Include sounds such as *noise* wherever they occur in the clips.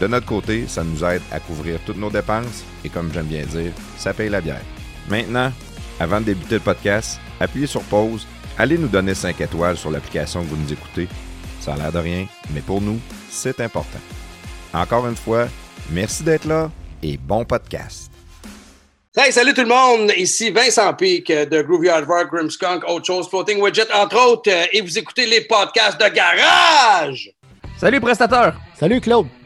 De notre côté, ça nous aide à couvrir toutes nos dépenses et comme j'aime bien dire, ça paye la bière. Maintenant, avant de débuter le podcast, appuyez sur pause, allez nous donner 5 étoiles sur l'application que vous nous écoutez. Ça a l'air de rien, mais pour nous, c'est important. Encore une fois, merci d'être là et bon podcast. Hey, salut tout le monde! Ici Vincent Peak de Groovy Hardware, Grimskunk, Autre Chose, Floating Widget, entre autres, euh, et vous écoutez les podcasts de Garage! Salut, prestateur! Salut, Claude!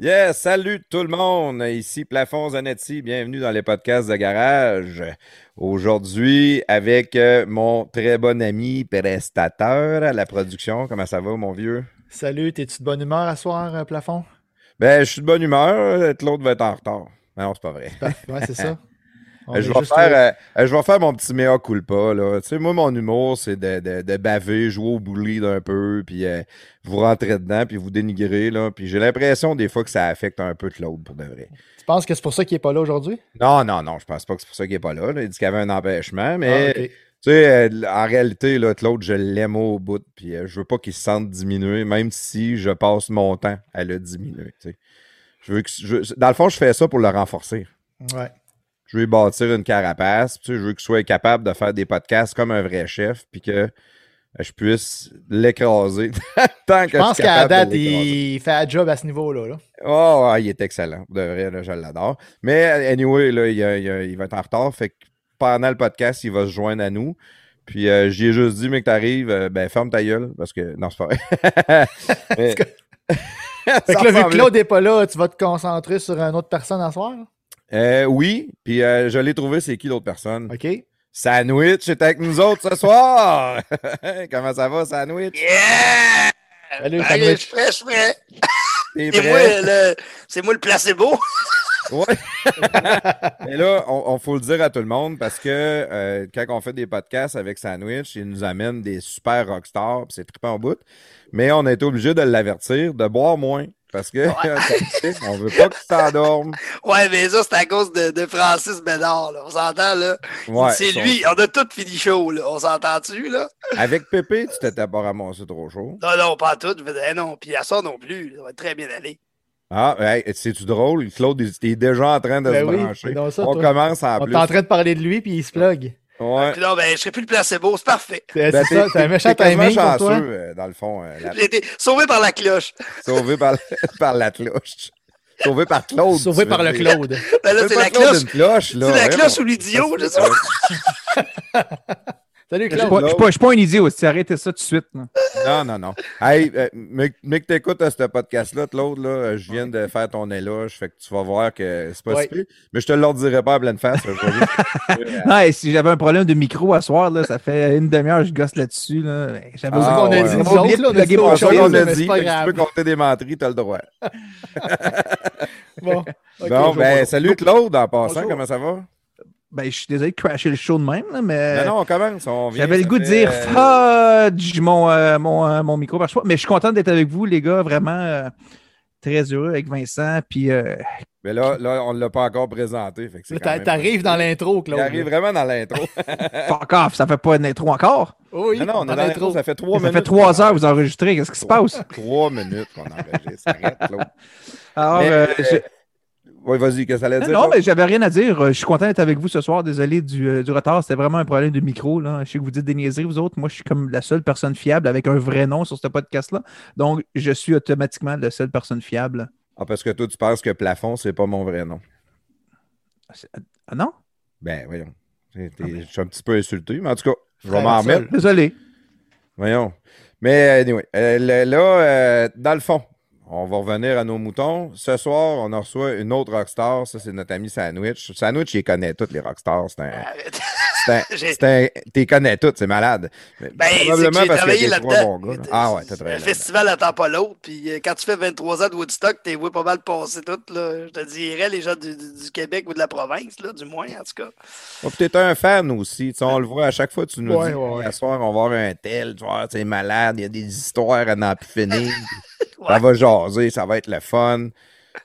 Yes, salut tout le monde. Ici Plafond Zanetti. Bienvenue dans les podcasts de garage. Aujourd'hui, avec euh, mon très bon ami prestateur à la production. Comment ça va, mon vieux? Salut, t'es-tu de bonne humeur à soir, euh, Plafond? Ben, je suis de bonne humeur. L'autre va être en retard. Non, c'est pas vrai. Ouais, c'est ça. *laughs* On Euh, je, est vais faire, euh, euh, je vais faire mon petit mea culpa. Là. Tu sais, moi, mon humour, c'est de, de, de baver, jouer au bully d'un peu, puis euh, vous rentrer dedans, puis vous dénigrer. Là. Puis j'ai l'impression des fois que ça affecte un peu Claude, pour de vrai. Tu penses que c'est pour ça qu'il est pas là aujourd'hui? Non, non, non, je pense pas que c'est pour ça qu'il est pas là. là. Il dit qu'il y avait un empêchement, mais Ah, tu sais, euh, en réalité, là, Claude, je l'aime au bout, puis euh, je veux pas qu'il se sente diminué, même si je passe mon temps à le diminuer. tu sais. Je veux que, je- dans le fond, je fais ça pour le renforcer. Ouais. Je veux lui bâtir une carapace, puis je veux qu'il soit capable de faire des podcasts comme un vrai chef, puis que euh, je puisse l'écraser *laughs* tant que Je pense qu'à date, il fait un job à ce niveau-là. Là. Oh, il est excellent. De vrai, là, je l'adore. Mais anyway, là, il, il va être en retard. Fait que pendant le podcast, il va se joindre à nous. Puis euh, j'y ai juste dit, mais que t'arrives, euh, ben ferme ta gueule. Parce que. Non, c'est pas vrai. *laughs* Mais- *laughs* Fait que là, vu que Claude n'est pas là, tu vas te concentrer sur une autre personne à soir? Euh, oui, puis euh, je l'ai trouvé, c'est qui l'autre personne? OK? Sandwich est avec nous autres ce soir! *laughs* Comment ça va, Sandwich? Yeah! Salut, Allez, je Sandwich. suis prêt, je suis prêt. T'es C'est moi, le, c'est moi le placebo. *laughs* Ouais. *laughs* Mais là, on, on faut le dire à tout le monde parce que euh, quand on fait des podcasts avec Sandwich, il nous amène des super rockstars, puis c'est trippant au bout. Mais on a été obligé de l'avertir de boire moins. Parce que *laughs* on veut pas qu'il s'endorme. Ouais, mais ça, c'est à cause de, de Francis Bédard, là. On s'entend, là. Ouais, c'est son- lui. On a tout fini chaud, là. On s'entend-tu, là? Avec Pépé, tu t'étais pas ramassé trop chaud. Non, non, pas tout. Eh non. Puis à ça non plus. Ça va très bien aller. Ah, hey, c'est-tu drôle? Claude, il il est déjà en train de Ben se oui, brancher. ça, on toi. commence en On est en train de parler de lui, puis il se plug. Ouais. Puis non, ben, je serai plus le placebo. C'est parfait. C'est Ben, c'est ça, t'es- c'est un méchant timing pour chanceux, toi. euh, dans le fond. euh, la- J'ai été sauvé par la cloche. sauvé par, *laughs* par la cloche. Sauvé par Claude. Sauvé par le. Claude. Ben là, Sauvé c'est par la Claude cloche. là. C'est la cloche ou l'idiot, je sais *laughs* pas. Salut, Claude. je suis pas- je suis pas un idiot aussi. Arrêtez ça tout de suite. là. Non, non, non. Hey, euh, mais, mais que t'écoutes à ce podcast-là, Claude, là, euh, je viens de faire ton éloge, fait que tu vas voir que c'est pas Ouais. si. Mais je te le dirai pas à pleine face. et *laughs* si j'avais un problème de micro à soir, là, ça fait une demi-heure que je gosse là-dessus. Là. J'avais Ah, on a ouais. dit nous oublié autres, là, on a dit qu'on a dit. tu peux compter des menteries, t'as le droit. *laughs* Bon, bon, ben, salut Claude, en passant, Bonjour. comment ça va? Ben, je suis désolé de crasher le show de même, là, mais non, non, on commence. On vient, j'avais le ça goût de dire euh, fudge mon, euh, mon, euh, mon micro marche pas. Mais je suis content d'être avec vous, les gars, vraiment euh, très heureux avec Vincent. Puis, euh, Mais là, là on ne l'a pas encore présenté. Fait que t'a- T'arrives dans l'intro, Il Claude. arrive vraiment dans l'intro. *laughs* fuck off, ça fait pas une intro encore? Oui, non, non, on est dans l'intro. Ça fait trois Ça minutes. fait trois heures que vous enregistrez. Qu'est-ce qui se passe? *laughs* Trois minutes qu'on enregistre. Arrête, Claude. Alors, Mais, euh, euh, je- Oui, vas-y, qu'est-ce que ça allait dire? Non, mais j'avais rien à dire. Euh, Je suis content d'être avec vous ce soir. Désolé du, euh, du retard. C'était vraiment un problème de micro. Là. Je sais que vous dites des niaiseries, vous autres. Moi, je suis comme la seule personne fiable avec un vrai nom sur ce podcast-là. Donc, je suis automatiquement la seule personne fiable. Ah, parce que toi, tu penses que Plafond, c'est pas mon vrai nom. Ah non? Ben, voyons. Ah, ben. Je suis un petit peu insulté, mais en tout cas, je vais m'en remettre. Désolé. Voyons. Mais, anyway, euh, là, euh, dans le fond, on va revenir à nos moutons. Ce soir, on en reçoit une autre rockstar. Ça, c'est notre ami Sandwich. Sandwich, il connaît toutes les rockstars. C'est. *laughs* *laughs* T'es connais toutes, c'est malade. Mais Ben, probablement parce que travaillé t'es trois là-dedans. bons gars. là. Ah ouais, t'as Le travaillé là festival attend pas l'autre. Puis euh, quand tu fais 23 ans de Woodstock, t'es ouais, pas mal passé tout. Là. Je te dirais, les gens du, du- du Québec ou de la province, là, du moins, en tout cas. Oh, puis t'es un fan aussi. Tu sais, on le voit à chaque fois, tu nous Ouais, dis, ouais, ouais. soir, on va voir un tel, tu vois, c'est malade, il y a des histoires à n'en plus finir. *laughs* Ça va jaser, ça va être le fun.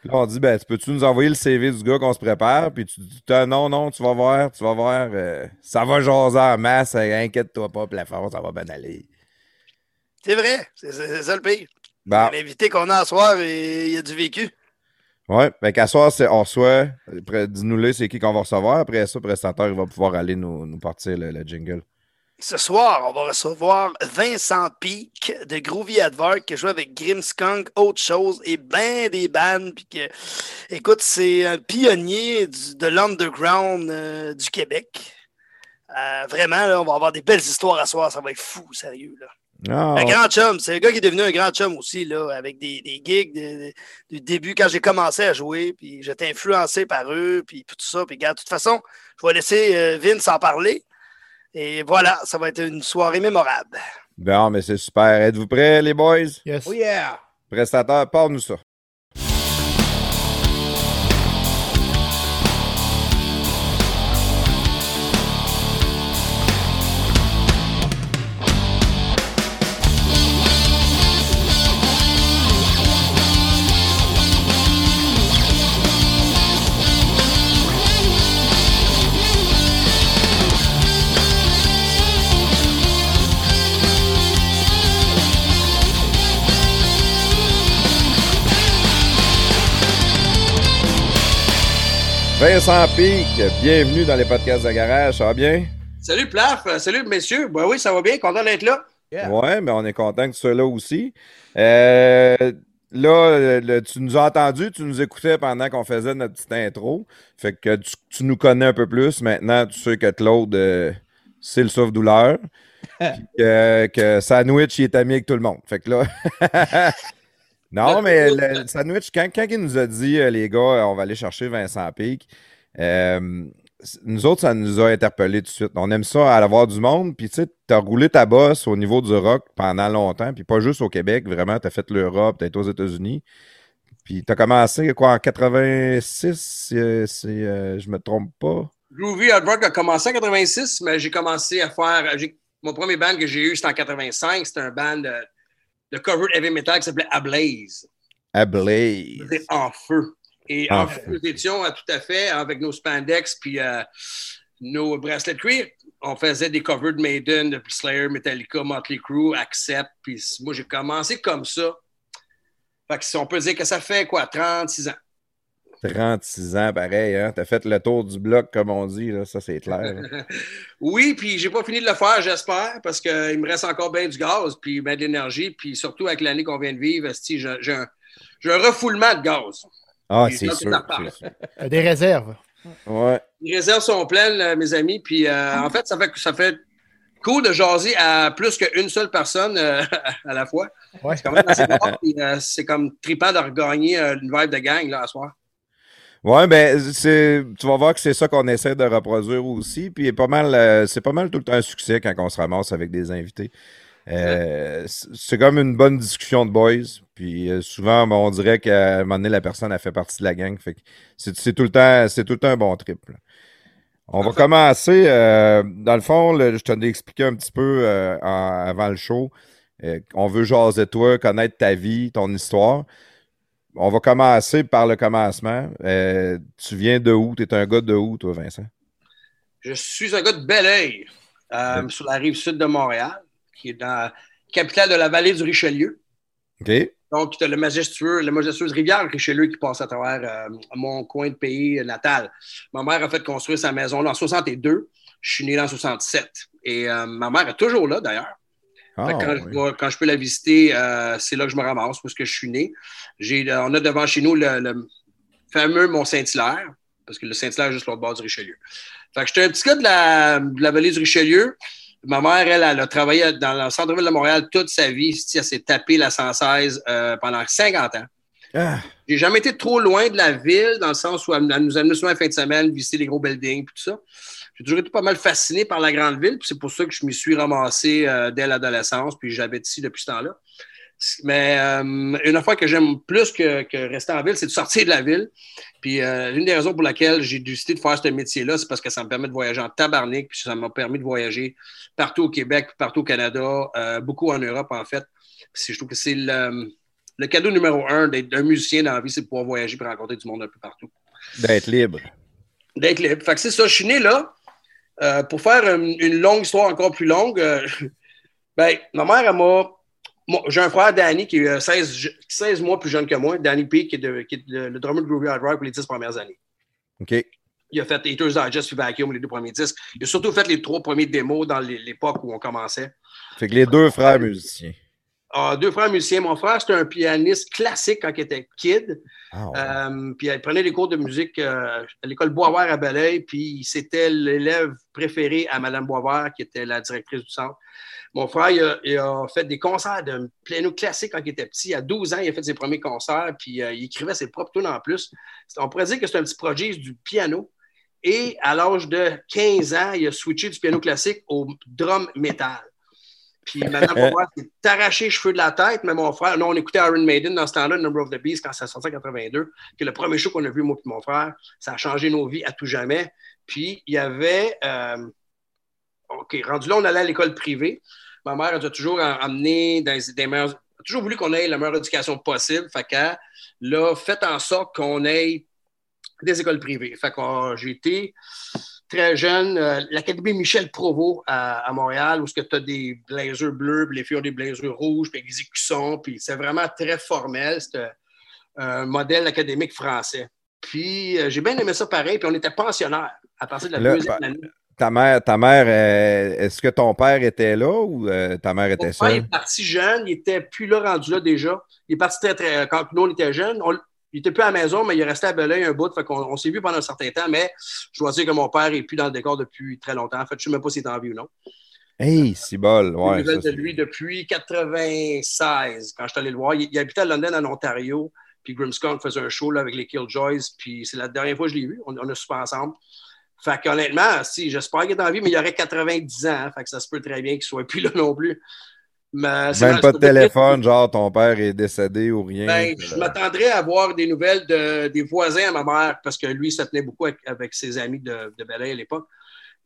Là, on dit, ben, tu peux-tu nous envoyer le CV du gars qu'on se prépare? Puis tu dis, non, non, tu vas voir, tu vas voir, euh, ça va jaser en masse, euh, inquiète-toi pas, plafond, ça va bien aller. C'est vrai, c'est ça le pire. Bon, L'invité qu'on a à soir, il y a du vécu. ouais, fait qu'à soir, c'est- on reçoit, dis-nous-le, c'est qui qu'on va recevoir. Après ça, le prestataire, il va pouvoir aller nous, nous partir le, le jingle. Ce soir, on va recevoir Vincent Peak de Groovy Advert qui joue avec Grimskunk, autre chose et ben des bandes. Puis que, écoute, c'est un pionnier du- de l'underground euh, du Québec. Euh, vraiment, là, on va avoir des belles histoires à soir. Ça va être fou, sérieux. Là. Ah, Un grand chum. C'est un gars qui est devenu un grand chum aussi, là, avec des, des gigs de- de- du début quand j'ai commencé à jouer. Puis j'étais influencé par eux. Puis tout ça. Puis regarde, de toute façon, je vais laisser euh, Vince en parler. Et voilà, ça va être une soirée mémorable. Bon, mais c'est super. Êtes-vous prêts, les boys? Yes. Oh yeah! Prestataire, parle-nous ça. Vincent Pic, bienvenue dans les podcasts de garage, ça va bien? Salut Plaf, Euh, salut messieurs. Ben oui, ça va bien, content d'être là. Yeah. Ouais, mais on est content que tu sois là aussi. Euh, là, le- tu nous as entendu, tu nous écoutais pendant qu'on faisait notre petite intro. Fait que tu, tu nous connais un peu plus. Maintenant, tu sais que Claude, euh, c'est le souffle-douleur. *laughs* Puis que, que Sandwich, il est ami avec tout le monde. Fait que là. *laughs* non, mais le, Sandwich, quand, quand il nous a dit, euh, les gars, euh, on va aller chercher Vincent Pic, euh, nous autres, ça nous a interpellés tout de suite. On aime ça, aller voir du monde. Puis, tu sais, t'as roulé ta bosse au niveau du rock pendant longtemps. Puis, pas juste au Québec, vraiment. T'as fait l'Europe, t'as été aux États-Unis. Puis, t'as commencé, quoi, en 86, si, si, euh, je me trompe pas? Groovy Hardrock a commencé en 86, mais j'ai commencé à faire. Mon premier band que j'ai eu, c'était en 85. C'était un band de, de cover heavy metal qui s'appelait Ablaze. À Blaze. C'était en feu. Et En en feu. fait, nous étions euh, tout à fait avec nos spandex puis euh, nos bracelets de cuir. On faisait des covers de Maiden, de Slayer, Metallica, Motley Crue, Accept. Puis moi, j'ai commencé comme ça. Fait que si on peut dire que ça fait quoi, 36 ans. 36 ans, pareil, hein? T'as fait le tour du bloc, comme on dit, là. Ça, c'est clair. *laughs* Oui, puis j'ai pas fini de le faire, j'espère, parce qu'il me reste encore bien du gaz, puis bien de l'énergie, puis surtout avec l'année qu'on vient de vivre, j'ai un, refoulement de gaz. Ah, c'est sûr. *laughs* Des réserves. Ouais. Les réserves sont pleines, euh, mes amis. Puis euh, en fait, ça fait ça fait cool de jaser à plus qu'une seule personne euh, *laughs* à la fois. Ouais. C'est quand même assez euh, c'est comme trippant de regagner une vibe de gang là, à soir. Ouais, ben, c'est, tu vas voir que c'est ça qu'on essaie de reproduire aussi. Puis pas mal, euh, c'est pas mal tout le temps un succès quand on se ramasse avec des invités. Euh, c'est comme une bonne discussion de boys. Puis euh, souvent, ben, on dirait qu'à un moment donné, la personne a fait partie de la gang. Fait que c'est, c'est tout le temps, c'est tout le temps un bon trip. là. On va commencer. euh, dans le fond, là, je t'en ai expliqué un petit peu euh, en- avant le show. Euh, on veut jaser de toi, connaître ta vie, ton histoire. On va commencer par le commencement. Euh, tu viens de où? Tu es un gars de où, toi, Vincent? Je suis un gars de Belleuil, euh, sur la rive sud de Montréal, qui est dans la capitale de la vallée du Richelieu. OK? Donc, tu as le majestueux, la majestueuse rivière Richelieu qui passe à travers euh, mon coin de pays natal. Ma mère a fait construire sa maison là en 62. Je suis né là en 67. Et ma mère est toujours là, d'ailleurs. Ah, quand, je quand peux la visiter, euh, c'est là que je me ramasse, parce que je suis né. J'ai, euh, on a devant chez nous le, le fameux Mont-Saint-Hilaire, parce que le Saint-Hilaire est juste l'autre bord du Richelieu. Fait que j'étais un petit gars de la, de la vallée du Richelieu. Ma mère, elle, elle a travaillé dans le centre-ville de Montréal toute sa vie. Elle s'est tapée la 116 euh, pendant 50 ans. Ah, J'ai jamais été trop loin de la ville, dans le sens où elle elle nous amenait souvent la fin de semaine visiter les gros buildings et tout ça. J'ai toujours été pas mal fasciné par la grande ville, puis c'est pour ça que je m'y suis ramassé euh, dès l'adolescence, puis j'habite ici depuis ce temps-là. Mais euh, une affaire que j'aime plus que, que rester en ville, c'est de sortir de la ville. Puis euh, l'une des raisons pour laquelle j'ai décidé de faire ce métier-là, c'est parce que ça me permet de voyager en tabarnak, puis ça m'a permis de voyager partout au Québec, partout au Canada, euh, beaucoup en Europe en fait. Puis je trouve que c'est le, le cadeau numéro un d'être un musicien dans la vie, c'est de pouvoir voyager et rencontrer du monde un peu partout. d'être libre. D'être libre. Fait que c'est ça, je suis né là. Euh, pour faire une, une longue histoire encore plus longue, euh, *laughs* ben, ma mère, elle m'a. moi, J'ai un frère, Danny, qui est euh, 16, je- 16 mois plus jeune que moi. Danny P, qui est, de- qui est le, le drummer de Groovy Hard Rock pour les 10 premières années. OK. Il a fait Haters Digest puis Vacuum, les deux premiers disques. Il a surtout fait les trois premiers démos dans l'époque où on commençait. Fait que les deux frères musiciens. Ah, deux frères musiciens. Mon frère, c'était un pianiste classique quand il était kid. Ah. Euh, puis elle prenait des cours de musique euh, à l'école Boisvert à Belleuil, puis c'était l'élève préféré à Mme Boisvert, qui était la directrice du centre. Mon frère, il a, il a fait des concerts de piano classique quand il était petit. À 12 ans, il a fait ses premiers concerts, puis euh, il écrivait ses propres tunes en plus. On pourrait dire que c'est un petit prodige du piano. Et à l'âge de 15 ans, il a switché du piano classique au drum metal. Puis Mme Boisvert s'est arraché les cheveux de la tête, mais mon frère, nous, on écoutait Iron Maiden dans ce temps-là, Number of the Beast, quand ça sortait en 82, qui est le premier show qu'on a vu, moi et mon frère. Ça a changé nos vies à tout jamais. Puis, il y avait. euh, OK, rendu là, on allait à l'école privée. Ma mère elle a toujours dans les- des meilleures. a toujours voulu qu'on ait la meilleure éducation possible. Fait qu'elle l'a fait en sorte qu'on ait des écoles privées. Fait que euh, j'ai été très jeune, euh, l'Académie Michel Provost à, à Montréal, où tu as des blazers bleus, puis les filles ont des blazers rouges, puis des écussons, puis c'est vraiment très formel. C'était un modèle académique français. Puis euh, j'ai bien aimé ça pareil, puis on était pensionnaires à partir de la Là, deuxième pa- année. Ta mère, ta mère euh, est-ce que ton père était là ou euh, ta mère Mon était père seule? est parti jeune, il était plus là rendu là déjà. Il est parti très, très. Quand nous, on était jeunes, on- il était plus à la maison, mais il est resté à Belleuil un bout. Fait qu'on on s'est vu pendant un certain temps, mais je dois dire que mon père n'est plus dans le décor depuis très longtemps. En fait, je ne sais même pas s'il est en vie ou non. Hey, c'est bol. Ouais, ça, de lui depuis 96, quand je suis allé le voir. Il, il habitait à London, en Ontario. Puis Grimmskunk faisait un show là, avec les Killjoys. Puis c'est la dernière fois que je l'ai vu. On, on a super ensemble. Fait qu'honnêtement, si, j'espère qu'il est en vie, mais il aurait 90 ans. hein. fait que ça se peut très bien qu'il soit plus là non plus. Mais Même pas de téléphone, genre ton père est décédé ou rien. Ben, je euh, m'attendrais à avoir des nouvelles de- des voisins à ma mère, parce que lui, ça tenait beaucoup avec, avec ses amis de, de Belleuil à l'époque.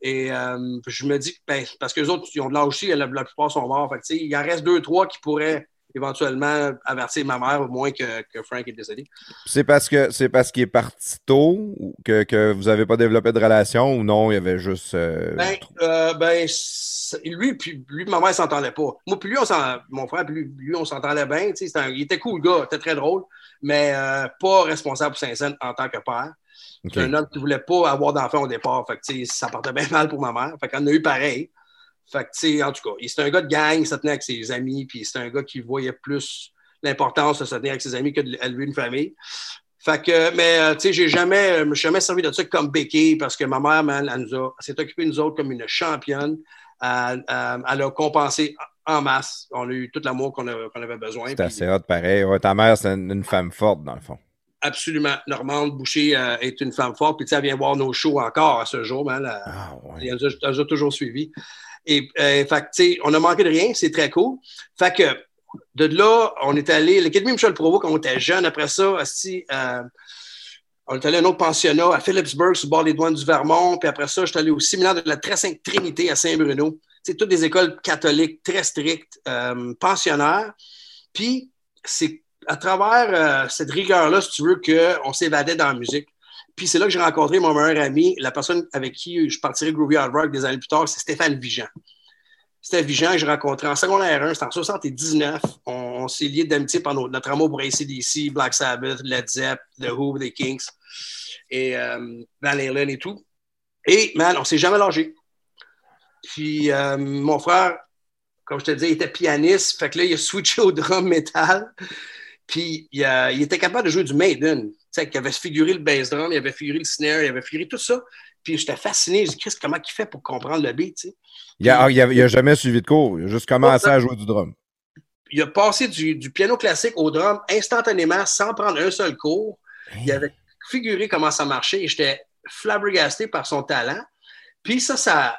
Et euh, je me dis, ben, parce que les autres, ils ont de l'âge aussi, la, la plupart sont morts. Fait il en reste deux, trois qui pourraient éventuellement avertir ma mère, au moins que, que Frank est décédé. C'est parce que c'est parce qu'il est parti tôt que, que vous n'avez pas développé de relation ou non, il y avait juste. euh, Ben, euh, ben, lui, puis lui, ma mère s'entendait pas. Moi, puis lui, on s'en- mon frère, puis lui, lui, on s'entendait bien. un- il était cool, le gars, il était très drôle, mais euh, pas responsable pour Saint-Saëns en tant que père. C'est un homme qui voulait pas avoir d'enfant au départ. Fait que, ça partait bien *laughs* mal pour ma mère. Fait qu'on a eu pareil. Fait que, tu sais, en tout cas, c'est un gars de gang, il se tenait avec ses amis, puis c'est un gars qui voyait plus l'importance de se tenir avec ses amis que d'élever une famille. Fait que, mais, euh, tu sais, j'ai jamais, je suis jamais servi de ça comme béquille parce que ma mère, man, elle, nous a, s'est occupée de nous autres comme une championne. Elle, elle- elle a compensé en masse. On a eu tout l'amour qu'on avait besoin. C'est assez hot, pareil. Ouais, ta mère, c'est une, une femme forte, dans le fond. absolument. Normande Boucher euh, est une femme forte. Puis, tu sais, elle vient voir nos shows encore à ce jour, man. Elle- Ah, ouais. Elle nous a, elle nous a toujours suivis. Et, euh, fait on a manqué de rien, c'est très cool. Fait que, de là, on est allé, l'Académie Michel Provost, quand on était jeune, après ça, aussi, euh, on est allé à un autre pensionnat à Phillipsburg, sur le bord des douanes du Vermont. Puis après ça, je suis allé au séminaire de la Très Sainte Trinité à Saint-Bruno. C'est toutes des écoles catholiques très strictes, euh, pensionnaires. Puis, c'est à travers cette rigueur-là, si tu veux, qu'on s'évadait dans la musique. Puis c'est là que j'ai rencontré mon meilleur ami, la personne avec qui je partirais Groovy Hard Rock des années plus tard, c'est Stéphane Vigeant. Stéphane Vigeant, que j'ai rencontré en secondaire 1, c'était en 79. On, s'est liés d'amitié pendant notre amour pour ACDC, Black Sabbath, Led Zepp, The Who, The Kings, et euh, Van Halen et tout. Et, man, on s'est jamais lâché. Puis euh, mon frère, comme je te dis, il était pianiste, fait que là, il a switché au drum metal. Puis il était capable de jouer du Maiden. Sais, qu'il avait figuré le bass drum, il avait figuré le snare, il avait figuré tout ça. Puis j'étais fasciné. Je dis, Chris, comment il fait pour comprendre le beat, tu sais? Il a, il a- il a jamais suivi de cours. Il a juste commencé à jouer du drum. Il a passé du, du piano classique au drum instantanément, sans prendre un seul cours. Il avait figuré comment ça marchait et j'étais flabbergasté par son talent. Puis ça, ça,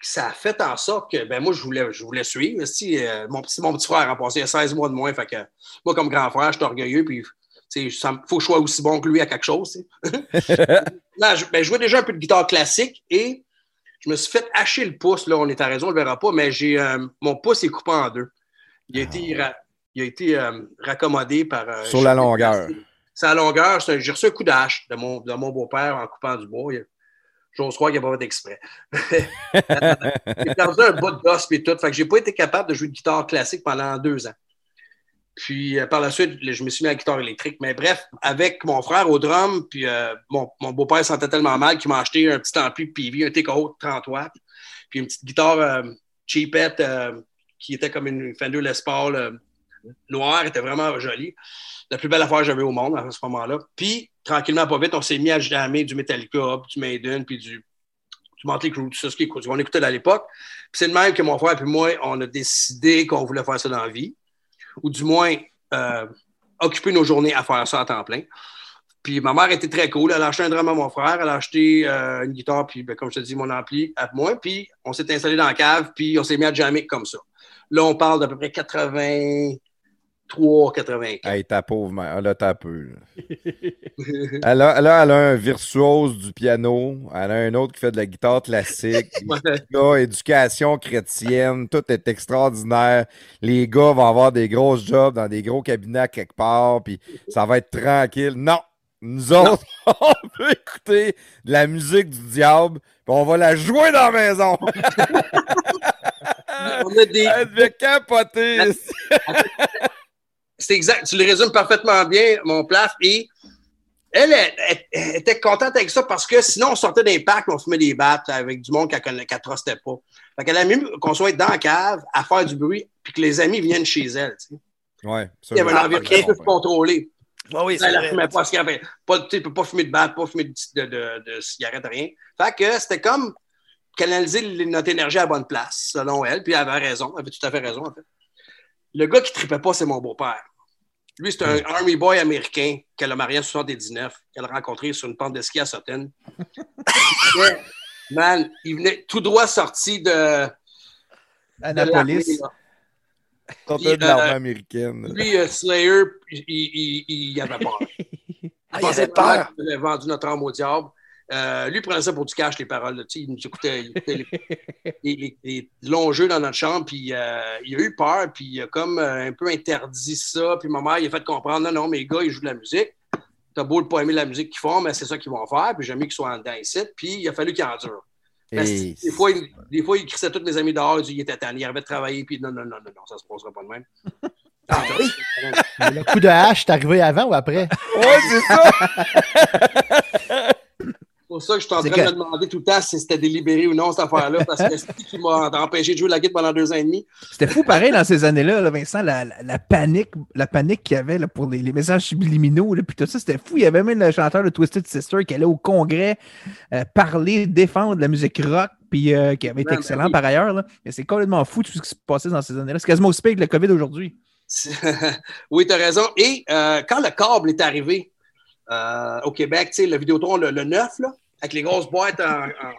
ça a fait en sorte que ben moi, je voulais, je voulais suivre. Si, euh, mon, petit, mon petit frère a passé 16 mois de moins. Fait que moi, comme grand frère, je suis orgueilleux. Puis il faut que je sois aussi bon que lui à quelque chose. *laughs* je, ben, je jouais déjà un peu de guitare classique et je me suis fait hacher le pouce. Là, on est à raison, on ne le verra pas, mais j'ai euh, mon pouce est coupé en deux. Il a été, ra- il a été euh, raccommodé par. euh, Sur la longueur. La longueur. J'ai reçu un coup d'hache de mon, de mon beau-père en coupant du bois. Il- J'ose croire qu'il n'a pas fait exprès. j'ai *laughs* perdu un bout d'os et tout. Fait que j'ai pas été capable de jouer de guitare classique pendant deux ans. Puis euh, par la suite, je me suis mis à la guitare électrique. Mais bref, avec mon frère au drum, puis euh, mon, beau-père sentait tellement mal qu'il m'a acheté un petit ampli PV, un TKO de 30 watts, puis une petite guitare euh, cheapette qui était comme une Fender Les Paul noire, était vraiment jolie. La plus belle affaire que j'avais au monde à ce moment-là. Puis, tranquillement, pas vite, on s'est mis à jammer du Metallica, du Maiden, puis du, du Motley Crue, tout ça, ce qu'on écoutait à l'époque. Puis c'est le même que mon frère et moi, on a décidé qu'on voulait faire ça dans la vie, ou du moins euh, occuper nos journées à faire ça à temps plein. Puis ma mère était très cool. Elle a acheté un drum à mon frère, elle a acheté euh, une guitare, puis ben, comme je te dis, mon ampli à moi. Puis on s'est installé dans la cave, puis on s'est mis à jammer comme ça. Là, on parle d'à peu près 83, 84. Hey, ta pauvre mère. Là, t'as peu. Elle a, là, *laughs* elle a un virtuose du piano. Elle a un autre qui fait de la guitare classique. *laughs* Là, éducation chrétienne, tout est extraordinaire. Les gars vont avoir des grosses jobs dans des gros cabinets quelque part, puis ça va être tranquille. Non! Nous autres, *laughs* on peut écouter de la musique du diable, puis on va la jouer dans la maison. On a des, Elle devait capoter. C'est exact. Tu le résumes parfaitement bien, mon plaf. Et elle, elle, elle- elle était contente avec ça parce que sinon, on sortait des packs, on fumait des battes avec du monde qu'elle ne trustait pas. Fait qu'elle a mieux qu'on soit dans la cave à faire du bruit puis que les amis viennent chez elle. tu sais. Ouais, ça, Il y avait un environnement comprends. contrôlé. Ah oui, c'est Elle ne fumait pas ce qu'il y avait. Pas, tu sais, peut pas fumer de batte, pas fumer de, de, de, de cigarette, rien. Fait que c'était comme canaliser notre énergie à la bonne place, selon elle. Puis elle avait raison. Elle avait tout à fait raison, en fait. Le gars qui tripait pas, c'est mon beau-père. Lui, c'est un Army Boy américain qu'elle a marié en 79, qu'elle a rencontré sur une pente de ski à Sutton. *laughs* Man, il venait tout droit sorti de. Annapolis. Sortait de l'armée euh, américaine. Lui, euh, Slayer, il, il, il, il avait peur. *laughs* Ah, il pensait avait peur. qu'il avait vendu notre âme au diable. Euh, lui, il prenait ça pour du cash, les paroles. là. Tu sais, Il nous écoutait, il écoutait les, les- les- les longs jeux dans notre chambre, puis euh, il a eu peur, puis il a comme euh, un peu interdit ça. Puis ma mère, il a fait comprendre non, non, mes gars, ils jouent de la musique. T'as beau ne pas aimer la musique qu'ils font, mais c'est ça qu'ils vont faire. Puis j'ai mis qu'ils soient en dedans ici. Puis il a fallu qu'ils endurent. Parce que Et- Des fois, il, des fois, il crissait tous mes amis dehors, il disait, il était tanné, il avait travaillé, puis non, non, non, non, non, ça se passera pas de même. *laughs* Ah oui? Mais Le coup de hache, est arrivé avant ou après? Ouais, c'est ça! *laughs* pour ça que je suis en train de me demander tout le temps si c'était délibéré ou non, cette affaire-là, parce que *laughs* c'est qui m'a empêché de jouer la guitare pendant deux ans et demi. C'était fou pareil dans ces années-là, là, Vincent, la, la- la panique, la panique qu'il y avait là, pour les, les messages subliminaux, là, puis tout ça, c'était fou. Il y avait même le chanteur de Twisted Sister qui allait au congrès euh, parler, défendre la musique rock, puis euh, qui avait été Ouais, ben excellent oui. par ailleurs. là. Mais c'est complètement fou tout ce qui se passait dans ces années-là. C'est quasiment aussi pire que le COVID aujourd'hui. *laughs* Oui, tu as raison. Et euh, quand le câble est arrivé euh, au Québec, tu sais, le Vidéotron, le, le 9, là, avec les grosses boîtes en, en,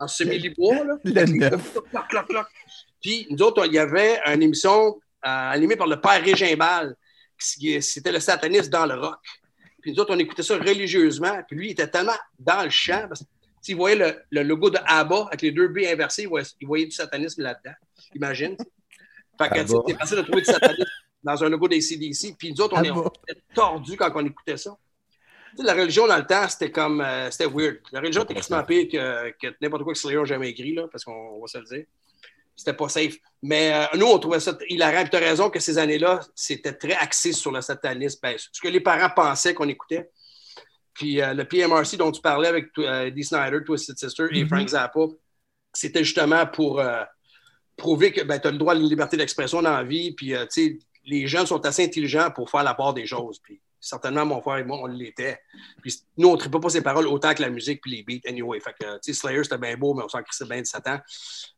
en *laughs* semi-libois, là. Le avec les- neuf. Cloc, cloc, cloc. Puis, nous autres, il y avait une émission euh, animée par le père Régimbal. qui- C'était le sataniste dans le rock. Puis nous autres, on écoutait ça religieusement. Puis lui, il était tellement dans le champ. Parce que, s'il voyait le, le logo de ABBA avec les deux B inversés, il voyait, il voyait du satanisme là-dedans. Imagine. Fait que, c'est facile de trouver du satanisme dans un logo des CDC. Puis nous autres, on, est- on était tordus quand on écoutait ça. La religion, dans le temps, c'était comme. euh, c'était weird. La religion était quasiment pire que, que n'importe quoi que Slayer a jamais écrit, là, parce qu'on on va se le dire. C'était pas safe. Mais euh, nous, on trouvait ça hilarant. Puis tu as raison que ces années-là, c'était très axé sur le satanisme. Ben, ce que les parents pensaient qu'on écoutait. Puis euh, le PMRC dont tu parlais avec Dee Snyder, Twisted Sister et Mhm. Frank Zappa, c'était justement pour prouver que ben, tu as le droit à la liberté d'expression dans la vie. Puis, tu sais, les jeunes sont assez intelligents pour faire la part des choses. Puis, certainement, mon frère et moi, on l'était. Puis, nous, on ne tripait pas ses paroles autant que la musique puis les beats, anyway. Fait que, tu sais, Slayer, c'était bien beau, mais on s'en crissait bien de Satan.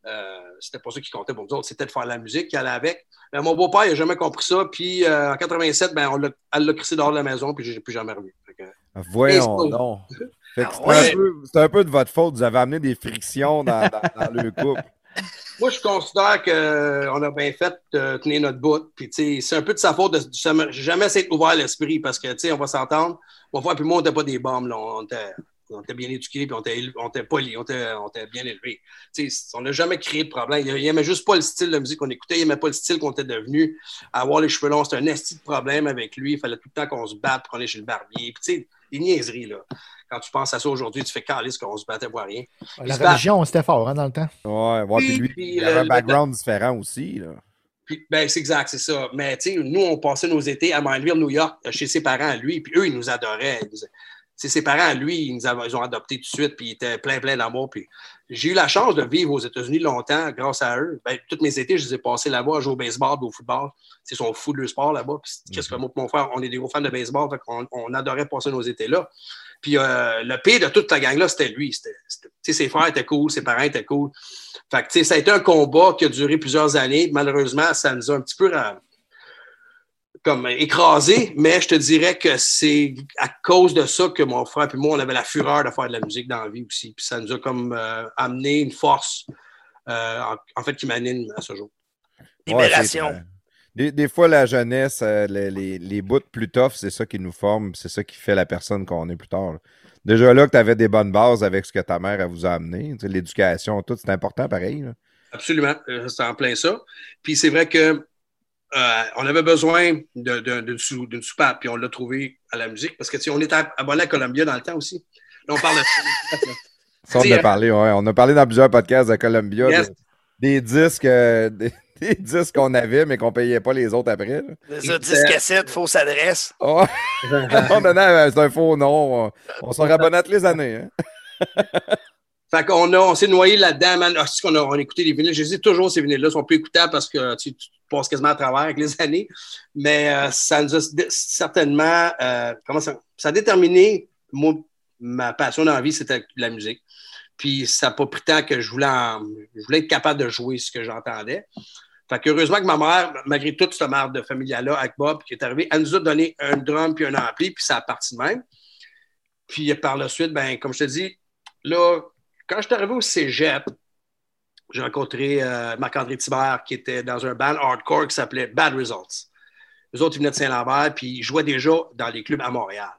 Euh, c'était pas ça qui comptait pour nous autres. C'était de faire la musique qui allait avec. Mais mon beau-père, il n'a jamais compris ça. Puis, euh, en 87, ben, on l'a, elle l'a crissé dehors de la maison, puis je l'ai plus jamais revu. Que, Voyons Facebook. donc. Fait que Ah c'est, ouais. un peu, c'est un peu de votre faute. Vous avez amené des frictions dans, dans, dans le couple. Moi, je considère qu'on a bien fait de tenir notre bout. Puis, c'est un peu de sa faute de jamais, s'être ouvert l'esprit parce que, tu on va s'entendre. Mon frère et moi, on n'était pas des bombes. Là. On, était, bien éduqués puis on était, polis, on était, bien élevés. On n'a jamais créé de problème. Il n'aimait juste pas le style de musique qu'on écoutait. Il n'aimait pas le style qu'on était devenu. Avoir les cheveux longs, c'était un esti de problème avec lui. Il fallait tout le temps qu'on se batte pour aller chez le barbier. Puis, des niaiseries, là. Quand tu penses à ça aujourd'hui, tu fais calice qu'on se battait pour rien. La se bat. religion, c'était fort hein, dans le temps. Ouais, ouais, puis lui, Puis, il avait le- un background différent aussi. Là. Puis, ben, c'est exact, c'est ça. Mais, tu sais, nous, on passait nos étés à Mindville, New York, chez ses parents, lui, puis eux, ils nous adoraient. Ils nous- ses parents, lui, ils nous avaient- ils ont adoptés tout de suite, puis ils étaient plein, plein d'amour. Puis j'ai eu la chance de vivre aux États-Unis longtemps grâce à eux. Ben, tous mes étés, je les ai passés là-bas à jouer au baseball au football. Ils sont fous de leur sport là-bas. Qu'est-ce que moi et mon frère, on est des gros fans de baseball, fait on adorait passer nos étés là. Puis euh, le pire de toute la gang-là, c'était lui. Sais, ses frères étaient cool, ses parents étaient cool. Fait que, ça a été un combat qui a duré plusieurs années. Malheureusement, ça nous a un petit peu comme écrasé, mais je te dirais que c'est à cause de ça que mon frère et moi, on avait la fureur de faire de la musique dans la vie aussi. Puis ça nous a comme euh, amené une force, euh, en, en fait, qui m'anime à ce jour. Libération. Ouais, des, des fois, la jeunesse, euh, les, les, les bouts plus tough, c'est ça qui nous forme, c'est ça qui fait la personne qu'on est plus tard. là. Déjà là que tu avais des bonnes bases avec ce que ta mère elle vous a amené, l'éducation, tout, c'est important pareil. là. Absolument, c'est en plein ça. Puis c'est vrai que euh, on avait besoin de- de- d'une sou- d'une soupape, puis on l'a trouvé à la musique, parce que on était abonné à Columbia dans le temps aussi. Là, on parle de on a euh, parlé, ouais. On a parlé dans plusieurs podcasts de Columbia Yes. de- des disques, euh, des, *laughs* des disques qu'on avait, mais qu'on payait pas les autres après. là. C'est ça, 10 cassettes, fausse adresse. Oh, *laughs* on euh, c'est un faux nom. On, on s'en rabonnait toutes les années. hein. *laughs* Fait qu'on a, on s'est noyé là-dedans, man. Ah, qu'on a, on a écouté les vinyles. Je dis toujours ces vinyles-là sont plus écoutables parce que tu, tu passes quasiment à travers avec les *laughs* années. Mais euh, ça nous a certainement, euh, comment ça, ça a déterminé, moi, ma passion dans la vie, c'était la musique. Puis ça n'a pas pris tant que je voulais, en- je voulais être capable de jouer ce que j'entendais. Fait qu'heureusement que ma mère, malgré toute cette merde de familiale-là avec Bob, qui est arrivée, elle nous a donné un drum puis un ampli, puis ça a parti de même. Puis par la suite, ben, comme je te dis, là, quand je suis arrivé au cégep, j'ai rencontré euh, Marc-André Thibert, qui était dans un band hardcore qui s'appelait Bad Results. Les autres, ils venaient de Saint-Lambert, puis ils jouaient déjà dans les clubs à Montréal.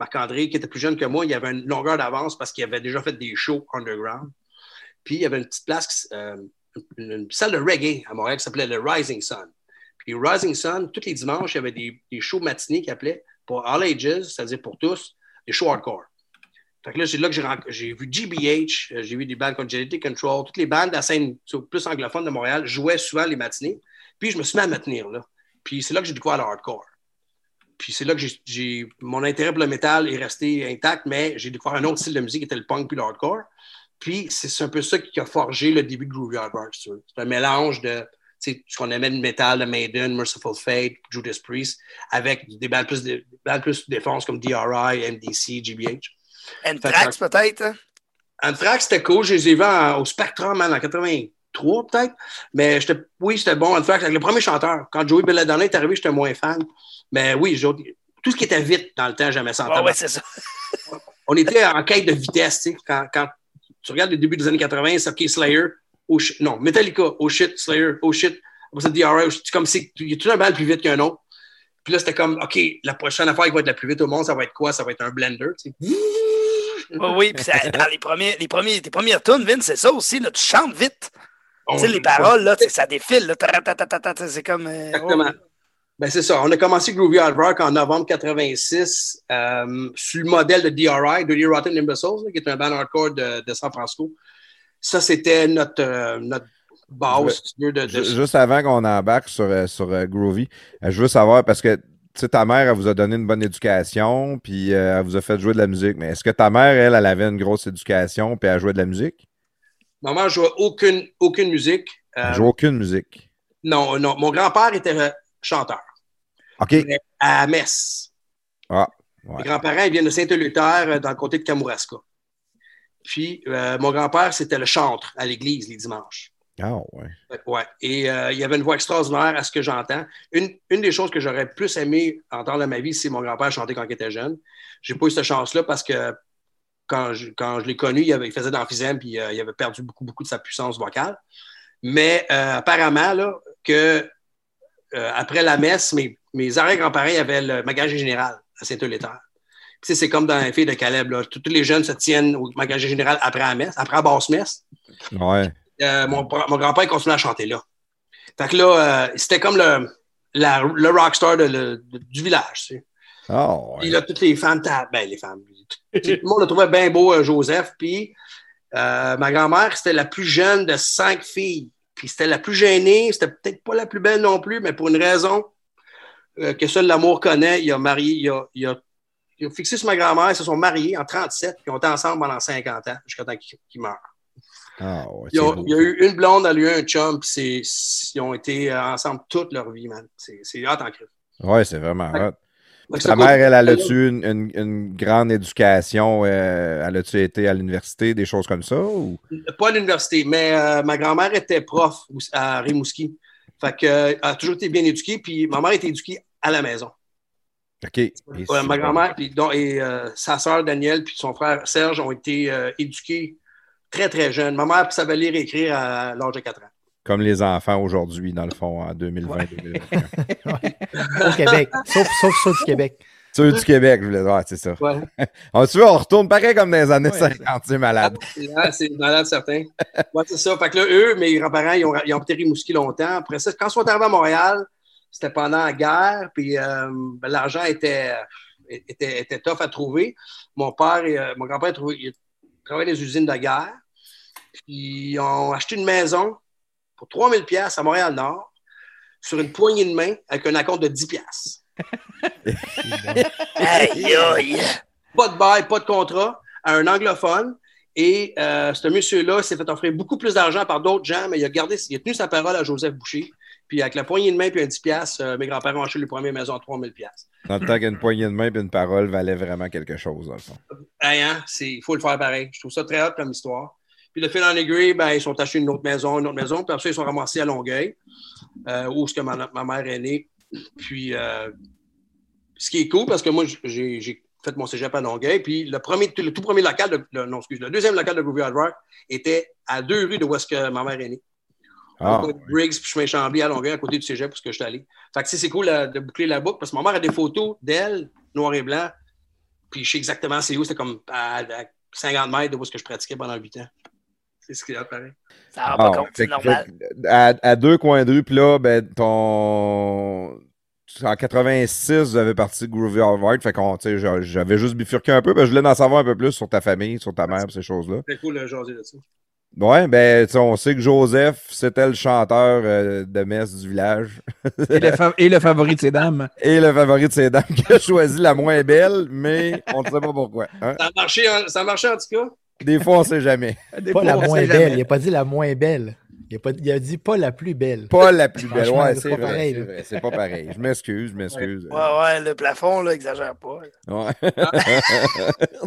Marc-André, qui était plus jeune que moi, il avait une longueur d'avance parce qu'il avait déjà fait des shows underground. Puis il y avait une petite place, euh, une, une salle de reggae à Montréal qui s'appelait le Rising Sun. Puis Rising Sun, tous les dimanches, il y avait des, des shows matinés qui appelaient pour All Ages, c'est-à-dire pour tous, des shows hardcore. Là, c'est là que j'ai, vu GBH, euh, j'ai vu des bandes comme Genetic Control, toutes les bandes de la scène plus anglophone de Montréal jouaient souvent les matinées. Puis je me suis mis à me tenir là. Puis c'est là que j'ai découvert le hardcore. puis c'est là que mon intérêt pour le métal est resté intact, mais j'ai découvert un autre style de musique qui était le punk puis le hardcore. Puis c'est un peu ça qui a forgé le début de Groovy Hardcore. C'est un mélange de ce qu'on aimait de métal, de Maiden, Merciful Fate, Judas Priest, avec des balles plus, plus défense comme DRI, MDC, GBH. Anthrax peut-être? Hein? Anthrax, c'était cool. Je les ai vus au Spectrum en 83 peut-être. Mais oui, c'était bon. Anthrax, avec le premier chanteur. Quand Joey Belladonna est arrivé, j'étais moins fan. Mais oui, tout ce qui était vite dans le temps, senti. Ah ouais, c'est ça. *laughs* On était en quête de vitesse. Tu sais, quand, quand, tu regardes le début des années 80, c'est OK, Slayer, oh shit. Non, Metallica, oh shit, Slayer, oh shit. Après ça, DRI, c'est comme si il y a tout un mal plus vite qu'un autre. Puis là, c'était comme, OK, la prochaine affaire qui va être la plus vite au monde, ça va être quoi? Ça va être un blender. Tu sais. Oh oui, puis dans les premiers, les premiers, les premières tunes, Vince, c'est ça aussi, là, tu chantes vite. tu sais, les paroles, là, ça défile, là, c'est comme. Euh, Exactement. Ben, c'est ça. On a commencé Groovy Hard Rock en novembre 86 euh, sur le modèle de DRI, Dirty Rotten Imbeciles, qui est un band hardcore de, de San Francisco. Ça, c'était notre, euh, notre base. de, Juste avant qu'on embarque sur, sur Groovy, je veux savoir, parce que ta mère, elle vous a donné une bonne éducation, puis elle vous a fait jouer de la musique. Mais est-ce que ta mère, elle, elle avait une grosse éducation, puis elle jouait de la musique? Maman ne jouait aucune, aucune musique. Elle jouait aucune musique. Non, non. Mon grand-père était chanteur. OK. À Metz. Ah. Mes grands-parents viennent de Saint-Éleuthère, euh, dans le côté de Kamouraska. Puis, euh, mon grand-père, c'était le chantre à l'église les dimanches. Ah, ouais. Ouais. Et euh, il y avait une voix extraordinaire à ce que j'entends. Une, des choses que j'aurais plus aimé entendre dans ma vie, c'est mon grand-père chanter quand il était jeune. J'ai pas eu cette chance-là parce que quand je, quand je l'ai connu, il, avait, il faisait d'emphysème puis il avait perdu beaucoup, beaucoup de sa puissance vocale. Mais apparemment, là, que après la messe, mes mes arrière-grands-parents avaient le magasin général à Saint-Euléther. C'est comme dans les filles de Caleb. Là. Tous les jeunes se tiennent au magasin général après la messe, après la basse messe. Ouais. Euh, mon, mon grand-père continuait à chanter là. Fait que là, euh, c'était comme le, la, le rockstar de, du village. Tu sais. Oh, Puis là, toutes les femmes, ben les femmes, tout le monde le trouvait bien beau, euh, Joseph. Puis ma grand-mère, c'était la plus jeune de cinq filles. Puis c'était la plus gênée, c'était peut-être pas la plus belle non plus, mais pour une raison, euh, que seul l'amour connaît. Il a marié, il a, il a, il a fixé sur ma grand-mère, ils se sont mariés en 37, puis ils ont été ensemble pendant 50 ans, jusqu'à temps qu'ils meurent. Ah, ouais, il, y a eu une blonde, elle a eu un chum, puis ils ont été euh, ensemble toute leur vie, man. C'est hot en crise. Oui, c'est vraiment hot. Ta mère, elle, elle a-tu une, une, une, grande éducation? Euh, elle a-tu été à l'université, des choses comme ça? Ou? Pas à l'université, mais ma grand-mère était prof à Rimouski. Fait que, elle a toujours été bien éduquée, puis ma mère était éduquée à la maison. OK. ma grand-mère et euh, sa sœur Danielle puis son frère Serge ont été euh, éduqués très, très jeunes. Ma mère savait lire et écrire à l'âge de 4 ans. Comme les enfants aujourd'hui, dans le fond, en 2020-2021. *laughs* Au Québec. Sauf, sauf ceux du Québec. Ceux du Québec, je voulais dire, c'est ça. Ouais. *laughs* on, tu on retourne pareil comme dans les années 50, c'est malade. c'est malade, certain. ouais, c'est ça. Fait que là, eux, mes grands-parents, ils ont, ils ont été Rimouski longtemps. Après ça, quand ils sont arrivés à Montréal, c'était pendant la guerre, puis euh, ben, l'argent était, était, était, tough à trouver. Mon père et euh, mon grand-père travaillaient dans les usines de guerre. Puis ils ont acheté une maison pour 3000 pièces à Montréal-Nord sur une poignée de main avec un acompte de 10 pièces. *laughs* Pas de bail, pas de contrat, à un anglophone. Et euh, ce monsieur-là s'est fait offrir beaucoup plus d'argent par d'autres gens, mais il a gardé, il a tenu sa parole à Joseph Boucher. Puis avec la poignée de main puis un 10$, piastres, euh, mes grands-parents ont acheté les premières maisons à 3000$. Dans le temps qu'une poignée de main et une parole valait vraiment quelque chose, dans le fond. hein, il faut le faire pareil. Je trouve ça très hot comme histoire. Puis le fil en aiguille, ben, ils sont achetés une autre maison, une autre maison. Puis après ils sont ramassés à Longueuil, euh, où ce que ma, mère est née. Puis euh, ce qui est cool, parce que moi, j'ai fait mon cégep à Longueuil. Puis le, premier, le tout premier local, de, le, non, excuse, le deuxième local de Groovy Hard Rock était à deux rues de où est-ce que ma mère est née. Ah, Briggs, puis chemin Chambly à Longueuil, à côté du cégep, parce que je suis allé. Fait que c'est cool de boucler la boucle, parce que ma mère a des photos d'elle, noir et blanc, puis je sais exactement c'est où, c'était comme à, 50 mètres de où ce que je pratiquais pendant 8 ans. C'est ce qui apparaît. Ça va pas ah, compte, c'est normal. À, deux coins de rue, puis là, ben, ton. En 86, vous avez parti de Groovy Harvard. Fait qu'on, j'avais juste bifurqué un peu, mais je voulais en savoir un peu plus sur ta famille, sur ta mère, ces choses-là. C'est cool jaser de ça. Ouais, ben, tu sais, on sait que Joseph, c'était le chanteur euh, de messe du village. Et le, et le favori de ces dames. *laughs* Et le favori de ses dames qui a choisi la moins belle, mais on ne sait pas pourquoi. hein. Ça a marché, ça a marché en tout cas. Des fois, on ne sait jamais. *laughs* Des Pas fois, la moins belle. jamais. Il n'a pas dit la moins belle. Il a, pas- il a dit pas la plus belle. Pas la plus belle. Ouais, c'est vrai. pareil, C'est là. pas pareil. Je m'excuse, je m'excuse. Ouais, ouais, le plafond, là, exagère pas. Ouais. *laughs*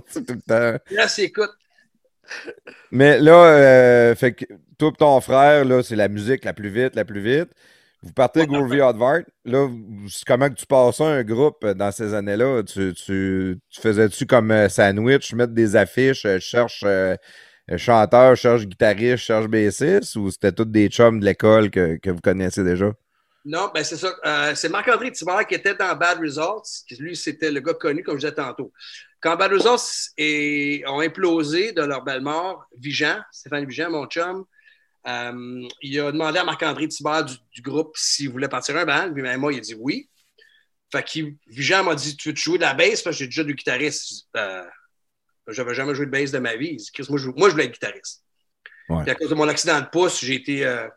c'est tout le temps. Là, c'est écoute. Mais là, euh, fait que toi et ton frère, là, c'est la musique la plus vite, la plus vite. Vous partez Groovy Advert. Là, comment que tu passes un groupe euh, dans ces années-là? Tu, tu, tu faisais-tu comme euh, sandwich, mettre des affiches, euh, cherche euh, chanteur, cherche guitariste, cherche bassiste, ou c'était tous des chums de l'école que, que vous connaissez déjà? Non, ben c'est ça. Euh, c'est Marc-André Thibert qui était dans Bad Results. Lui, c'était le gars connu, comme je disais tantôt. Quand Bad Results est- ont implosé de leur belle mort, Vigent, Stéphane Vigent, mon chum, euh, il a demandé à Marc-André Thibert du, du groupe s'il voulait partir un band. Puis ben, moi, il a dit oui. Fait que Vigent m'a dit Tu veux jouer de la bass? Parce que j'ai déjà du guitariste. Euh, J'avais jamais joué de bass de ma vie. Il dit, Chris, moi, je, moi, je voulais être guitariste. Ouais. Puis à cause de mon accident de pouce, j'ai été euh,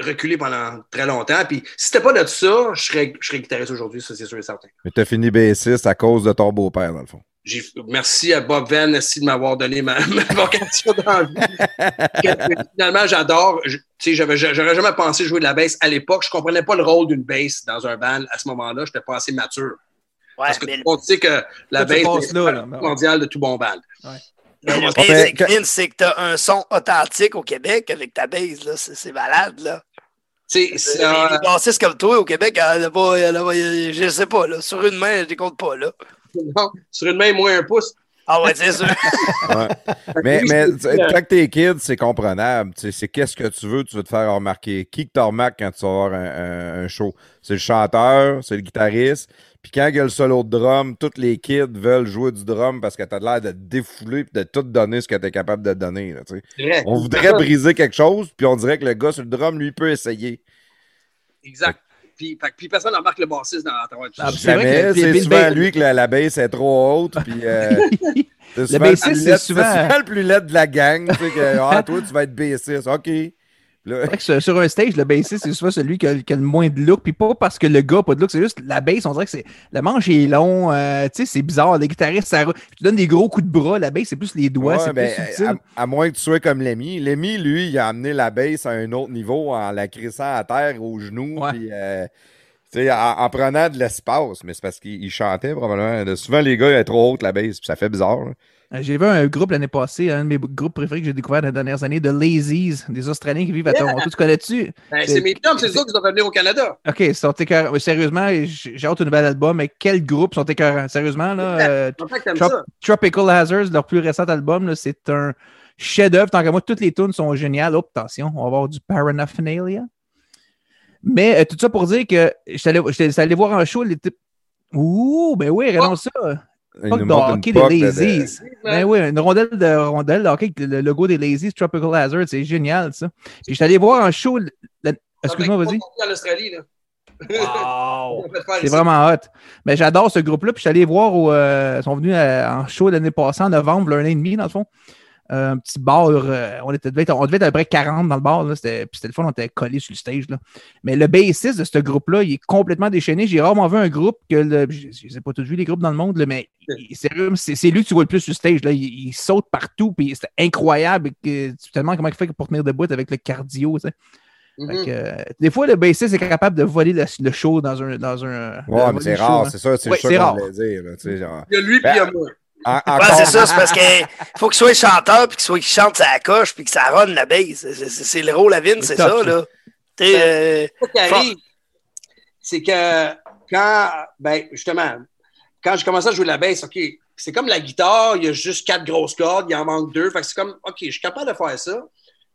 reculé pendant très longtemps. Puis si c'était pas de ça, je serais, je serais guitariste aujourd'hui, ça c'est sûr et certain. Mais t'as fini bassiste à cause de ton beau-père, dans le fond. J'ai- Merci à Bob Venn merci de m'avoir donné ma, *laughs* ma vocation dans la vie. Que, Finalement, j'adore. Je- tu sais, j'avais- J'aurais jamais pensé jouer de la bass à l'époque. Je comprenais pas le rôle d'une bass dans un band à ce moment-là. Je n'étais pas assez mature. Ouais, Parce que mais le monde sait que la tu bass est là, le là. Ben ouais. mondial de tout bon band. Mais le Ouais, pire, mais c'est que, c'est que t'as un son authentique au Québec avec ta base, là. C'est c'est malade, là. Tu sais, c'est, Les, euh, les bassistes comme toi au Québec, elle a pas, elle a pas- je sais pas, là. Sur une main, je les compte pas, là. *laughs* non, sur une main, moins un pouce. Ah ouais, c'est sûr. *laughs* Ouais. Mais, mais quand t'es kid, c'est comprenable. C'est qu'est-ce que tu veux, tu veux te faire remarquer. Qui que tu remarques quand tu vas voir un, un- un show? C'est le chanteur, c'est le guitariste. Puis quand il y a le solo de drum, tous les kids veulent jouer du drum parce que t'as l'air de te défouler et de tout donner ce que t'es capable de donner. là, on voudrait briser quelque chose, puis on dirait que le gars sur le drum, lui, peut essayer. Exact. Puis, puis personne n'embarque le bassiste dans tout Ah, c'est vrai que c'est souvent lui que la, la baisse est trop haute. Puis, euh, *laughs* c'est souvent bassiste, le plus c'est laid- souvent- le plus laid de la gang. Tu sais, que, ah, toi, tu vas être bassiste. OK. Là, vrai que sur- un stage, le bassiste, c'est souvent celui qui a, qui a le moins de look. Puis pas parce que le gars n'a pas de look, c'est juste la bass, on dirait que c'est. Le manche est long, euh, tu sais, c'est bizarre. Les guitaristes, ça. Tu donnes des gros coups de bras, la bass, c'est plus les doigts, Ouais, c'est ben, plus subtil. à, à moins que tu sois comme Lémi. Lémi, lui, il a amené la baisse à un autre niveau en la crissant à terre, aux genoux, Ouais. puis, euh, en, en prenant de l'espace. Mais c'est parce qu'il il chantait probablement. Souvent, les gars, il est trop haute la baisse, puis ça fait bizarre. là. Euh, J'ai vu un groupe l'année passée, un de mes groupes préférés que j'ai découvert dans les dernières années, de Lazies, des Australiens qui vivent à Yeah. Toronto. Tu connais-tu? Ben, c'est- mes chums, c'est eux qui sont venir au Canada. Ok, ils sont écœurants. Sérieusement, j'ai hâte de nouvel album, mais quel groupe sont écœurants? Sérieusement, là, euh, Trop- ça. Tropical Hazards, leur plus récent album, c'est un chef-d'œuvre. Tant qu'à moi, toutes les tunes sont géniales. Oh, attention, on va avoir du Paraphernalia. Mais euh, tout ça pour dire que j'étais allé, voir un show. Les. Ouh, ben oui, regardons ça. De une hockey des de- de- Lazies. Ben oui, une rondelle de rondelle de hockey avec le logo des Lazies, Tropical Hazards, c'est génial ça. Puis j'étais allé voir un show. Excuse-moi, vas-y. En Australie, là. Wow! *laughs* C'est vraiment hot. Mais j'adore ce groupe-là. Puis je suis allé voir au, euh, ils sont venus euh, en show l'année passée, en novembre, l'année et demi, dans le fond. Euh, un petit bar. euh, on, était, devait être, on devait être à peu près 40 dans le bar. là. C'était, puis c'était le fun, on était collés sur le stage. Là. Mais le bassiste de ce groupe-là, il est complètement déchaîné. J'ai rarement vu un groupe que le, je les ai pas tous vu les groupes dans le monde, là, mais c'est, c'est lui que tu vois le plus sur le stage. Là. Il, il saute partout, puis c'est incroyable. Que, tu te demandes comment il fait pour tenir debout avec le cardio. tu sais. Mhm. Que, euh, des fois, le bassiste est capable de voler le, le show dans un. Dans un Ouais, mais c'est le show, rare, hein. c'est ça, c'est ça c'est qu'on voulait dire. là, tu sais, genre. Il y a lui, puis il y a moi. En- Ouais, encore- c'est ça, c'est parce qu'il faut qu'il soit chanteur, puis qu'il soit qu'il chante sa coche, puis que ça run la base. C'est- le rôle à Vince, c'est ça, ça. là. Sais, euh, Ce qui arrive, c'est que quand, ben, justement, quand j'ai commencé à jouer de la basse, OK, c'est comme la guitare, il y a juste quatre grosses cordes, il en manque deux. Fait que c'est comme, OK, je suis capable de faire ça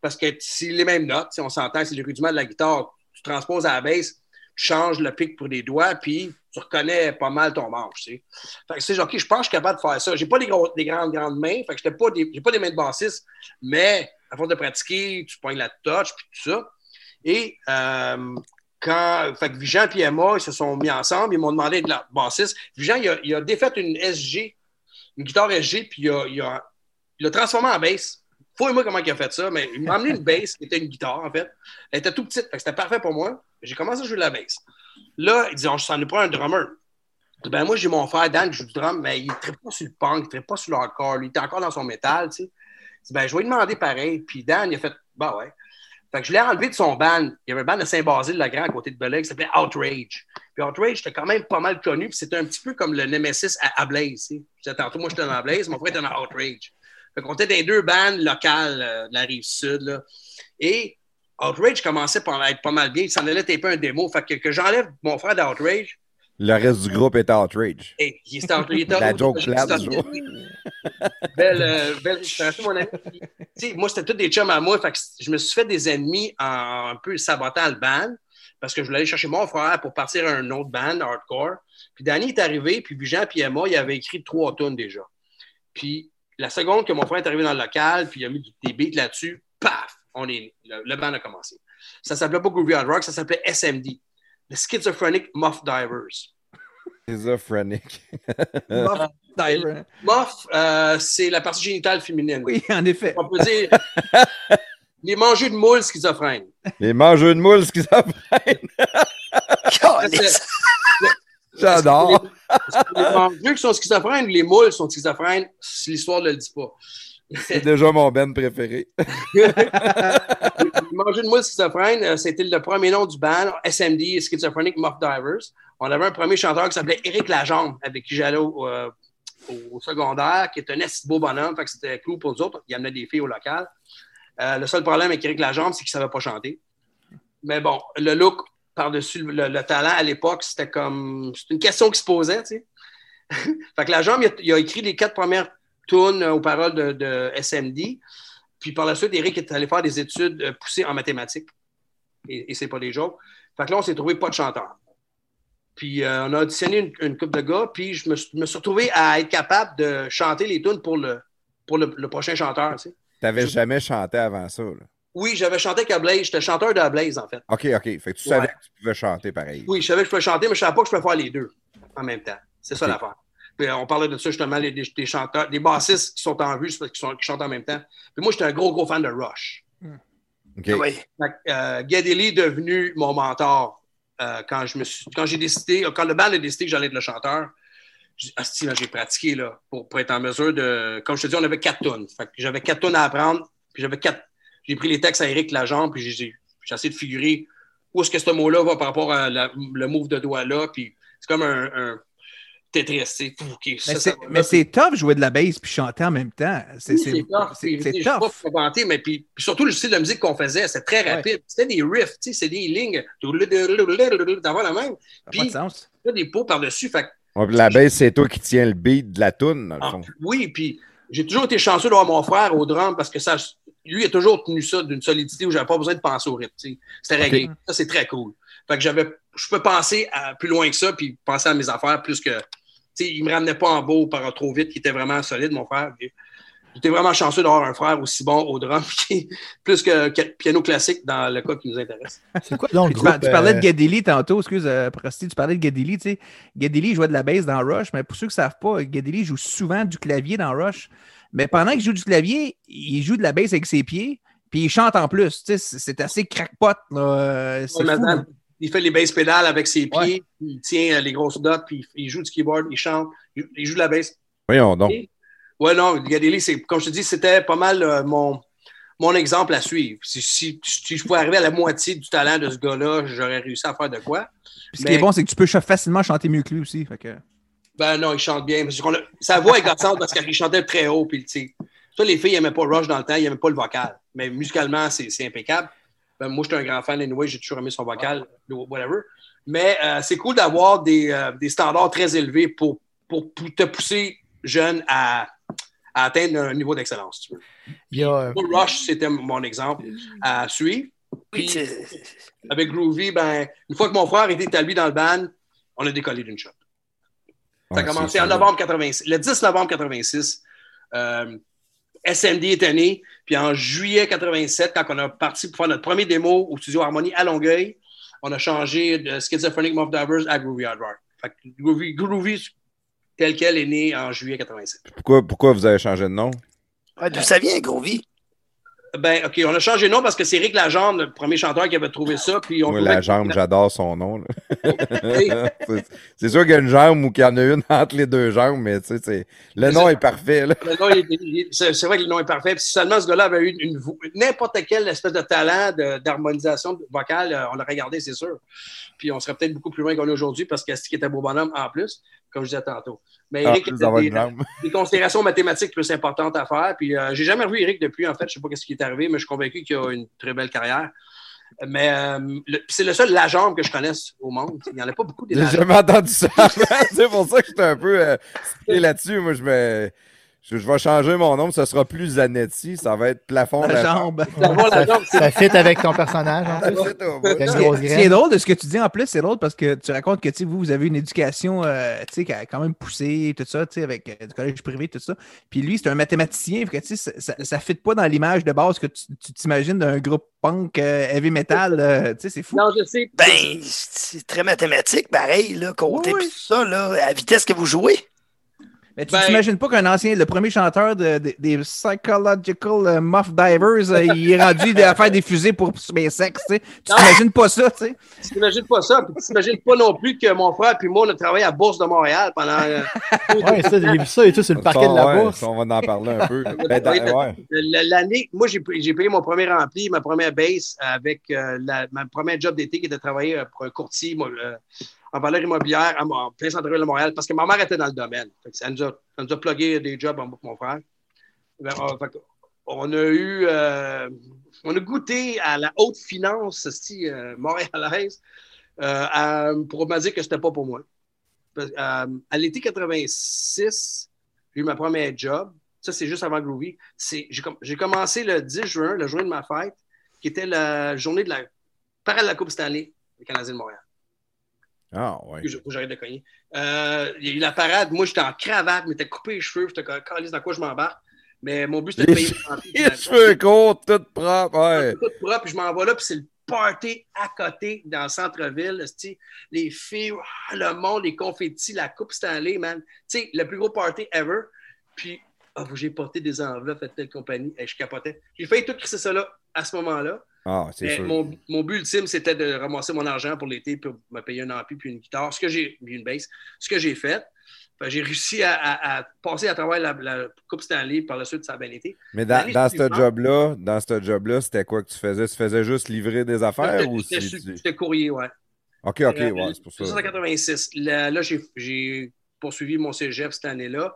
parce que c'est les mêmes notes. Si on s'entend, c'est le rudiment de la guitare. Tu transposes à la basse, tu changes le pic pour des doigts, puis tu reconnais pas mal ton manche. Tu. Fait que c'est OK, je pense que je suis capable de faire ça. J'ai pas des, gros- des grandes, grandes mains, fait que j'étais pas des, j'ai pas des mains de bassiste, mais à force de pratiquer, tu pognes la touch, puis tout ça. Et euh, quand fait que Vigent et Emma, ils se sont mis ensemble, ils m'ont demandé de la bassiste. Vigent, il a, il a défait une SG, une guitare SG, puis il a, il a, il l'a transformé en bass. Fouille-moi comment il a fait ça, mais il m'a amené une bass qui était une guitare, en fait. Elle était tout petite, c'était parfait pour moi. J'ai commencé à jouer de la bass. Là, il dit, on s'en est pas un drummer. Ben, moi, j'ai mon frère Dan qui joue du drum, mais il ne traite pas sur le punk, il ne pas sur le hardcore. Lui, il était encore dans son métal, tu sais. Ben, je vais lui demander pareil. Puis Dan, il a fait, bah ouais. Fait que je l'ai enlevé de son band. Il y avait un band de Saint-Basile-le-Grand à côté de Belleuil qui s'appelait Outrage. Puis Outrage, c'était quand même pas mal connu. Puis c'était un petit peu comme le Nemesis à, à Blaze. Tu sais. Tantôt, moi, j'étais dans Blaze, mon frère était dans Outrage. Fait qu'on était dans les deux bandes locales euh, de la rive sud. Là. Et Outrage commençait à être pas mal bien. Il s'en allait taper un démo. Fait que, que j'enlève mon frère d'Outrage. Le reste du groupe était outrage. Il était outrage. La joke plate du jour. Belle, euh, belle mon ami. Moi, c'était tous des chums à moi. Fait que je me suis fait des ennemis en un peu sabotant le band parce que je voulais aller chercher mon frère pour partir à un autre band hardcore. Puis Danny est arrivé, puis Jean puis Emma, il avait écrit trois tonnes déjà. Puis la seconde que mon frère est arrivé dans le local, puis il a mis des beats là-dessus, paf, on est, le, le band a commencé. Ça s'appelait pas Groovy Hard Rock, ça s'appelait SMD, The Schizophrenic Muff Divers. Schizophrenic. Muff Diver. *laughs* Muff, euh, c'est la partie génitale féminine. Oui, en effet. On peut dire *laughs* les mangeux de moules schizophrènes. Les mangeux de moules schizophrènes. J'adore. Les *laughs* mangeux qui sont schizophrènes ou les moules sont schizophrènes, l'histoire ne le dit pas. C'est déjà mon Ben préféré. *laughs* Manger de moules schizophrène, euh, c'était le premier nom du band, SMD, Schizophrenic Muff Divers. On avait un premier chanteur qui s'appelait Éric Lajambe, avec qui j'allais au, euh, au secondaire, qui est un assez beau bonhomme, fait que c'était cool pour nous autres. Il amenait des filles au local. Euh, le seul problème avec Éric Lajambe, c'est qu'il ne savait pas chanter. Mais bon, le look par-dessus le, le talent à l'époque, c'était comme. C'est une question qui se posait, tu sais. *laughs* fait que Lajambe, il a, il a écrit les quatre premières tunes aux paroles de, de SMD. Puis par la suite, Eric est allé faire des études euh, poussées en mathématiques. Et, et c'est pas des jokes. Fait que là, on s'est trouvé pas de chanteur. Puis euh, on a auditionné une, une couple de gars, puis je me, suis- me suis retrouvé à être capable de chanter les tunes pour le, pour le, le prochain chanteur. tu sais. T'avais jamais chanté avant ça. Là. Oui, j'avais chanté avec Blaze. J'étais chanteur de Blaze, en fait. OK, OK. Fait que tu savais Ouais. que tu pouvais chanter pareil. Oui, je savais que je pouvais chanter, mais je ne savais pas que je pouvais faire les deux en même temps. C'est ça l'affaire. Puis, euh, on parlait de ça justement, les, des, des chanteurs, des bassistes qui sont en vue, c'est parce qu'ils sont- qui chantent en même temps. Puis moi, j'étais un gros, gros fan de Rush. OK. Oui. Fait que, euh, Geddy est devenu mon mentor euh, quand je me suis, quand j'ai décidé, quand le band a décidé que j'allais être le chanteur. J'ai pratiqué là, pour, pour être en mesure de. Comme je te dis, on avait quatre tonnes. Fait que j'avais quatre tonnes à apprendre. Puis j'avais quatre. J'ai pris les textes à Eric Lajambe, puis j'ai j'ai essayé de figurer où est-ce que ce mot-là va par rapport à la- le move de doigt là. Puis c'est comme un, un Tetris, Mais c'est- c'est tough jouer de la bass puis chanter en même temps. C'est oui, c'est- c'est tough. c'est- Puis, c'est je sais pas tough. vanter, mais puis, puis surtout le style de musique qu'on faisait, c'était très rapide. C'était des riffs, tu sais, c'est des lignes. D'avoir la même. Ça n'a pas Puis, de sens. des pots par-dessus. Fait Ouais, puis la baisse, c'est toi qui tiens le beat de la toune, dans le ah, fond. oui, puis j'ai toujours été chanceux d'avoir mon frère au drum parce que ça, lui, il a toujours tenu ça d'une solidité où j'avais pas besoin de penser au rythme. C'était réglé. Ça, c'est très cool. Fait que j'avais, je peux penser à plus loin que ça, puis penser à mes affaires plus que. Tu sais, il me ramenait pas en beau par trop vite, qui était vraiment solide, mon frère. J'étais vraiment chanceux d'avoir un frère aussi bon au drum, *laughs* qui- plus que, que piano classique dans le cas qui nous intéresse. C'est quoi? Donc tu, par- tu parlais euh, de Gedeli tantôt, excuse, euh, Prosti, tu parlais de Gedeli, tu sais. Gedeli jouait de la bass dans Rush, mais pour ceux qui ne savent pas, Gedeli joue souvent du clavier dans Rush. Mais pendant qu'il joue du clavier, il joue de la bass avec ses pieds, puis il chante en plus. Tu sais, c'est assez crackpot. là. Euh, fou. madame, il fait les basses pédales avec ses pieds, Ouais. il tient euh, les grosses notes, puis il joue du keyboard, il chante, il, joue de la basse. Voyons donc. Ouais, non, Gadeli, c'est comme je te dis, c'était pas mal euh, mon, mon exemple à suivre. Si, si- si je pouvais arriver à la moitié du talent de ce gars-là, j'aurais réussi à faire de quoi. Puis ce Mais- qui est bon, c'est que tu peux facilement chanter mieux que lui aussi. Fait que... Ben non, il chante bien. Parce qu'on a- sa voix est gossante parce qu'il chantait très haut. Puis, tu sais, ça, les filles n'aimaient pas Rush dans le temps, ils n'aimaient pas le vocal. Mais musicalement, c'est c'est impeccable. Ben, moi, j'étais un grand fan anyway, j'ai toujours aimé son vocal, whatever. Mais euh, c'est cool d'avoir des, euh, des standards très élevés pour, pour, pour te pousser jeune à, à atteindre un niveau d'excellence, si tu veux. il y a, euh, Rush, c'était mon exemple à suivre. Oui, Puis, avec Groovy, ben, une fois que mon frère était établi dans le band, on a décollé d'une shot. Ça a Ouais, commencé en novembre 86. Le 10 novembre 86, euh, SMD était né. Puis en juillet 87, quand on a parti pour faire notre premier démo au studio Harmonie à Longueuil, on a changé de Schizophrenic Muff Divers à Groovy Hard Rock. Fait que Groovy, Groovy, tel quel, est né en juillet 87. Pourquoi, pourquoi vous avez changé de nom? Ouais, D'où ça vient, Groovy? Ben, OK, on a changé de nom parce que c'est Eric Lajambe, le premier chanteur qui avait trouvé ça. Puis on Moi, la que- jambe, j'adore son nom. *laughs* C'est- sûr qu'il y a une jambe ou qu'il y en a une entre les deux jambes, mais tu sais, c'est- le nom est parfait. Là. Le nom, c'est vrai que le nom est parfait. Puis si seulement ce gars-là avait eu une, n'importe quelle espèce de talent d'harmonisation vocale, euh, on l'aurait gardé, c'est sûr. Puis on serait peut-être beaucoup plus loin qu'on est aujourd'hui parce que c'est qui était beau bonhomme en plus, comme je disais tantôt. Mais En Eric plus a d'avoir des, considérations mathématiques plus importantes à faire. Puis euh, j'ai jamais revu Eric depuis, en fait. Je sais pas ce qui est arrivé, mais je suis convaincu qu'il a une très belle carrière. Mais euh, c'est le seul Lajambe que je connaisse au monde. Il n'y en a pas beaucoup des J'ai jamais entendu ça. *laughs* c'est pour ça que j'étais un peu euh, là-dessus. Moi, je me. Je, je vais changer mon nom, ce sera plus Zanetti, ça va être plafond La *laughs* la jambe. Ça fit avec ton personnage. en plus. C'est drôle de ce que tu dis en plus, c'est drôle parce que tu racontes que vous, vous avez une éducation euh, tu sais, qui a quand même poussé, tout ça, tu sais, avec euh, du collège privé, tout ça. Puis lui, c'est un mathématicien, fait que, tu sais, ça ne fit pas dans l'image de base que tu t'imagines d'un groupe punk, euh, heavy metal. euh, tu sais, c'est fou. Non, je sais. Ben, c'est très mathématique, pareil, là, compter Oui, tout ça, là, à la vitesse que vous jouez. Mais tu Ben- t'imagines pas qu'un ancien, le premier chanteur de- de- des Psychological euh, Muff Divers, euh, il est rendu à faire des fusées pour SpaceX, tu sais. Tu t'imagines pas ça, tu sais. Tu t'imagines pas ça, puis tu t'imagines pas non plus que mon frère puis moi, on a travaillé à Bourse de Montréal pendant. euh, *laughs* Ouais, ça, j'ai vu ça et tout sur le parquet de la ouais, bourse. on va en parler un peu. *laughs* Ben, L'année, moi, j'ai j'ai payé mon premier rempli, ma première base avec euh, la, ma première job d'été qui était de travailler pour un courtier moi, euh, en valeur immobilière à, en plein centre-ville de Montréal parce que ma mère était dans le domaine. Ça, nous a, plugué des jobs avec mon frère. On a eu, euh, on a goûté à la haute finance esti, euh, montréalaise euh, pour me dire que c'était pas pour moi. Euh, à l'été 86, j'ai eu ma première job. Ça, c'est juste avant Groovy. J'ai com- j'ai commencé le 10 juin, la journée de ma fête, qui était la journée de la parade de la Coupe Stanley des Canadiens de Montréal. Ah, ouais. J'arrête de cogner. Euh, il y a eu la parade. Moi, j'étais en cravate, mais t'as coupé les cheveux. J'étais comme, Calisse, dans quoi je m'embarque? Mais mon but, c'était de payer. *laughs* Les cheveux courts, tout propre, ouais. tout propre, puis je m'en vais là, puis c'est le party à côté dans le centre-ville. Les filles, ah, le monde, les confettis, la coupe Stanley, man. Tu sais, le plus gros party ever. Puis, ah, j'ai porté des enveloppes à telle compagnie. Et je capotais. J'ai failli tout crisser ça là à ce moment-là. Ah, c'est sûr. mon, mon but ultime, c'était de ramasser mon argent pour l'été pour me payer un ampli puis une guitare. Ce que j'ai, puis une bass. Ce que j'ai fait, ben, j'ai réussi à, à- à passer à travers la, la Coupe Stanley. Par la suite, ça a bien été. Mais dans, ce job-là, dans ce job-là, c'était quoi que tu faisais? Tu faisais juste livrer des affaires ou J'étais- tu... courrier, ouais. Ok, ok, Euh, ouais, c'est pour ça. 1986. Là, là, j'ai- poursuivi mon cégep cette année-là.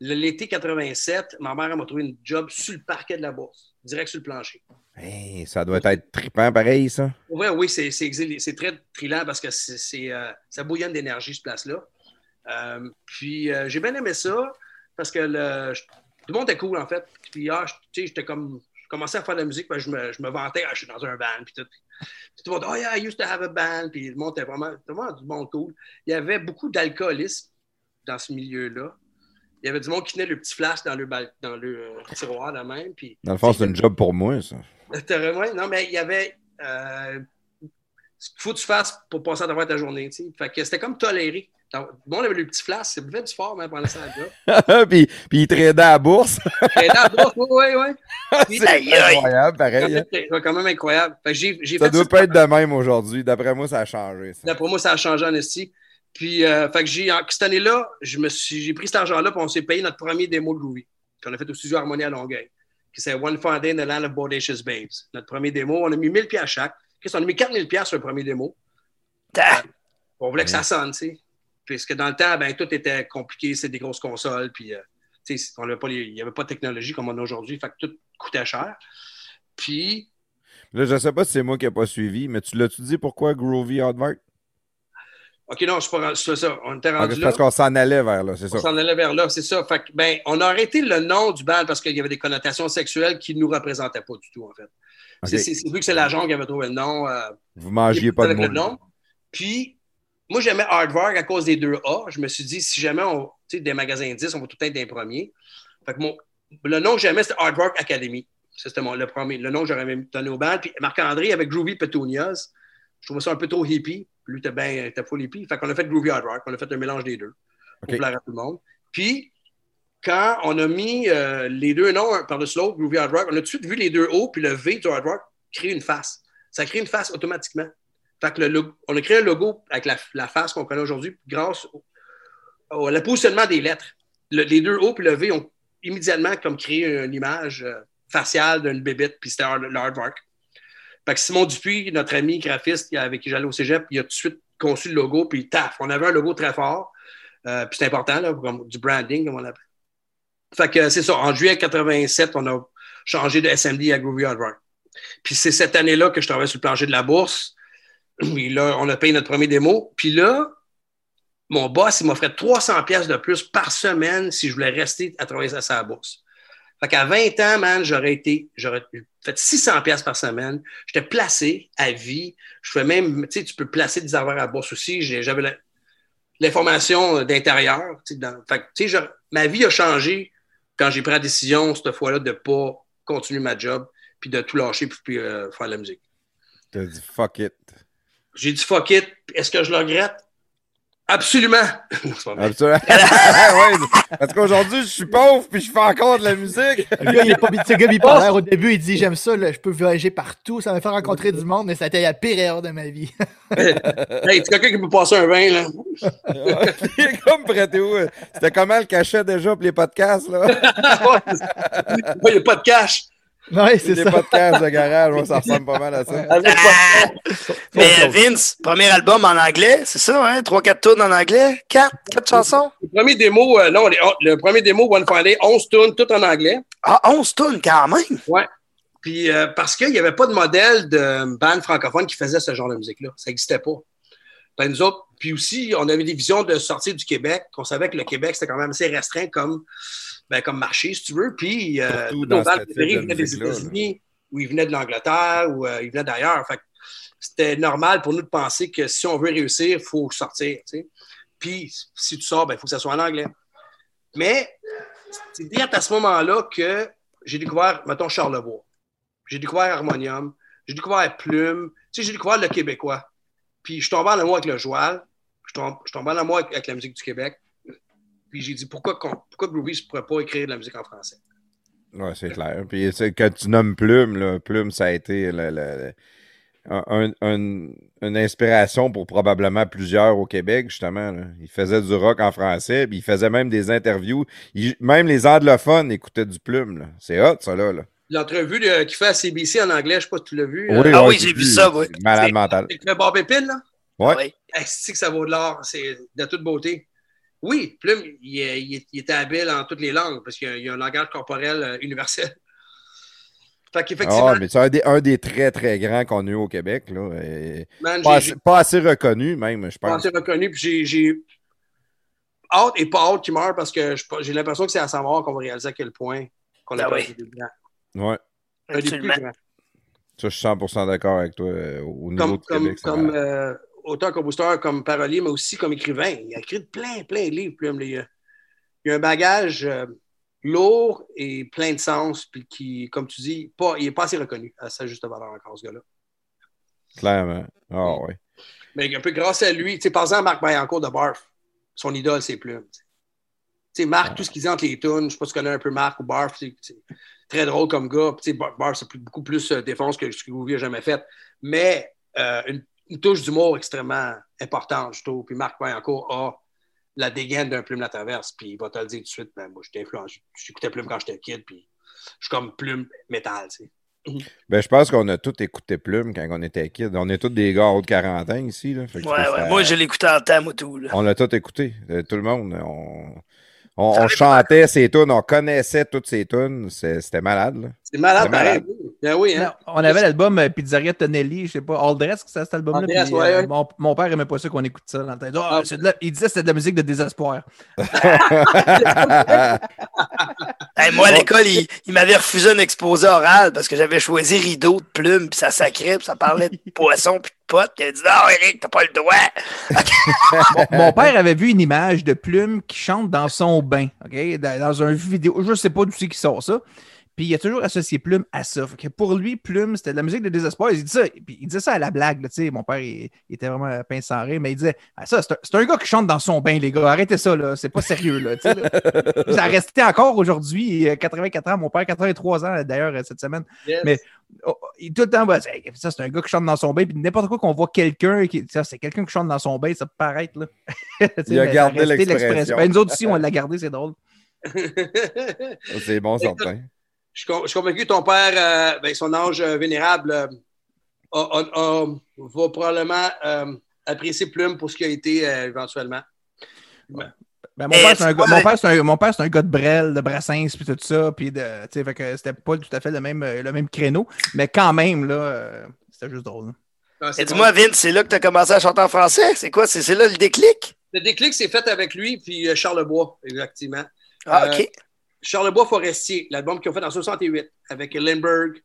L'été 87, ma mère m'a trouvé une job sur le parquet de la bourse, direct sur le plancher. Hey, ça doit être trippant pareil, ça. Vrai, oui, c'est très trillant parce que c'est euh, ça bouillonne d'énergie, ce place-là. Euh, puis euh, j'ai bien aimé ça parce que le, je- tout le monde était cool, en fait. Puis, ah, je- tu sais, j'étais comme. Je commençais à faire de la musique, puis je me, je me vantais, ah, je suis dans un band, puis tout. Puis tout le monde, oh yeah, I used to have a band, puis le monde était vraiment, vraiment du monde cool. Il y avait beaucoup d'alcoolisme dans ce milieu-là. Il y avait du monde qui tenait le petit flash dans le, bal- dans le tiroir, là même. Puis, Dans le fond, c'est une job pour moi, ça. *laughs* Non, mais il y avait euh, ce qu'il faut que tu fasses pour passer à travers ta journée. tu sais. Fait que c'était comme toléré. Donc, Le monde avait le petit flash, c'est buvait du fort même pendant ça. *laughs* puis, puis il tradait à la bourse. Et là, bof, oui, oui, oui. *laughs* c'est incroyable, pareil. hein. C'est quand même incroyable. Fait que Ça fait doit pas être de même aujourd'hui. D'après moi, ça a changé. Pour moi, ça a changé en esti. Puis, euh, fait que j'ai, cette année-là, j'ai pris cet argent-là, puis on s'est payé notre premier démo de Groovy, qu'on a fait au studio Harmonie à Longueuil, qui c'est One Fun Day in the Land of Bodacious Babes. Notre premier démo, on a mis 1000 pièces à chaque. Qu'est-ce qu'on a mis 4000 pièces sur le premier démo. Ta- On voulait que ça sonne, tu sais. Puisque dans le temps, ben, tout était compliqué, c'est des grosses consoles, puis, euh, tu sais, on avait pas les- il n'y avait pas de technologie comme on a aujourd'hui, fait que tout coûtait cher. Puis, Là, je sais pas si c'est moi qui n'ai pas suivi, mais tu l'as-tu dit pourquoi Groovy Hardwork? OK, non, c'est pas rendu- c'est ça. On était rendu là. parce qu'on s'en allait vers là, c'est On ça. s'en allait vers là, c'est ça. Fait que, ben, on a arrêté le nom du band parce qu'il y avait des connotations sexuelles qui ne nous représentaient pas du tout, en fait. C'est- vu que c'est l'agent qui avait trouvé le nom. euh, Vous mangiez pas de nom. Puis, moi, j'aimais Hardwork à cause des deux A. Je me suis dit, si jamais on, tu sais, des magasins 10, on va tout être des premiers. Fait que mon, le nom que j'aimais, c'était Hardwork Academy. C'était mon, le premier. Le nom que j'aurais même donné au band. Puis Marc-André avec Groovy Petunias. Je trouvais ça un peu trop hippie. Lui, était bien, était full hippie. Fait qu'on a fait Groovy Hardwork. On a fait un mélange des deux. Pour plaire à tout le monde. Puis, quand on a mis euh, les deux noms par-dessus l'autre, Groovy Hard Rock, on a tout de suite vu les deux O puis le V du Hard Rock créer une face. Ça crée une face automatiquement. Fait que le logo- on a créé un logo avec la, la face qu'on connaît aujourd'hui grâce au, au- positionnement des lettres. Le- les deux O puis le V ont immédiatement comme créé une image euh, faciale d'une bébête, puis c'était hard- le Hard Rock. Fait que Simon Dupuis, notre ami graphiste avec qui j'allais au cégep, il a tout de suite conçu le logo, puis taf, on avait un logo très fort. Euh, puis c'est important, là, du branding, comme on l'appelle. Fait que c'est ça. En juillet 87, on a changé de SMD à Groovy Hard Rock. Puis c'est cette année-là que je travaillais sur le plancher de la bourse. *clears throat* Puis là, on a payé notre premier démo. Puis là, mon boss, il m'offrait 300 pièces de plus par semaine si je voulais rester à travailler à sa bourse. Fait qu'à 20 ans, man, j'aurais été, j'aurais fait 600 pièces par semaine. J'étais placé à vie. Je fais même, tu sais, tu peux placer des affaires à bourse aussi. J'avais l'information d'intérieur. tu sais, dans- Fait que, tu sais, je- ma vie a changé quand j'ai pris la décision, cette fois-là, de ne pas continuer ma job, puis de tout lâcher, puis, puis, euh, faire de la musique. T'as dit fuck it. J'ai dit fuck it. Est-ce que je le regrette? Absolument. Absolument. *laughs* ouais, parce qu'aujourd'hui, je suis pauvre puis je fais encore de la musique. Le gars, il est pas ce gars bipolaire. Au début, il dit J'aime ça, là, je peux voyager partout, ça me fait rencontrer du monde, mais ça a été la pire erreur de ma vie. *laughs* hey, tu quelqu'un qui peut passer un vin, là? *laughs* Il est comme prêté où? C'était comment le cachet déjà pour les podcasts, là? Il n'y a pas de cash. Ouais, c'est Les ça. podcasts de garage, ça *laughs* ressemble pas mal à ça. Ah! Mais. Vince, premier album en anglais, c'est ça, hein? 3-4 tunes en anglais? 4? 4 chansons? Le premier démo, euh, non, les- oh, le premier démo, One Friday, 11 tunes, tout en anglais. Ah, 11 tunes quand même! Puis euh, parce qu'il n'y avait pas de modèle de band francophone qui faisait ce genre de musique-là. Ça n'existait pas. Ben, nous autres, puis aussi, on avait des visions de sortir du Québec. On savait que le Québec, c'était quand même assez restreint comme, ben, comme marché, si tu veux. Puis euh, de venaient des. États-Unis, ou ils venaient de l'Angleterre, ou euh, ils venaient d'ailleurs. Fait c'était normal pour nous de penser que si on veut réussir, il faut sortir. Puis si tu sors, il faut que ça soit en anglais. Mais c'est direct à ce moment-là que j'ai découvert, mettons, Charlevoix. J'ai découvert Harmonium. J'ai découvert Plume. Tu sais, j'ai découvert le Québécois. Puis je suis tombé en amour avec le joual. Je suis tombé en amour avec, avec la musique du Québec. Puis j'ai dit, pourquoi, pourquoi Groovy ne pourrait pas écrire de la musique en français? Ouais, c'est clair. Puis c'est- quand tu nommes Plume, là, Plume, ça a été le- le- le- un- un- une inspiration pour probablement plusieurs au Québec, justement. là. Il faisait du rock en français, puis il faisait même des interviews. Il- même les anglophones écoutaient du Plume. C'est hot, ça, là. là. L'entrevue de- qu'il fait à CBC en anglais, je ne sais pas si tu l'as vu. Ah euh, oui, j'ai vu ça, oui. c'est Malade C'est- mental. Avec le Bob Épine, là? Ouais. Oui. Est-ce que ça vaut de l'or? C'est de toute beauté. Oui, Plume, il, est- il est- il était habile en toutes les langues parce qu'il y a, il y a un langage corporel euh, universel. *laughs* Fait qu'effectivement, Ah, mais c'est un des, un des très, très grands qu'on a eu au Québec. Là, et man, pas, assez, pas assez reconnu, même, je pas pense. assez reconnu. Puis j'ai- hâte et pas hâte qu'il meure parce que j'ai l'impression que c'est à sa mort qu'on va réaliser à quel point qu'on a Ah perdu oui. des grands. Ouais. Absolument. Ça, je suis 100% d'accord avec toi. euh, Au niveau Comme, du Québec, comme. Euh, auteur-compositeur, comme parolier, mais aussi comme écrivain. Il a écrit plein, plein de livres, Plume. Il, a, il a un bagage euh, lourd et plein de sens, puis qui, comme tu dis, pas, il n'est pas assez reconnu à sa juste valeur encore, ce gars-là. Clairement. Ah, ouais. Mais un peu grâce à lui, tu sais, par exemple, Marc Bayancourt de Barf, son idole, c'est Plume. Tu sais, Marc, tout ce qu'il dit entre les tunes, je sais pas si tu connais un peu Marc ou Barf, c'est très drôle comme gars. Tu sais, Bar- Barf, c'est beaucoup plus euh, défense que ce que Groovy a jamais fait. Mais euh, une, une touche d'humour extrêmement importante, je trouve. Puis Marc Bayancourt a la dégaine d'un Plume la traverse. Puis il va te le dire tout de suite, ben, moi, j'étais influencé. J'écoutais Plume quand j'étais kid, puis je suis comme Plume métal, tu sais. *laughs* Ben, je pense qu'on a tous écouté Plume quand on était kids. On est tous des gars de 40 ans ici. Là. Fait que Ouais, ça- ouais. Moi, je l'écoutais en temps, moi, tout. Là. On l'a tout écouté. euh, Tout le monde. On, on, on chantait ses tunes, on connaissait toutes ses tunes. C'était malade. Là. C'est malade, malade. Ben oui, hein? Non, on avait l'album euh, Pizzeria Tonelli, je sais pas, All Dress, c'est cet album-là. Ouais, euh, ouais. mon, mon père aimait pas ça qu'on écoute ça. Dans le dit, Ah, Ah. la- il disait que c'était de la musique de désespoir. *laughs* Hey, moi, à l'école, il, il m'avait refusé un exposé oral parce que j'avais choisi rideau de plumes, puis ça sacrait, puis ça parlait de *laughs* poisson, puis de potes. Puis il a dit Non, Eric, t'as pas le droit. *laughs* Mon père avait vu une image de Plume qui chante dans son bain, OK? Dans, dans un vidéo. Je sais pas d'où c'est qui sort ça. Puis il a toujours associé Plume à ça. Fait que pour lui, Plume, c'était de la musique de désespoir. Il, dit ça, puis il disait ça à la blague. Là, tu sais, mon père, il, il était vraiment pince sans rire, mais il disait ah, ça, c'est un, gars qui chante dans son bain, les gars. Arrêtez ça, là. C'est pas sérieux. Là, là. *laughs* Ça a resté encore aujourd'hui, euh, 84 ans. Mon père, 83 ans d'ailleurs, euh, cette semaine. Yes. Mais- Oh, il, tout le temps, bah, ça, c'est un gars qui chante dans son bain. Puis n'importe quoi qu'on voit quelqu'un, qui, ça, c'est quelqu'un qui chante dans son bain, ça peut paraître. Là. *laughs* Il a gardé l'expression. Ben, nous autres aussi, on l'a gardé, c'est drôle. *laughs* C'est bon, certain. Je suis con- je suis convaincu que ton père, euh, ben, son âge euh, vénérable, euh, a- a- a- va probablement euh, apprécier Plume pour ce qu'il a été euh, éventuellement. Ben, mon, Eh, père, c'est un mon, père, c'est un, mon père, c'est un gars de Brel, de Brassens, puis tout ça. Puis de, tu sais, fait que c'était pas tout à fait le même, le même créneau. Mais quand même, là, euh, c'était juste drôle. là. Ah, c'est Et dis-moi, Vince, c'est là que tu as commencé à chanter en français? C'est quoi? C'est c'est là le déclic? Le déclic s'est fait avec lui, puis euh, Charles Bois, exactement. Ah, Euh, OK. Charlebois Forestier, l'album qu'ils ont fait en 68 avec Lindbergh,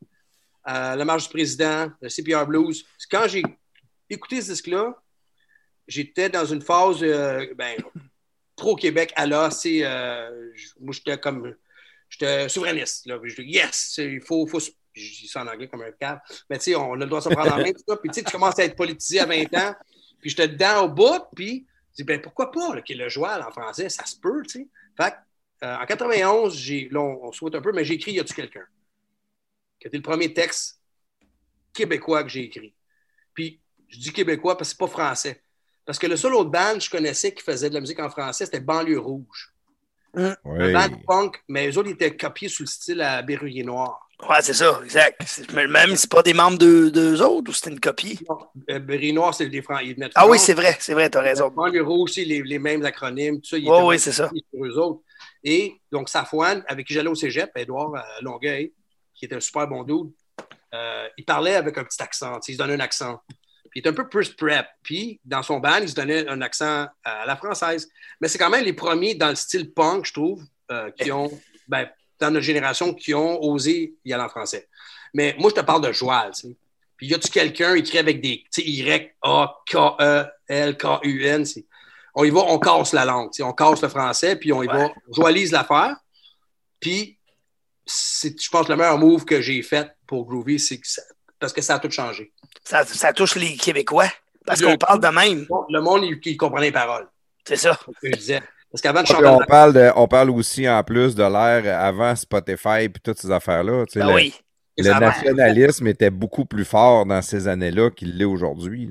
euh, La Marche du Président, le CPR Blues. Quand j'ai écouté ce disque-là, j'étais dans une phase euh, ben, pro-Québec à c'est, euh, moi, j'étais comme. J'étais souverainiste. Là. Je dis, yes, il faut. faut je dis ça en anglais comme un câble. Mais tu sais, on a le droit de se prendre en main. tout. Puis tu commences à être politisé à 20 ans. Puis j'étais dedans au bout. Puis je dis, ben pourquoi pas, qu'il le joual en français, ça se peut, tu sais. Fait euh, en 91, j'ai, là, on, on saute un peu, mais j'ai écrit Y a-tu quelqu'un? Qui était le premier texte québécois que j'ai écrit. Puis, je dis québécois parce que c'est pas français. Parce que le seul autre band que je connaissais qui faisait de la musique en français, c'était Banlieue Rouge. Un Oui. band punk, mais eux autres, ils étaient copiés sous le style à Berruyer Noir. Ouais, c'est ça, exact. Même si c'est pas des membres d'eux d'eux autres ou c'était une copie? Euh, Berruyer Noir, c'est des Français. Ah oui, c'est vrai, c'est vrai, t'as raison. Banlieue Rouge, c'est les, les mêmes acronymes, tout ça. ils Ouais, étaient oui, c'est ça. sur eux autres. Et donc, Safouane, avec qui j'allais au cégep, Edouard à Longueuil, qui était un super bon dude, euh, il parlait avec un petit accent. Il se donnait un accent. Puis il était un peu plus prep. Puis dans son band, il se donnait un accent à la française. Mais c'est quand même les premiers dans le style punk, je trouve, euh, qui ont, ben, dans notre génération, qui ont osé y aller en français. Mais moi, je te parle de Joal. tu sais. Puis y a-tu quelqu'un écrit avec des tu sais, Y-A-K-E-L-K-U-N? c'est- On y va, on casse la langue. On casse le français, puis on y va, on joalise l'affaire. Puis, c'est, je pense, le meilleur move que j'ai fait pour Groovy, c'est que ça- parce que ça a tout changé. Ça, ça touche les Québécois. Parce qu'on parle de même. Le monde, il, il comprenait les paroles. C'est ça. c'est ce que je disais. Parce qu'avant de on, parle de, on parle aussi en plus de l'ère avant Spotify et toutes ces affaires-là. tu sais, Ah le, oui. le nationalisme était beaucoup plus fort dans ces années-là qu'il l'est aujourd'hui.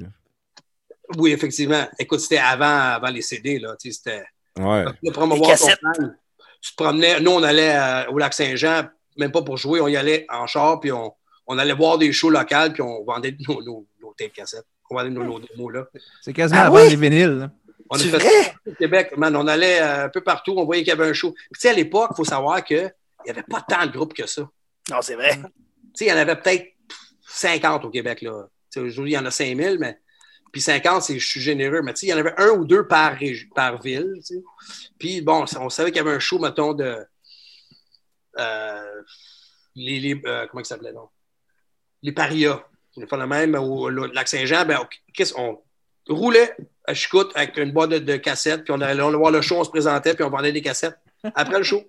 Oui, effectivement. Écoute, c'était avant, avant les CD. Là, tu sais, c'était Ouais. promouvoir ton. Tu te promenais, nous, on allait euh, au lac Saint-Jean, même pas pour jouer, on y allait en char, puis on, on allait voir des shows locales, puis on vendait nos, nos, nos tapes cassettes. On vendait nos, nos démos là. C'est quasiment Ah avant oui? les vinyles. là. On a fait ça au Québec, man, on allait euh, un peu partout, on voyait qu'il y avait un show. Puis, tu sais, à l'époque, il faut savoir qu'il n'y avait pas tant de groupes que ça. Non, c'est vrai. Tu sais, il y en avait peut-être 50 au Québec. Là. Tu sais, Aujourd'hui, il y en a 5000, mais. Puis 50, c'est, je suis généreux, mais tu sais, il y en avait un ou deux par, par ville. Puis bon, on savait qu'il y avait un show, mettons, de. euh, les, euh, comment ça s'appelait, non? Les parias. On fait le même au au lac Saint-Jean. Ben, ok, qu'est-ce on roulait à Chicoute avec une boîte de, cassettes, puis on allait on allait voir le show, on se présentait, puis on vendait des cassettes après le show.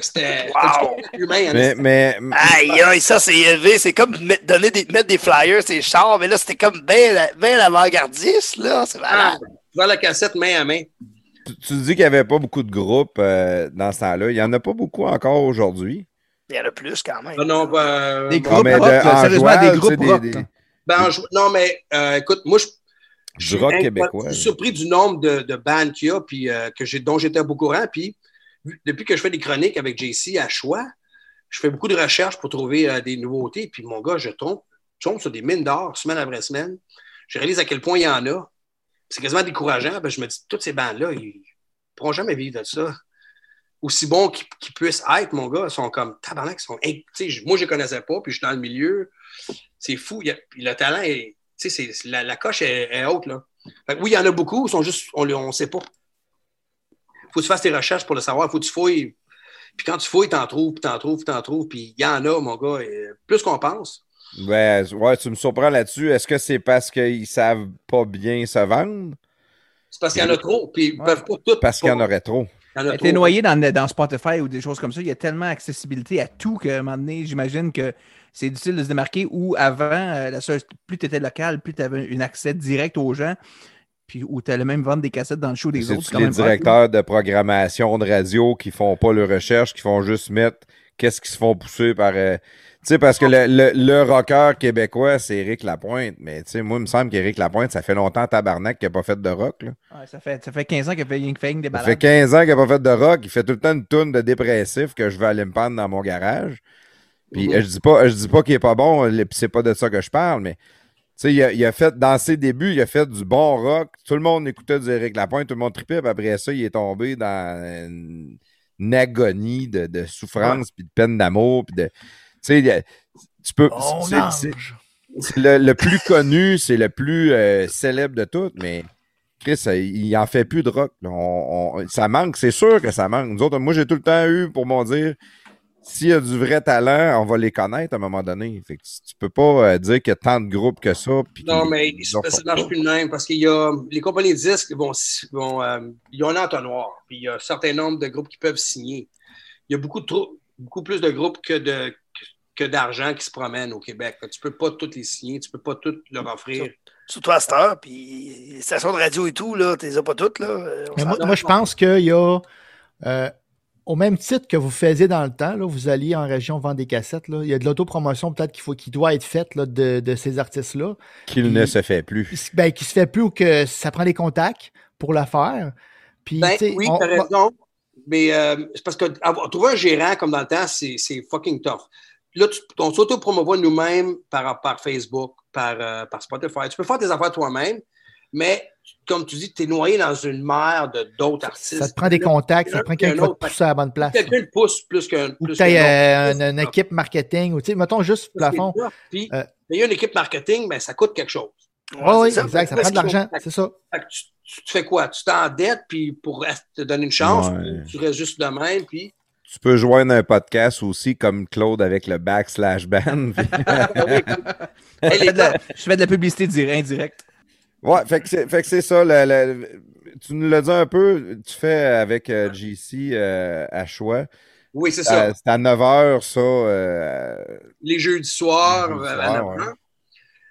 C'était Wow. contact humain. hein. Mais, mais, Aïe, aïe, ça, c'est élevé. C'est comme mettre, donner des, mettre des flyers, c'est chars, mais là, c'était comme bien ben l'avant-gardiste, là. C'est Ah, la cassette main à main. tu, tu dis qu'il n'y avait pas beaucoup de groupes euh, dans ce temps-là. Il n'y en a pas beaucoup encore aujourd'hui. Il y en a plus quand même. Ah non, ben, Des bon, groupes mais rock, de- là, en sérieusement, joual, des groupes rock. des- ben, non, mais euh, écoute, moi, je, je suis surpris du nombre de, de bandes qu'il y a, puis euh, que dont j'étais beaucoup courant. Puis, depuis que je fais des chroniques avec JC à choix, je fais beaucoup de recherches pour trouver euh, des nouveautés. Puis, mon gars, je tombe, tombe sur des mines d'or semaine après semaine. Je réalise à quel point il y en a. C'est quasiment décourageant. que je me dis, toutes ces bandes-là, ils ne pourront jamais vivre de ça. Aussi bons qu'ils, puissent être, mon gars, ils sont comme tabarnak. sont moi, je ne connaissais pas, puis je suis dans le milieu. C'est fou. Il a- le talent la, la coche est, haute, là. Oui, il y en a beaucoup, sont juste, on ne sait pas. Faut que tu fasses tes recherches pour le savoir, faut que tu fouilles. Puis quand tu fouilles, t'en trouves, puis t'en trouves, puis t'en trouves, puis il y en a, mon gars, et plus qu'on pense. Ben, ouais, tu me surprends là-dessus. Est-ce que c'est parce qu'ils savent pas bien se vendre? C'est parce qu'il y en a trop, puis ils Ouais. peuvent pas tout. Parce qu'il y en aurait trop. T'es noyé dans, dans Spotify ou des choses comme ça. Il y a tellement accessibilité à tout qu'à un moment donné, j'imagine que c'est difficile de se démarquer. Ou avant, euh, la seule- plus tu étais local, plus tu avais un accès direct aux gens. Puis où tu allais même vendre des cassettes dans le show des C'est autres. quand les directeurs de programmation de radio qui font pas leur recherche, qui font juste mettre qu'est-ce qu'ils se font pousser par. euh, Tu sais, parce que le, le, le rocker québécois, c'est Éric Lapointe. Mais tu sais, moi, il me semble qu'Éric Lapointe, ça fait longtemps tabarnak qu'il n'a pas fait de rock. Là. Ouais, ça, fait, ça fait 15 ans qu'il fait, que des Ça balades. fait 15 ans qu'il n'a pas fait de rock. Il fait tout le temps une toune de dépressif que je vais aller me prendre dans mon garage. Puis je dis pas, je dis pas qu'il est pas bon, le- puis c'est pas de ça que je parle, mais sais, il a, il a fait, dans ses débuts, il a fait du bon rock. Tout le monde écoutait du Éric Lapointe, tout le monde tripait, puis après ça, il est tombé dans une, une agonie de, de souffrance, puis de peine d'amour, puis de. Tu sais, tu peux. C'est- le, le plus connu, c'est le plus euh, célèbre de toutes, mais Chris, euh, il en fait plus de rock. là. On- on- ça manque, c'est sûr que ça manque. Nous autres, moi, j'ai tout le temps eu pour m'en dire s'il y a du vrai talent, on va les connaître à un moment donné. Fait que tu, peux pas euh, dire qu'il y a tant de groupes que ça. puis Non, mais ils ça ne marche plus de même parce qu'il y a les compagnies de disques vont, vont euh, ils ont un entonnoir. Puis il y a un certain nombre de groupes qui peuvent signer. Il y a beaucoup, trop, beaucoup plus de groupes que de que d'argent qui se promènent au Québec. Tu peux pas tous les signer, tu peux pas tous leur offrir. Surtout à cette heure, puis les stations de radio et tout, là, tu les as pas toutes, là. Moi, je pense qu'il y a, euh, au même titre que vous faisiez dans le temps, là, vous alliez en région vendre des cassettes, là, il y a de l'autopromotion peut-être qu'il faut, qui doit être faite là, de, de ces artistes-là, Qu'il ne se fait plus. ben, qui se fait plus ou que ça prend des contacts pour la faire. Puis, Ben, tu sais, oui, on- tu as raison. Mais euh, c'est parce que avoir- trouver un gérant comme dans le temps, c'est c'est fucking tough. Là, tu, on s'auto-promouvoit nous-mêmes par, par Facebook, par, euh, par Spotify. Tu peux faire tes affaires toi-même, mais comme tu dis, tu es noyé dans une mer de d'autres artistes. ça te prend des contacts, ça te prend quelqu'un qui va te pousser à la bonne place. Quelqu'un le pousse plus qu'un. Ou tu qu'un autre. une, une équipe marketing, ou tu sais, mettons juste plafond. Puis, Euh, payer une équipe marketing, ben, ça coûte quelque chose. Oui, Ouais, oui, c'est ça. exact, ça prend de l'argent, c'est ça. Tu, tu- tu fais quoi? Tu t'endettes, puis pour te donner une chance, Ouais. tu restes juste de même, puis. Tu peux joindre un podcast aussi comme Claude avec le backslash band. *laughs* *laughs* Hey, je, fais de la, gars, je fais de la publicité dire- indirecte. Ouais, fait que c'est, ça. le- le- tu nous l'as dit un peu, tu fais avec euh, JC euh, à choix. oui, c'est ça. Euh, c'est à 9h, ça. euh, les jeudis soirs. Soirs, à 9 heures.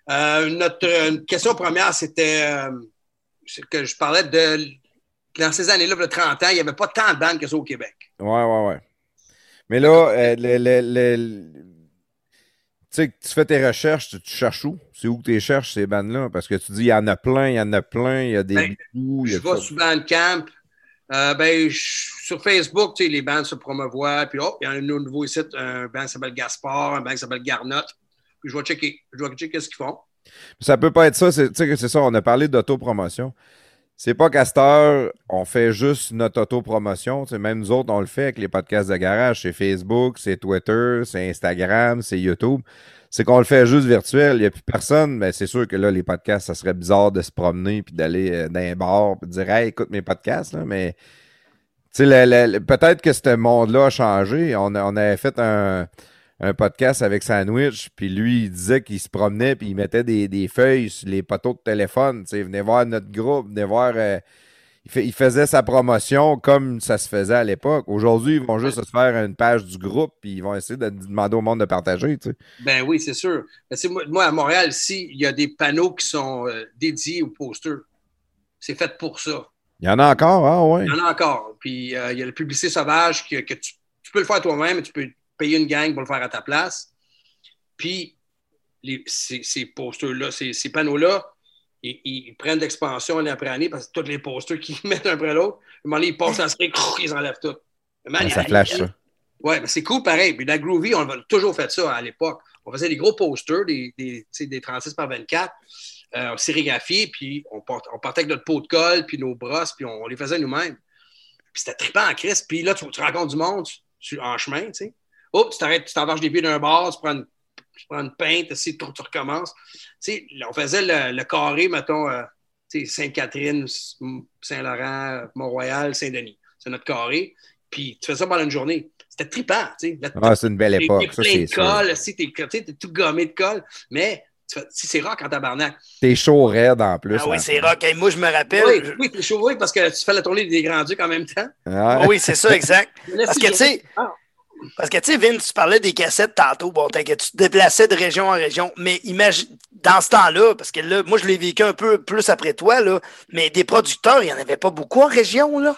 Euh, notre question première, c'était que je parlais de. Dans ces années-là, de 30 ans, il n'y avait pas tant de bandes que ça au Québec. Ouais, ouais, ouais. Mais là, le, le- le- le- tu sais, tu fais tes recherches, tu, tu cherches où? C'est où que tu les cherches, ces bandes-là? Parce que tu dis, il y en a plein, il y en a plein, il y a des Ben, Je vais ça. sur Bandcamp. Euh, ben, je- sur Facebook, tu sais, les bandes se promouvoient. Puis, oh, il y a un nouveau site, un band qui s'appelle Gaspard, un band qui s'appelle Garnotte. Puis, je vais checker. Je vais checker ce qu'ils font. Ça peut pas être ça. Tu sais que c'est ça, on a parlé d'autopromotion. C'est pas heure, on fait juste notre autopromotion. Tu Même nous autres, on le fait avec les podcasts de garage. C'est Facebook, c'est Twitter, c'est Instagram, c'est YouTube. C'est qu'on le fait juste virtuel. Il n'y a plus personne. Mais c'est sûr que là, les podcasts, ça serait bizarre de se promener puis d'aller euh, dans un bar et dire Hey, écoute mes podcasts. Là. Mais peut-être que ce monde-là a changé. On, on avait fait un, un podcast avec Sandwich, puis lui, il disait qu'il se promenait, puis il mettait des, des feuilles sur les poteaux de téléphone. Tu sais, venez voir notre groupe, venez voir. euh, il, fait- il faisait sa promotion comme ça se faisait à l'époque. Aujourd'hui, ils vont juste se faire une page du groupe, puis ils vont essayer de demander au monde de partager. Tu sais. Ben oui, c'est sûr. C'est moi, moi, à Montréal, ici, il y a des panneaux qui sont euh, dédiés aux posters. C'est fait pour ça. Il y en a encore, ah ouais. Il y en a encore. Puis euh, il y a le publicité sauvage que, que tu, tu peux le faire toi-même, tu peux payer une gang pour le faire à ta place. Puis les- ces, ces posters-là, ces, ces panneaux-là, ils, ils prennent l'expansion année après année parce que tous les posters qu'ils *laughs* mettent un après l'autre, à un moment donné, ils passent à ce truc, *laughs* ils enlèvent tout. Man, Ça flash, ça. Ouais, mais c'est cool pareil. Puis la Groovy, on a toujours fait ça à l'époque. On faisait des gros posters, des, des, des 36 par 24, euh, sérigraphiés, puis on, on partait avec notre pot de colle, puis nos brosses, puis on, les faisait nous-mêmes. Puis c'était trippant en crise. Puis là, tu, tu rencontres du monde tu- en chemin, tu sais. Oups, tu t'arrêtes, tu t'envarges des pieds d'un bar, tu prends une, tu prends une pinte, tu, tu recommences. Tu sais, là, on faisait le, le carré, mettons, euh, tu sais, Sainte-Catherine, Saint-Laurent, Mont-Royal, Saint-Denis. C'est notre carré. Puis tu fais ça pendant une journée. C'était trippant, tu sais. Ah, c'est une belle époque, t'es plein c'est de colle, si t'es tu sais, t'es tout gommé de colle, mais si c'est rock en tabarnak. T'es chaud raide en plus. Ah oui, hein. c'est rock. Hey, moi, je me rappelle. Oui, je- oui, t'es chaud, oui, parce que tu fais la tournée des Grands Ducs en même temps. Ouais. Oui, c'est ça, exact. *laughs* Parce que, tu sais, Ah. Parce que, tu sais, Vince, tu parlais des cassettes tantôt. Bon, t'inquiète, tu te déplaçais de région en région. Mais imagine, dans ce temps-là, parce que là, moi, je l'ai vécu un peu plus après toi, là, mais des producteurs, il n'y en avait pas beaucoup en région, là.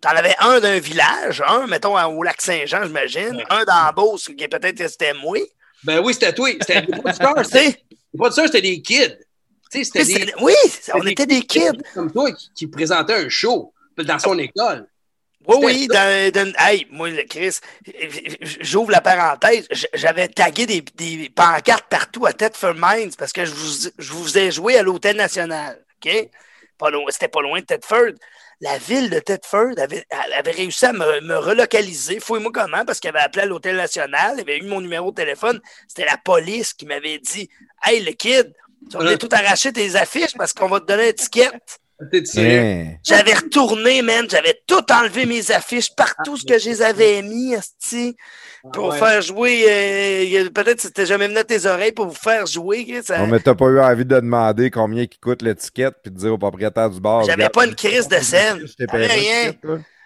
T'en avais un d'un village, un, mettons, au lac Saint-Jean, j'imagine, un dans Beauce, qui peut-être c'était moi. Ben oui, c'était toi. C'était des producteurs, *laughs* Tu sais, des producteurs, c'était des kids. C'était des, oui, on était des kids. comme toi qui, qui présentaient un show dans son école. Oui, oui, dans, dans- hey, moi, Chris, j'ouvre la parenthèse, j'avais tagué des, des pancartes partout à Thetford Mines parce que je vous, je vous ai joué à l'Hôtel National, OK? Pas loin- C'était pas loin de Thetford. La ville de Thetford avait, réussi à me, me relocaliser. Fouille-moi comment, parce qu'elle avait appelé à l'Hôtel National, elle avait eu mon numéro de téléphone. C'était la police qui m'avait dit Hey, le kid, tu vas tout arracher tes affiches parce qu'on va te donner une étiquette. Hein. J'avais retourné, man. J'avais tout enlevé mes affiches partout ce que je les avais mis, esti, pour ouais. faire jouer. euh, Peut-être que c'était jamais venu à tes oreilles pour vous faire jouer. ça- Non, mais t'as pas eu envie de demander combien qui coûte l'étiquette puis de dire au propriétaire du bar. J'avais pas une crise de scène. je rien.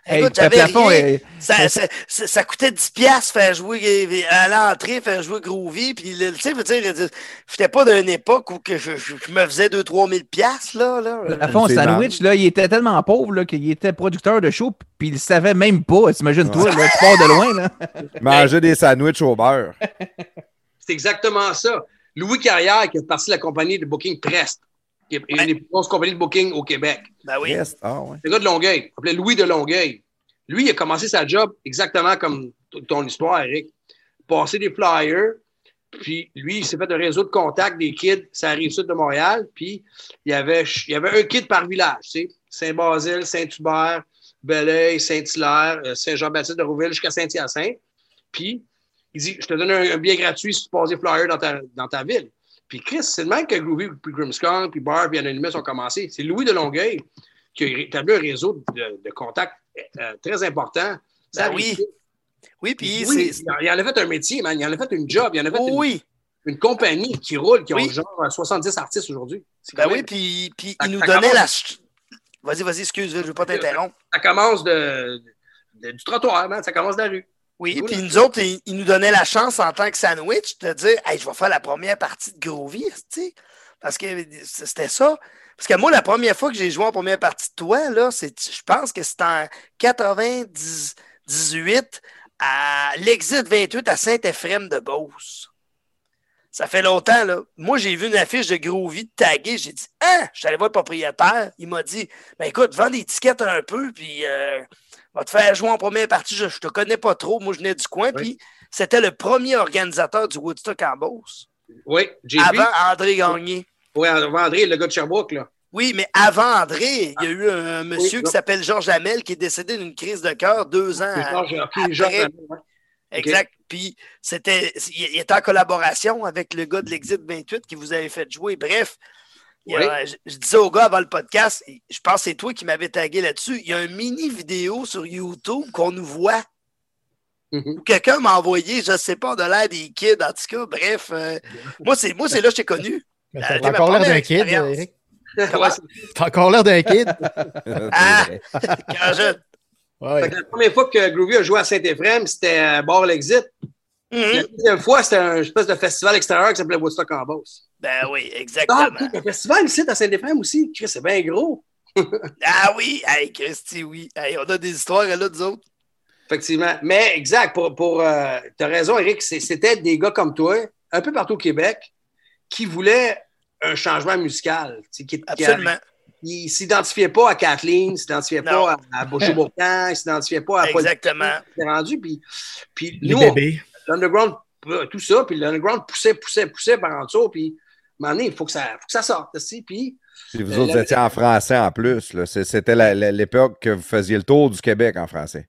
Hey, Écoute, le j'avais plafond rien. est- Ça, ça, ça- ça coûtait 10 piastres faire jouer à l'entrée, faire jouer Groovy. Puis, le- tu sais, je veux dire, je j'étais pas d'une époque où que je, je- je me faisais 2-3 000 piastres, là. là. Le plafond C'est sandwich, là, il était tellement pauvre là, qu'il était producteur de show, puis il le savait même pas. T'imagines-toi, là, tu pars de loin. Là. *laughs* Manger des sandwichs au beurre. C'est exactement ça. Louis Carrière, qui est parti de la compagnie de Booking Prest, qui est une des plus grosses compagnies de booking au Québec. Ben oui. Yes. Ah ouais. Le gars de Longueuil, il s'appelait Louis de Longueuil. Lui, il a commencé sa job exactement comme ton histoire, Eric. Passer des flyers, puis lui, il s'est fait un réseau de contacts des kids, ça arrive sud de Montréal, puis il y avait, il y avait un kid par village, tu sais, Saint-Basile, Saint-Hubert, Belleuil, Saint-Hilaire, euh, Saint-Jean-Baptiste de Rouville jusqu'à Saint-Hyacinthe. Puis, il dit, je te donne un, un billet gratuit si tu passes des flyers dans ta, dans ta ville. Puis Chris, c'est le même que Groovy, puis puis Barb, puis Anonymous ont commencé. C'est Louis de Longueuil qui a établi un réseau de, de contacts euh, très important. Ça Ben oui. Oui, puis Oui, il en- a fait un métier, man. Il en a fait une job. Il en a fait une, Oui, une compagnie qui roule, qui Oui. ont genre 70 artistes aujourd'hui. Ben oui, puis, puis il nous donnait la. Vas-y, vas-y, excuse, je veux pas t'interrompre. Ça commence de, de- du trottoir, man. Ça commence de la rue. Oui, puis nous autres, ils, ils nous donnaient la chance en tant que sandwich de dire Hey, je vais faire la première partie de Groovy, tu sais. Parce que c'était ça. Parce que moi, la première fois que j'ai joué en première partie de toi, là, je pense que c'était en 98 à l'exit 28 à Saint-Ephrem de Beauce. Ça fait longtemps, là. Moi, j'ai vu une affiche de Groovy taguée. J'ai dit, hein, je suis allé voir le propriétaire. Il m'a dit, ben écoute, vends des tickets un peu, puis euh, va te faire jouer en première partie. Je, je te connais pas trop. Moi, je venais du coin, Oui. puis c'était le premier organisateur du Woodstock en Beauce. Oui. Avant André Gagné. Oui, avant André, le gars de Sherbrooke, là. Oui, mais avant André, il y a eu un monsieur Oui, qui s'appelle Georges Hamel qui est décédé d'une crise de cœur deux ans. Après-. Exact. Puis c'était, il était en collaboration avec le gars de l'Exit 28 qui vous avait fait jouer. Bref, a- je, je disais au gars avant le podcast, je pense que c'est toi qui m'avais tagué là-dessus. Il y a une mini vidéo sur YouTube qu'on nous voit. Mhm. Ou quelqu'un m'a envoyé, je ne sais pas, de l'air des kids. En tout cas, bref, euh, moi, c'est moi, c'est là que je t'ai connu. *laughs* Euh, t'as encore l'air d'un kid. Eric. T'as encore l'air d'un kid. Ah! Quand je- Ouais. Fait que la première fois que Groovy a joué à Saint-Ephrem, c'était à Bar l'Exit. Mhm. La deuxième fois, c'était un espèce de festival extérieur qui s'appelait Woodstock en Beauce. Ben oui, Ah, exactement. un festival ici à Saint-Ephrem aussi. Chris, C'est bien gros. *laughs* Ah oui, hey, Christy, oui. Hey, on a des histoires là, nous autres. Effectivement. Mais exact, pour, pour euh, tu as raison, Eric, c'était des gars comme toi, un peu partout au Québec, qui voulaient un changement musical. Qui, Absolument. Ils ne s'identifiaient pas à Kathleen, ils ne s'identifiaient pas à, à Boucher Bourcan, ils ne s'identifiaient pas à Paul Exactement. s'est rendu. Puis, puis nous, l'underground, euh, tout ça, puis l'underground poussait, poussait, poussait par en dessous. Puis, moment il faut que ça, faut que ça sorte. aussi. Puis, Puis vous Euh, autres la- étiez en français en plus. là. C'est- C'était l'époque que vous faisiez le tour du Québec en français.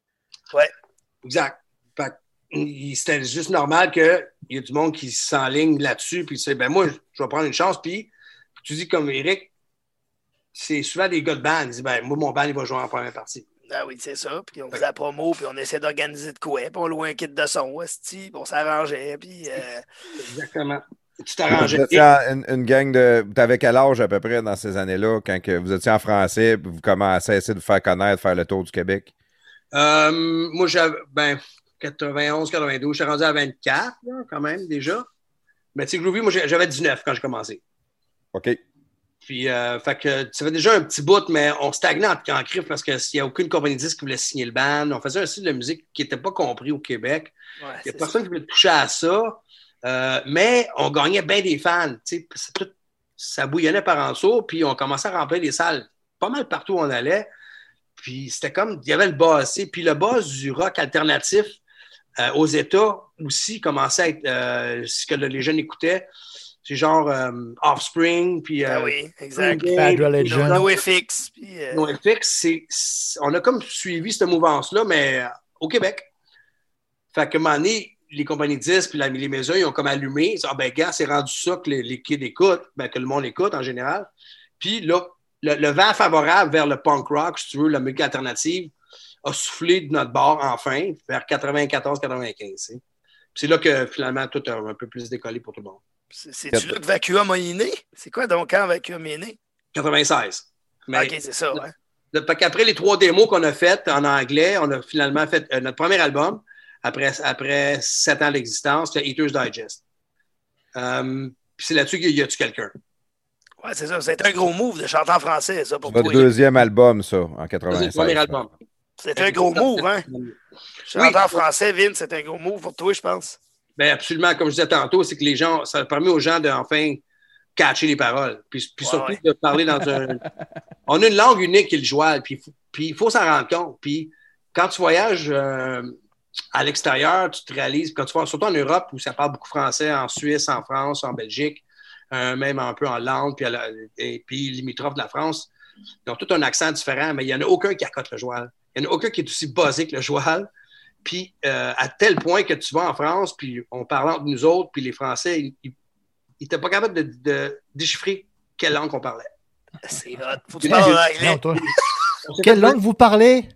exact. Que, il- c'était juste normal qu'il y ait du monde qui s'enligne là-dessus. Puis, sais, ben moi, je vais prendre une chance. Puis, tu dis comme Eric, c'est souvent des gars de band. Ils disent, ben, moi, mon band, il va jouer en première partie. Ah oui, c'est ça. Puis on faisait la promo, puis on essaie d'organiser de quoi. Puis on louait un kit de son, puis on s'arrangeait. Puis euh, Exactement. Tu t'arrangeais. Vous étiez en- une, une gang de. T'avais quel âge à peu près dans ces années-là, quand que vous étiez en français, puis vous commencez à essayer de vous faire connaître, faire le tour du Québec? Euh, moi, j'avais, ben, 91, 92, j'étais rendu à 24, là, quand même, déjà. Mais tu sais, Groovy, moi, j'avais 19 quand j'ai commencé. OK. Puis, euh, fait que ça fait déjà un petit bout, mais on stagnait en, en crif parce qu'il n'y a aucune compagnie de disques qui voulait signer le band. On faisait un style de musique qui n'était pas compris au Québec. Ouais, Il n'y a personne qui voulait toucher à ça. Euh, mais on gagnait bien des fans. tout- ça bouillonnait par en dessous, puis on commençait à remplir les salles pas mal partout où on allait. Puis c'était comme, il y avait le buzz. tu sais. Puis le buzz du rock alternatif euh, aux États aussi commençait à être euh, ce que les jeunes écoutaient. C'est genre euh, Offspring, puis Ah oui, exact. Bad Religion. puis NoFX. On a comme suivi cette mouvance-là, mais euh, au Québec. Fait que, un moment donné, les compagnies de disques puis la, les maisons, ils ont comme allumé. Ils disent, Ah ben, gars, c'est rendu ça que les, les kids écoutent, ben, que le monde écoute en général. Puis là, le, le vent favorable vers le punk rock, si tu veux, la musique alternative, a soufflé de notre bord enfin, vers 94-95. tu sais. Puis c'est là que finalement, tout a un peu plus décollé pour tout le monde. c'est- C'est-tu là que Vacuum est né? C'est quoi donc quand Vacuum est né? 96. Mais- ok, c'est ça, ouais. Qu'après les trois démos qu'on a faites en anglais, on a finalement fait euh, notre premier album après, après sept ans d'existence, c'était Eater's Digest. Euh, puis c'est là-dessus qu'il y a-tu quelqu'un? Ouais, c'est ça. C'est un gros move de chanter en français, ça, pour Votre toi. deuxième album, ça, en C'est 96. le premier album. C'est un gros move, hein? Chanter en français, Vin, c'est un gros move pour toi, je pense. Ben absolument, comme je disais tantôt, c'est que les gens, ça permet aux gens de enfin catcher les paroles. Puis, puis Ouais, surtout ouais. de parler dans un. *laughs* On a une langue unique qui est le joual, puis il faut- puis il faut s'en rendre compte. Puis quand tu voyages euh, à l'extérieur, tu te réalises, quand tu vas surtout en Europe où ça parle beaucoup français, en Suisse, en France, en Belgique, euh, même un peu en Hollande, puis, la- et puis limitrophe de la France, ils ont tout un accent différent, mais il n'y en a aucun qui accote le joual. Il n'y en a aucun qui est aussi basé que le joual. Puis euh, à tel point que tu vas en France, puis on parle entre nous autres, puis les Français, ils n'étaient pas capables de, de déchiffrer quelle langue on parlait. C'est hot. Faut que tu parles en anglais. Quelle langue vous parlez?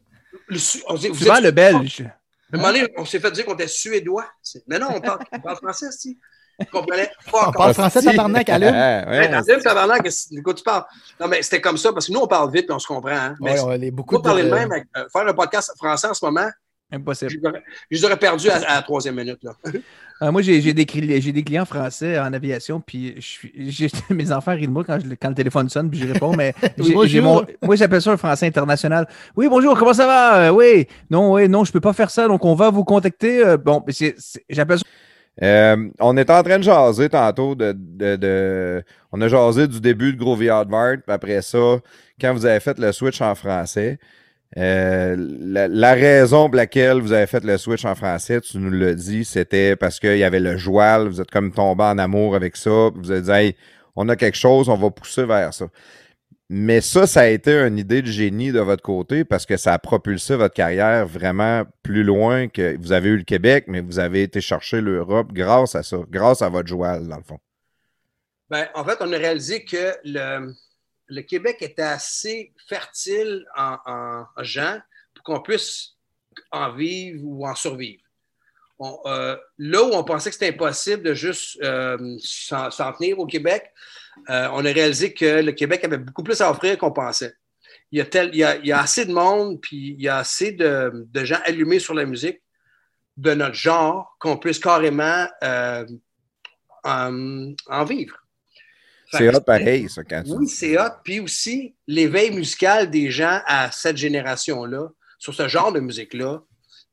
le on vous Souvent êtes- le belge. À un moment donné, on s'est fait dire qu'on était suédois. Mais non, on parle, on parle français, si. On comprenait On fuck parle français, tabarnak, allume. *laughs* Ah, Ouais, ouais, allume, tabarnak, de quoi tu parles? Non, mais c'était comme ça, parce que nous, on parle vite, puis on se comprend. Hein. Mais Ouais, on a beaucoup de. parler le même, avec- euh, faire un podcast français en ce moment, Impossible. je les aurais- je les aurais perdus à, à la troisième minute. Là. *laughs* Euh, moi, j'ai des, clients français en aviation, puis je suis- *laughs* mes enfants rient de moi quand, je- quand le téléphone sonne, puis je réponds, mais *laughs* mon- moi, j'appelle ça un français international. Oui, bonjour, comment ça va? Euh, oui, non, oui, non, je peux pas faire ça, donc on va vous contacter. Euh, bon, mais c'est- c'est- j'appelle ça Euh, on est en train de jaser tantôt de, de- de- On a jasé du début de Groovy Hardware, puis après ça, quand vous avez fait le switch en français, euh, la, raison pour laquelle vous avez fait le switch en français, tu nous l'as dit, c'était parce qu'il y avait le joual, vous êtes comme tombé en amour avec ça, vous avez dit, hey, on a quelque chose, on va pousser vers ça. Mais ça, ça a été une idée de génie de votre côté parce que ça a propulsé votre carrière vraiment plus loin que vous avez eu le Québec, mais vous avez été chercher l'Europe grâce à ça, grâce à votre joual, dans le fond. Ben, en fait, on a réalisé que le, le Québec était assez fertile en, en- en gens pour qu'on puisse en vivre ou en survivre. Euh, là où on pensait que c'était impossible de juste euh, s'en tenir au Québec, euh, on a réalisé que le Québec avait beaucoup plus à offrir qu'on pensait. Il y, a assez de monde, puis il y a assez de, gens allumés sur la musique de notre genre qu'on puisse carrément en, en vivre. C'est hot pareil, ça, quand oui, c'est hot. Puis aussi, l'éveil musical des gens à cette génération-là, sur ce genre de musique-là,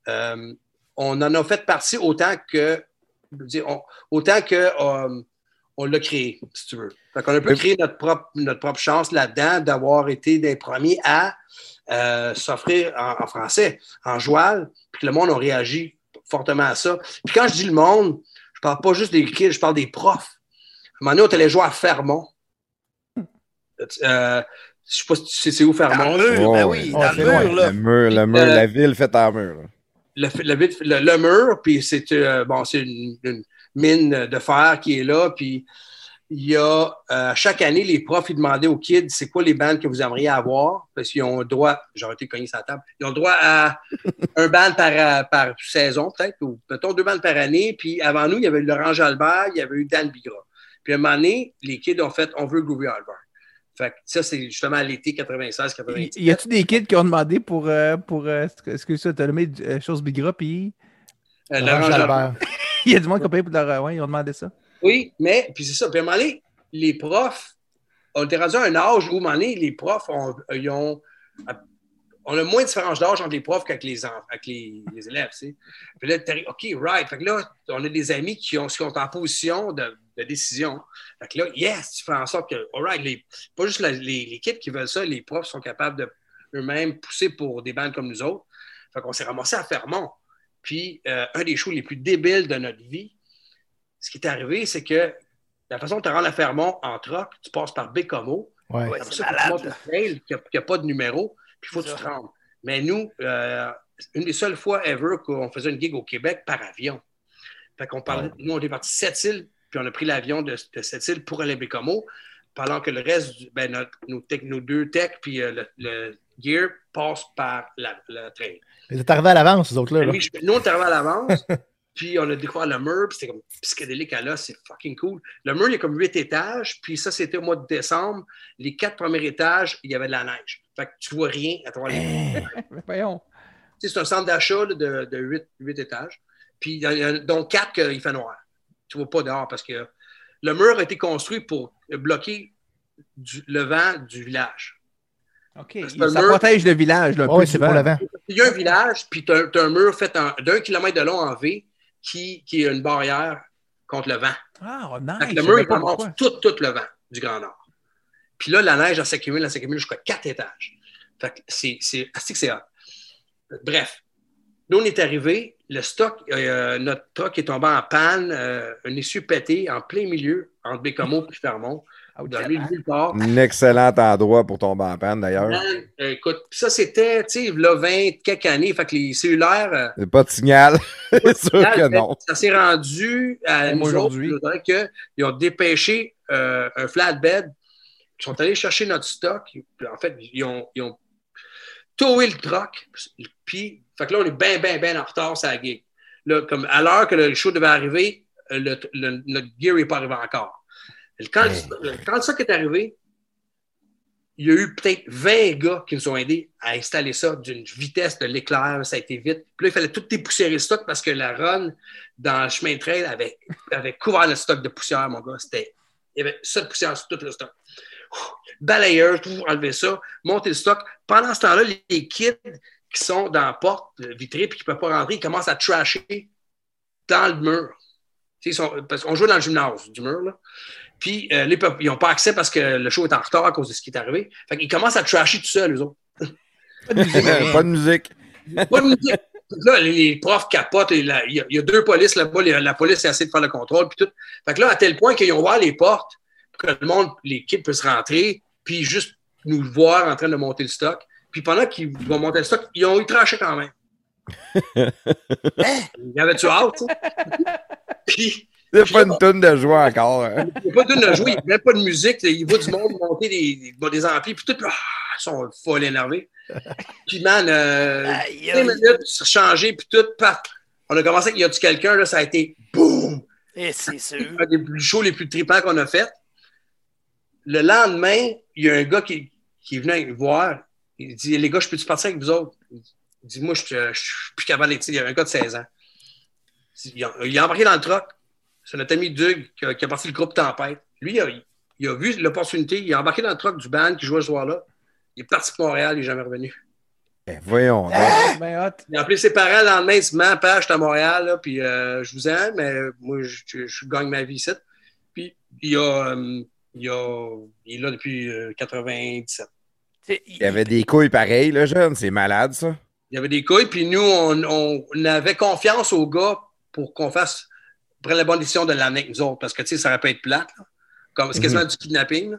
euh, on en a fait partie autant que, dire, on- autant que euh, on l'a créé, si tu veux. Fait qu'on a peu Oui. créé notre propre, notre propre chance là-dedans d'avoir été des premiers à euh, s'offrir en, en français, en joual, puis que le monde a réagi fortement à ça. Puis quand je dis le monde, je parle pas juste des kids, je parle des profs. À un moment donné, on était allé jouer à Fermont. Euh, je sais pas si tu sais c'est où Dans Fermont. le mur, ben oui, Ouais, dans le mur, là. Le mur, le mur, Euh, la ville faite en mur. le, le, le- le mur, puis c'est euh, bon, c'est une, une mine de fer qui est là, puis il y a euh, chaque année, les profs ils demandaient aux kids c'est quoi les bandes que vous aimeriez avoir, parce qu'ils ont le droit, j'aurais été cogné sur la table, ils ont le droit à un band par, par saison, peut-être, ou mettons deux bandes par année, puis avant nous, il y avait eu Laurent Jalbert, il y avait eu Dan Bigra. Puis à un moment donné, les kids ont fait on veut Groovy Alvar. Fait que ça, c'est justement à l'été 96-97. Y a-tu des kids qui ont demandé pour. euh, pour euh, est-ce que ça, t'as nommé euh, chose Bigra, puis. Euh, Laurent. *laughs* Il y a du monde qui a payé pour leur. Ouais, ils ont demandé ça. Oui, mais, puis c'est ça. Puis à un moment donné, les profs, on était rendu à un âge où, à un moment donné, les profs, ont, ils ont, on a moins de différence d'âge entre les profs qu'avec les, avec les, les élèves, tu sais. Puis là, OK, right. Fait que là, on a des amis qui, ont, qui sont en position de, de décision. Fait que là, yes, tu fais en sorte que, all right, les, pas juste la- les, les kids qui veulent ça, les profs sont capables de eux-mêmes pousser pour des bandes comme nous autres. Fait qu'on s'est ramassé à Fermont. Puis, euh, un des shows les plus débiles de notre vie, ce qui est arrivé, c'est que la façon de te rendre à Fermont en troc, tu passes par Bécomo. Ouais. Ouais, c'est ça, tu malade. montes le trail qui n'a pas de numéro, puis il faut que tu te rendes. Mais nous, euh, une des seules fois ever qu'on faisait une gig au Québec par avion. Fait qu'on parlait, nous, on est parti de Sept-Îles, puis on a pris l'avion de, de Sept-Îles pour aller à Bécomo, pendant que le reste, ben, notre- nos, tech- nos deux techs, puis euh, le, le gear passent par la, le trail. Vous êtes arrivés à l'avance, ces autres-là. là. Oui, nous, on est arrivé à l'avance, *laughs* puis on a découvert le mur, puis c'était comme psychédélique à là, c'est fucking cool. Le mur, il y a comme huit étages, puis ça, c'était au mois de décembre. Les quatre premiers étages, il y avait de la neige. Fait que tu vois rien à travers les *laughs* voyons. Tu sais, C'est un centre d'achat de, de huit, huit étages. Puis il y en a donc quatre qu'il fait noir. Tu ne vois pas dehors parce que le mur a été construit pour bloquer du- le vent du village. OK. Ça mur. protège le village. Là, c'est pour le vent. Il y a un village, puis tu as, un mur fait d'un kilomètre de long en V qui, qui est une barrière contre le vent. Ah, nice. le mur, il tout, tout le vent du Grand Nord. Puis là, la neige, elle s'accumule, elle s'accumule jusqu'à quatre étages. Fait que c'est, c'est, que c'est hot. Bref, nous, on est arrivés, le stock, euh, notre truck est tombé en panne, euh, un essieu pété en plein milieu, entre Bécomo et Fermont, Ah, dans le nulle part. Un excellent endroit pour tomber en panne, d'ailleurs. Euh, écoute, ça, c'était, tu sais, là, 20 quelques années, fait que les cellulaires... euh, C'est pas de signal. C'est *laughs* sûr Là, que non. Ça s'est rendu à nous autres, aujourd'hui. je dirais qu'ils ont dépêché euh, un flatbed. Ils sont allés chercher notre stock. En fait, ils ont, ils ont towé le truck. Puis, fait que là, on est bien, bien, bien en retard sur la gig. Là, comme à l'heure que le show devait arriver, euh, le, le- notre gear n'est pas arrivé encore. Quand, le- quand stock est arrivé, il y a eu peut-être 20 gars qui nous ont aidés à installer ça d'une vitesse de l'éclair. Ça a été vite. Puis là, il fallait tout dépoussiérer le stock parce que la run dans le chemin de trail avait, avait couvert le stock de poussière, mon gars. C'était, il y avait ça de poussière sur tout le stock. Ouh, Balayeur, tout, enlever ça, monter le stock. Pendant ce temps-là, les, les kids qui sont dans la porte vitrée et qui ne peuvent pas rentrer, ils commencent à trasher dans le mur. Tu sais, Ils sont, parce qu'on joue dans le gymnase du mur, là. Puis, euh, là, ils n'ont pas accès parce que le show est en retard à cause de ce qui est arrivé. Fait qu'ils commencent à trasher tout seuls, eux autres. Pas de musique, *laughs* pas de musique. Pas de musique. Là, les, les profs capotent. Il y, a- il y a deux polices là-bas. les- La police essaie de faire le contrôle. Puis tout. Fait que là, à tel point qu'ils ont ouvert les portes que le monde, les kids puissent rentrer, puis juste nous voir en train de monter le stock. Puis pendant qu'ils vont monter le stock, ils ont eu tranché quand même. *laughs* Il y avait-tu hâte? *laughs* Puis, C'est pas une tonne de joie encore. hein. il n'y a pas de jouer, il n'y a même pas de musique. Il voit du monde monter des, des, des amplis, puis tout, ah, ils sont folles énervés. Puis, man, euh, Aïe, 5 aïe. minutes, se changer, puis tout, paf. On a commencé avec Y a-tu quelqu'un, là, ça a été boum! Et c'est sûr. Un des plus shows les plus tripants qu'on a fait. Le lendemain, il y a un gars qui, qui est venu me voir. Il dit Les gars, je peux-tu partir avec vous autres? Il dit Moi, je je- je suis plus capable d'être. Il y a un gars de 16 ans. Il a, il a embarqué dans le truck. C'est notre ami Doug qui a, qui a parti le groupe Tempête. Lui, il a, il a vu l'opportunité. Il a embarqué dans le truck du band qui jouait ce soir-là. Il est parti pour Montréal, il n'est jamais revenu. Voyons donc. Ben hot. Il a appelé ses parents le lendemain, il dit Man, père, je suis à Montréal, là, puis euh, je vous aime, mais moi, je, je- je gagne ma vie ici. Puis il, a, euh, il, a, il est là depuis euh, 97. T'sais, Il y avait des couilles pareilles, le jeune. C'est malade, ça. Il y avait des couilles, puis nous, on, on avait confiance aux gars pour qu'on fasse, prenne la bonne décision de l'année avec nous autres, parce que, tu sais, ça aurait pu être plate. là. Comme, c'est quasiment du kidnapping. là.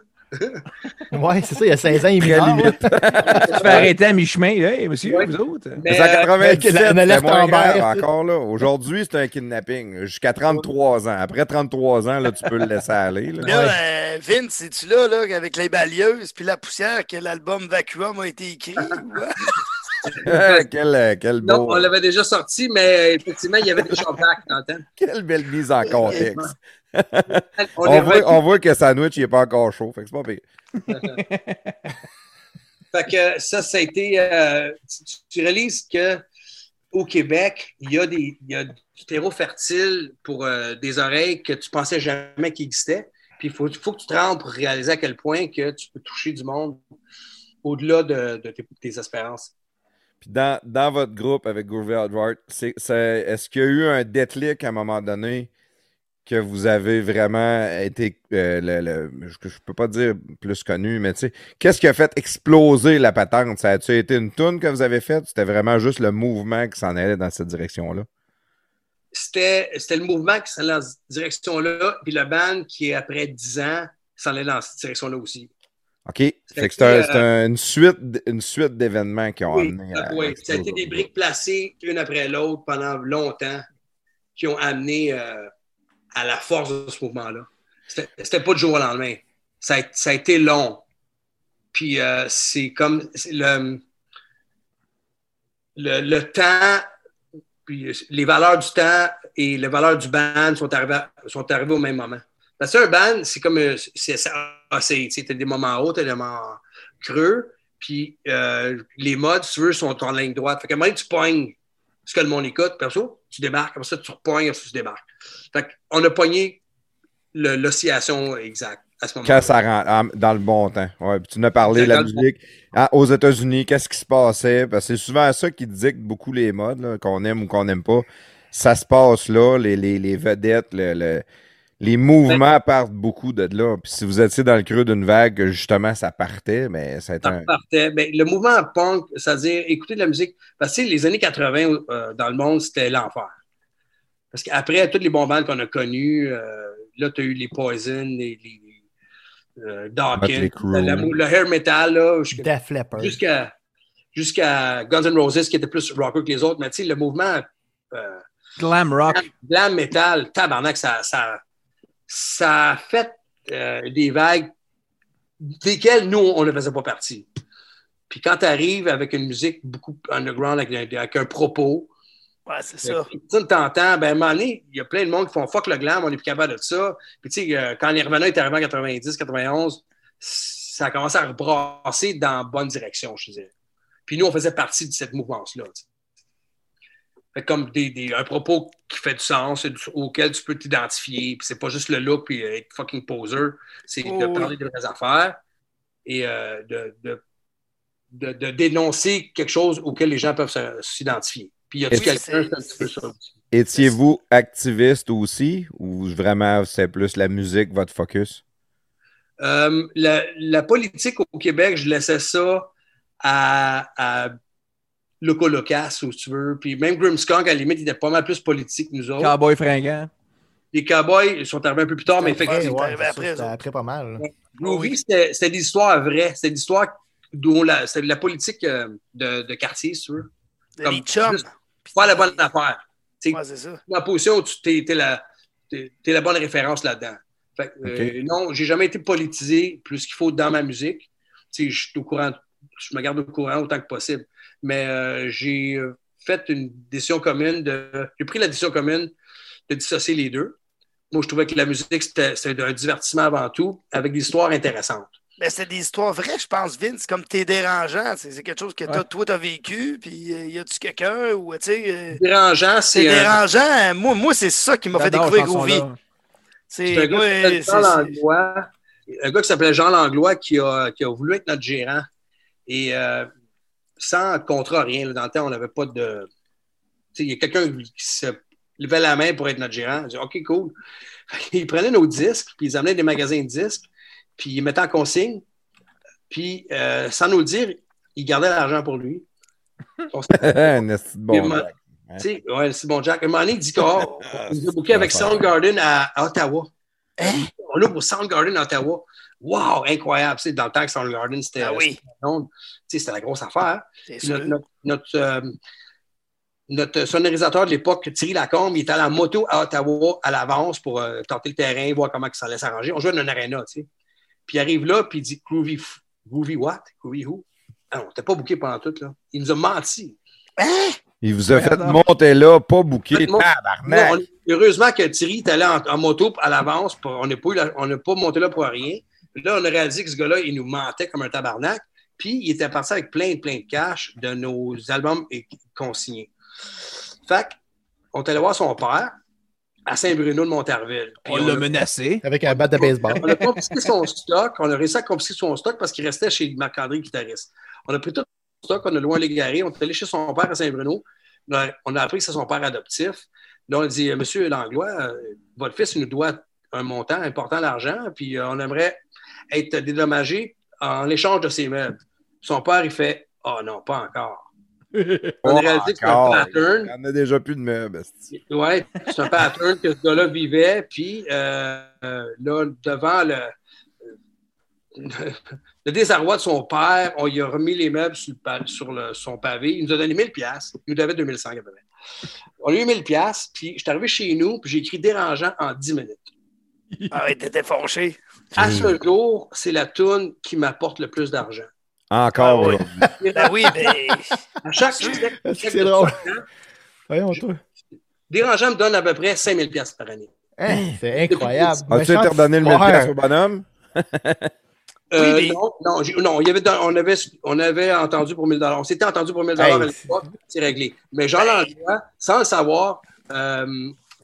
Ouais, c'est ça, il y a 16 ans, il est mineur, limite. Tu fais arrêter à mi-chemin. Hey, monsieur, Ouais. vous autres. Mais, C'est en euh, 97, avec la- la c'était lèvre moins en grave encore là. Aujourd'hui, c'est un kidnapping. Jusqu'à 33 ans. Après 33 ans, là, tu peux le laisser aller. là. Là, euh, Vince, es-tu là, là, avec les balayeuses puis la poussière que l'album Vacuum a été écrit? Ou, euh? quel, euh, Non, on l'avait déjà sorti, mais effectivement, il y avait des le temps. Quelle belle mise en contexte. On, voit, on voit que sandwich il est pas encore chaud. Fait que c'est pas pire. *laughs* Fait que ça, ça a été. euh, tu, tu réalises que au Québec, il y a, des, il y a du terreau fertile pour euh, des oreilles que tu pensais jamais qu'il existait. Puis il faut, faut que tu te rendes pour réaliser à quel point que tu peux toucher du monde au-delà de, de tes, tes espérances. Puis dans, dans votre groupe avec Groovy c'est- est-ce qu'il y a eu un déclic à un moment donné que vous avez vraiment été, euh, le, je, je peux pas dire plus connu, mais tu sais, qu'est-ce qui a fait exploser la patente? Ça a-tu été une toune que vous avez faite? C'était vraiment juste le mouvement qui s'en allait dans cette direction-là? C'était le mouvement qui s'en allait dans cette direction-là, puis le band qui, après 10 ans, s'en allait dans cette direction-là aussi. OK? Fait C'était, que c'est, un- euh, une suite, une suite d'événements qui ont Oui, amené à. oui, ça a été des briques placées une après l'autre pendant longtemps qui ont amené euh, à la force de ce mouvement-là. C'était pas du jour au lendemain. Ça a, ça a été long. Puis euh, c'est comme le, le, le temps, puis les valeurs du temps et les valeurs du band sont arrivées, sont arrivées au même moment. Parce qu'un band, c'est comme. ah, c'est- sais, t'as des moments hauts, t'as des moments creux. Puis euh, les modes, si tu veux, sont en ligne droite. Fait moment donné, tu pognes ce que le monde écoute, perso, tu débarques, comme ça, tu repognes, ça, tu débarques. Fait qu'on a pogné l'oscillation exacte à ce. Quand ça rentre ah, dans le bon temps. Ouais, puis tu nous as parlé de la musique Ah, aux États-Unis, qu'est-ce qui se passait? Parce que c'est souvent ça qui dicte beaucoup les modes, qu'on aime ou qu'on n'aime pas. Ça se passe là, les, les, les vedettes, le- le- les mouvements partent beaucoup de là. Puis si vous étiez dans le creux d'une vague, justement, ça partait, mais ça a été Ça un. partait. Ben, le mouvement punk, c'est-à-dire écouter de la musique. Parce que tu sais, les années 80 euh, dans le monde, c'était l'enfer. Parce qu'après, toutes les bons bandes qu'on a connus, euh, là, tu as eu les Poison, les, les euh, Dawkins, le hair metal, là, jusqu'à jusqu'à jusqu'à Guns N' Roses, qui était plus rocker que les autres. Mais tu sais, le mouvement euh, Glam rock. glam metal, tabarnak, ça, ça, ça a fait euh, des vagues desquelles nous, on ne faisait pas partie. Puis quand tu arrives avec une musique beaucoup underground, avec, un- avec un propos, Ouais, c'est ça. tu t'entends, ben, à un moment donné, il y a plein de monde qui font fuck le glam, on n'est plus capable de ça. Puis tu sais, euh, quand Nirvana est arrivé en 90, 91, ça a commencé à rebrasser dans la bonne direction, je dirais. Puis nous, on faisait partie de cette mouvance-là. Fait comme des, des- un propos qui fait du sens, et auquel tu peux t'identifier. Puis c'est pas juste le look puis euh, être fucking poser. C'est Oh, de oui. parler de vraies affaires et euh, de, de, de- de dénoncer quelque chose auquel les gens peuvent s'identifier. Puis il y a Oui, quelqu'un, un petit peu ça aussi? Étiez-vous activiste aussi ou vraiment c'est plus la musique, votre focus? Euh, la, la politique au Québec, je laissais ça à, à Loco Locas, si tu veux. Puis même Grimmskunk, à la limite, il était pas mal plus politique que nous autres. Cowboy fringant. Les Cowboys ils sont arrivés un peu plus tard, mais Ouais, effectivement, ouais, ça, après, c'était ça. après pas mal. Groovy, c'était c'était des histoires vraies. C'était des histoires dont la, de la politique euh, de, de quartier, si tu veux. Les Comme chums. juste Faire la bonne affaire. Ouais, c'est ça. la position où tu t'es, t'es la, la bonne référence là-dedans. Fait que, euh, non, j'ai jamais été politisé plus qu'il faut dans ma musique. Tu sais, je suis au courant, je me garde au courant autant que possible. Mais euh, j'ai euh, fait une décision commune de. J'ai pris la décision commune de dissocier les deux. Moi, je trouvais que la musique, c'était, un divertissement avant tout, avec des histoires intéressantes. Ben, c'est des histoires vraies, je pense, Vince. Comme t'es dérangeant. C'est quelque chose que t'as- Ouais. toi, t'as vécu. Puis, euh, y a-tu quelqu'un ou, tu sais. euh, Dérangeant, c'est dérangeant. Moi, moi c'est ça qui m'a fait découvrir Groovy. C'est un Langlois. Un gars qui s'appelait Jean Langlois qui a, qui a voulu être notre gérant. Et euh, sans contrat, rien. là, dans le temps, on n'avait pas de. Tu sais, il y a quelqu'un qui se levait la main pour être notre gérant. Il dit OK, cool. *laughs* Il prenait nos disques, puis ils amenaient des magasins de disques, puis ils mettaient en consigne. Puis, euh, sans nous le dire, il gardait l'argent pour lui. *laughs* De bon. Sais, ouais, c'est bon, Jack. Un moment donné, il dit qu'on a booké avec Soundgarden à, à Ottawa. Hein? On ouvre au Soundgarden à Ottawa. Wow, incroyable. Dans le temps que Soundgarden, c'était Ah oui. C'était- la grosse affaire. notre, notre, notre, euh, notre sonorisateur de l'époque, Thierry Lacombe, il était à la moto à Ottawa à l'avance pour euh, tenter le terrain, voir comment que ça allait s'arranger. On jouait dans une arena, tu sais. Puis il arrive là, puis il dit Groovy, Groovy what? Groovy who? Ah, on n'était pas booké pendant tout. Là. Il nous a menti. Hein? Il vous a fait monter là, pas. Non, on- heureusement que Thierry est allé en, en moto à l'avance. On n'a pas, pas monté là pour rien. Là, on a réalisé que ce gars-là, il nous mentait comme un tabarnak. Puis, il était parti avec plein, plein de cash de nos albums consignés. Fait on est allé voir son père à Saint-Bruno de Montarville. On on l'a menacé. Avec un bat de baseball. *laughs* on a confisqué son stock. On a réussi à confisquer son stock parce qu'il restait chez Marc-André, guitariste. On a pris tout son stock, on a loin l'égaré. On est allé chez son père à Saint-Bruno. On a, on a appris que c'est son père adoptif. Là, on a dit Monsieur Langlois, euh, votre fils il nous doit un montant important d'argent, puis euh, on aimerait être dédommagé en échange de ses meubles. Son père, il fait Oh non, pas encore. *laughs* On a réalisé que c'est un pattern. Il y en a déjà plus de meubles. Oui, c'est un pattern que ce gars-là vivait. Puis euh, euh, là, devant le, le désarroi de son père, on lui a remis les meubles sur, le sur le- son pavé. Il nous a donné 1000 pièces. Il nous devait 2100 à peu près. On lui a eu 1000 pièces. Puis je suis arrivé chez nous, puis j'ai écrit dérangeant en 10 minutes. Ah ouais, t'étais fâché. À ce jour, c'est la toune qui m'apporte le plus d'argent. Encore Ah oui. aujourd'hui. *laughs* Ben oui, ben. À chaque chèque, C'est drôle. 100 ans, Voyons, toi. Dérangeant me donne à peu près 5000 pièces par année. Hein, c'est incroyable. As-tu été redonné le 1000 foire. pièces au bonhomme? Euh, Oui, mais- Non, non, j'ai- non, il y avait, on, avait, on avait entendu pour 1000 On s'était entendu pour 1000 Hey, à l'époque, c'est réglé. Mais Jean Langlois, sans le savoir, euh,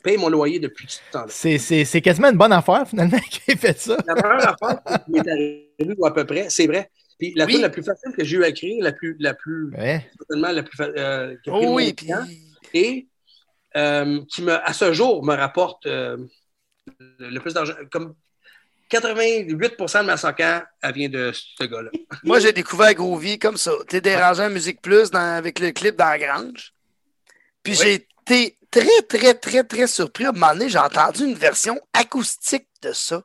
paye mon loyer depuis ce temps-là. C'est- C'est c'est quasiment une bonne affaire, finalement, *laughs* qui ait fait ça. La meilleure affaire qui m'est arrivée, ou à peu près, c'est vrai. Puis la Oui. tune la plus facile que j'ai eu à écrire, la plus, la plus, Ouais. certainement la plus, euh, qui a pris Oh oui, puis. et euh, qui, me, à ce jour, me rapporte euh, le le plus d'argent. Comme 88 de ma socan, elle vient de ce gars-là. *laughs* Moi, j'ai découvert Groovy comme ça. T'es dérangeant à Musique Plus dans- avec le clip dans la grange. Puis Oui. j'ai été très, très, très, très surpris. À un moment donné, j'ai entendu une version acoustique de ça.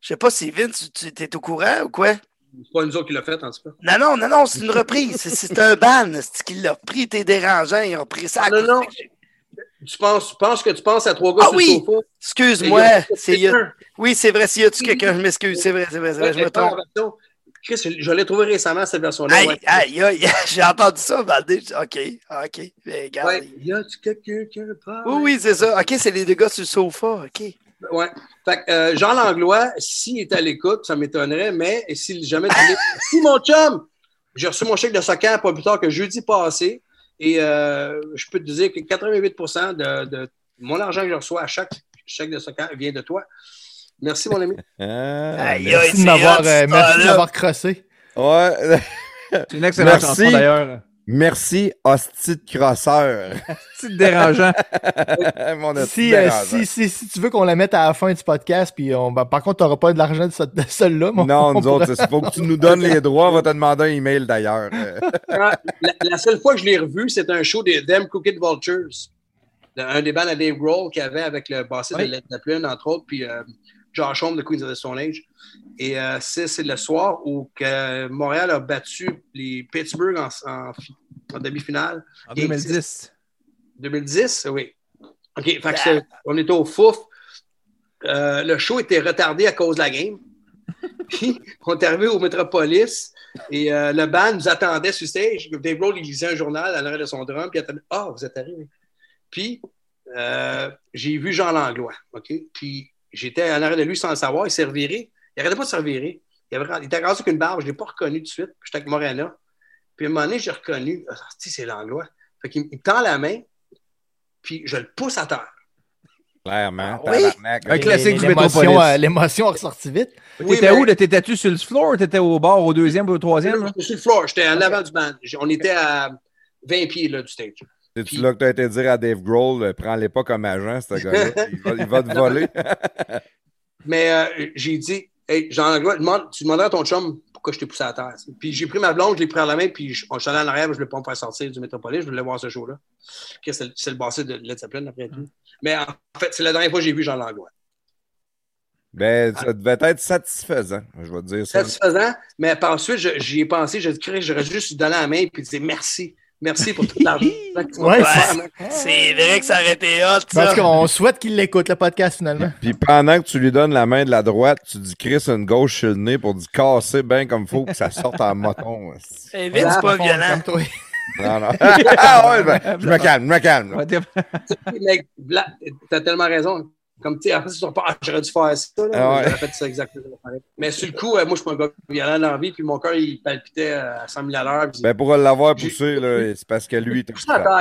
Je sais pas si Vince, tu tu- es au courant ou quoi? C'est pas nous autres qui l'a fait, en tout cas. Non, non, non, non, c'est une reprise. C'est- un ban c'est qui l'a repris. T'es dérangeant. Ils ont pris ça Non, non. Tu penses, tu penses que tu penses à trois gars Ah sur oui! le sofa? Excuse-moi. A- a- Oui, c'est vrai. S'il y a-tu quelqu'un, je m'excuse. C'est vrai, c'est vrai, c'est vrai. Je me trompe. Chris, je l'ai trouvé récemment, cette version-là. Aïe, aïe, aïe, *laughs* j'ai entendu ça, Valdé. OK, OK. Mais regarde. Ouais. Y a-tu quelqu'un qui parle? Oui, oui, c'est ça. OK, c'est les deux gars sur le sofa. OK. Ouais. Fait que, euh, Jean Langlois, s'il est à l'écoute, ça m'étonnerait, mais si jamais *laughs* Si mon chum, j'ai reçu mon chèque de soccer pas plus tard que jeudi passé, et euh, je peux te dire que 88 de, de mon argent que je reçois à chaque chèque de soccer vient de toi. Merci, mon ami. *laughs* Ah, Aïe. Merci de m'avoir euh, m'avoir crossé. Ouais. *laughs* C'est une excellente Merci. chanson d'ailleurs. Merci, hostie de crosseur. C'est dérangeant. *laughs* Mon hostie Si, de euh, dérangeant. si, si, si tu veux qu'on la mette à la fin du podcast, puis on, ben, par contre, tu n'auras pas de l'argent de, ce- de celle-là. Non, on nous autres, il faut que tu nous donnes les droits. On va te demander un email d'ailleurs. Quand- la, la seule fois que je l'ai revu, c'était un show des Them Crooked Vultures. Un des bands à Dave Grohl qu'il y avait avec le bassiste Oui. de Led Zeppelin, entre autres, puis euh, Josh Homme de Queens of the Stone Age. Et euh, c'est c'est le soir où que Montréal a battu les Pittsburgh en, en fi- en demi-finale. En 2010. 2010, oui. OK, fait que c'est- on était au fouf. Euh, le show était retardé à cause de la game. *laughs* Puis, on est arrivé au Metropolis et euh, le band nous attendait sur stage. Dave Grohl, il lisait un journal à l'arrêt de son drum, puis il attendait Ah, vous êtes arrivé. Puis, euh, j'ai vu Jean Langlois. OK? Puis, j'étais en arrêt de lui sans le savoir. Il s'est reviré. Il n'arrêtait pas de se revirer. Il, avait, il était rasé avec une barbe. Je ne l'ai pas reconnu tout de suite. J'étais avec Morena. Puis, à un moment donné, j'ai reconnu. Ah, tu sais, c'est Langlois. Fait qu'il me- il me tend la main, puis je le pousse à terre. clairement. Ah oui? Un classique du L'émotion, Métropolis. euh, L'émotion a ressorti vite. Oui, T'étais mais- où? T'étais-tu sur le floor? T'étais au bar, au deuxième ou au troisième? J'étais sur le floor, j'étais en avant du band. On était à 20 pieds là, du stage. C'est-tu là que tu as été dire à Dave Grohl, euh, prends-les pas comme agent, ce gars-là? *laughs* Il va, il va te voler. *laughs* Mais euh, j'ai dit, hey, Jean Langlois, demande- tu demanderas à ton chum pourquoi je t'ai poussé à terre. Puis j'ai pris ma blonde, je l'ai pris à la main, puis je, suis allé en arrière, je ne voulais pas me faire sortir du Métropolis, je voulais voir ce show-là. Ok, C'est le- le bassiste de Led Zeppelin, après tout. Mais en fait, c'est la dernière fois que j'ai vu Jean Langlois. Ben, ça devait être satisfaisant, je vais te dire ça. Satisfaisant, mais par ensuite, je- j'y ai pensé, j'ai dit, j'aurais juste donné la main et dire merci Merci pour tout l'argent *laughs* que tu vas Ouais, faire, c'est-. C'est vrai que ça aurait été hot, Parce ça. qu'on souhaite qu'il l'écoute, le podcast, finalement. Puis pendant que tu lui donnes la main de la droite, tu dis Chris une gauche sur le nez pour dire casser bien comme faut que ça sorte en moton. *laughs* Eh, Vince, c'est pas violent. Non, non. *laughs* ah ouais, ben, je me calme, je me calme. T'as tellement raison. Comme, tu sais, après, tu te pas, ah, j'aurais dû faire ça. Là, Ah ouais. J'aurais fait ça exactement pareil. Mais sur le coup, euh, moi, je suis un gars violent dans la vie, puis mon cœur, il palpitait à 100 000 à l'heure. Ben pour l'avoir poussé, là, c'est parce que lui, il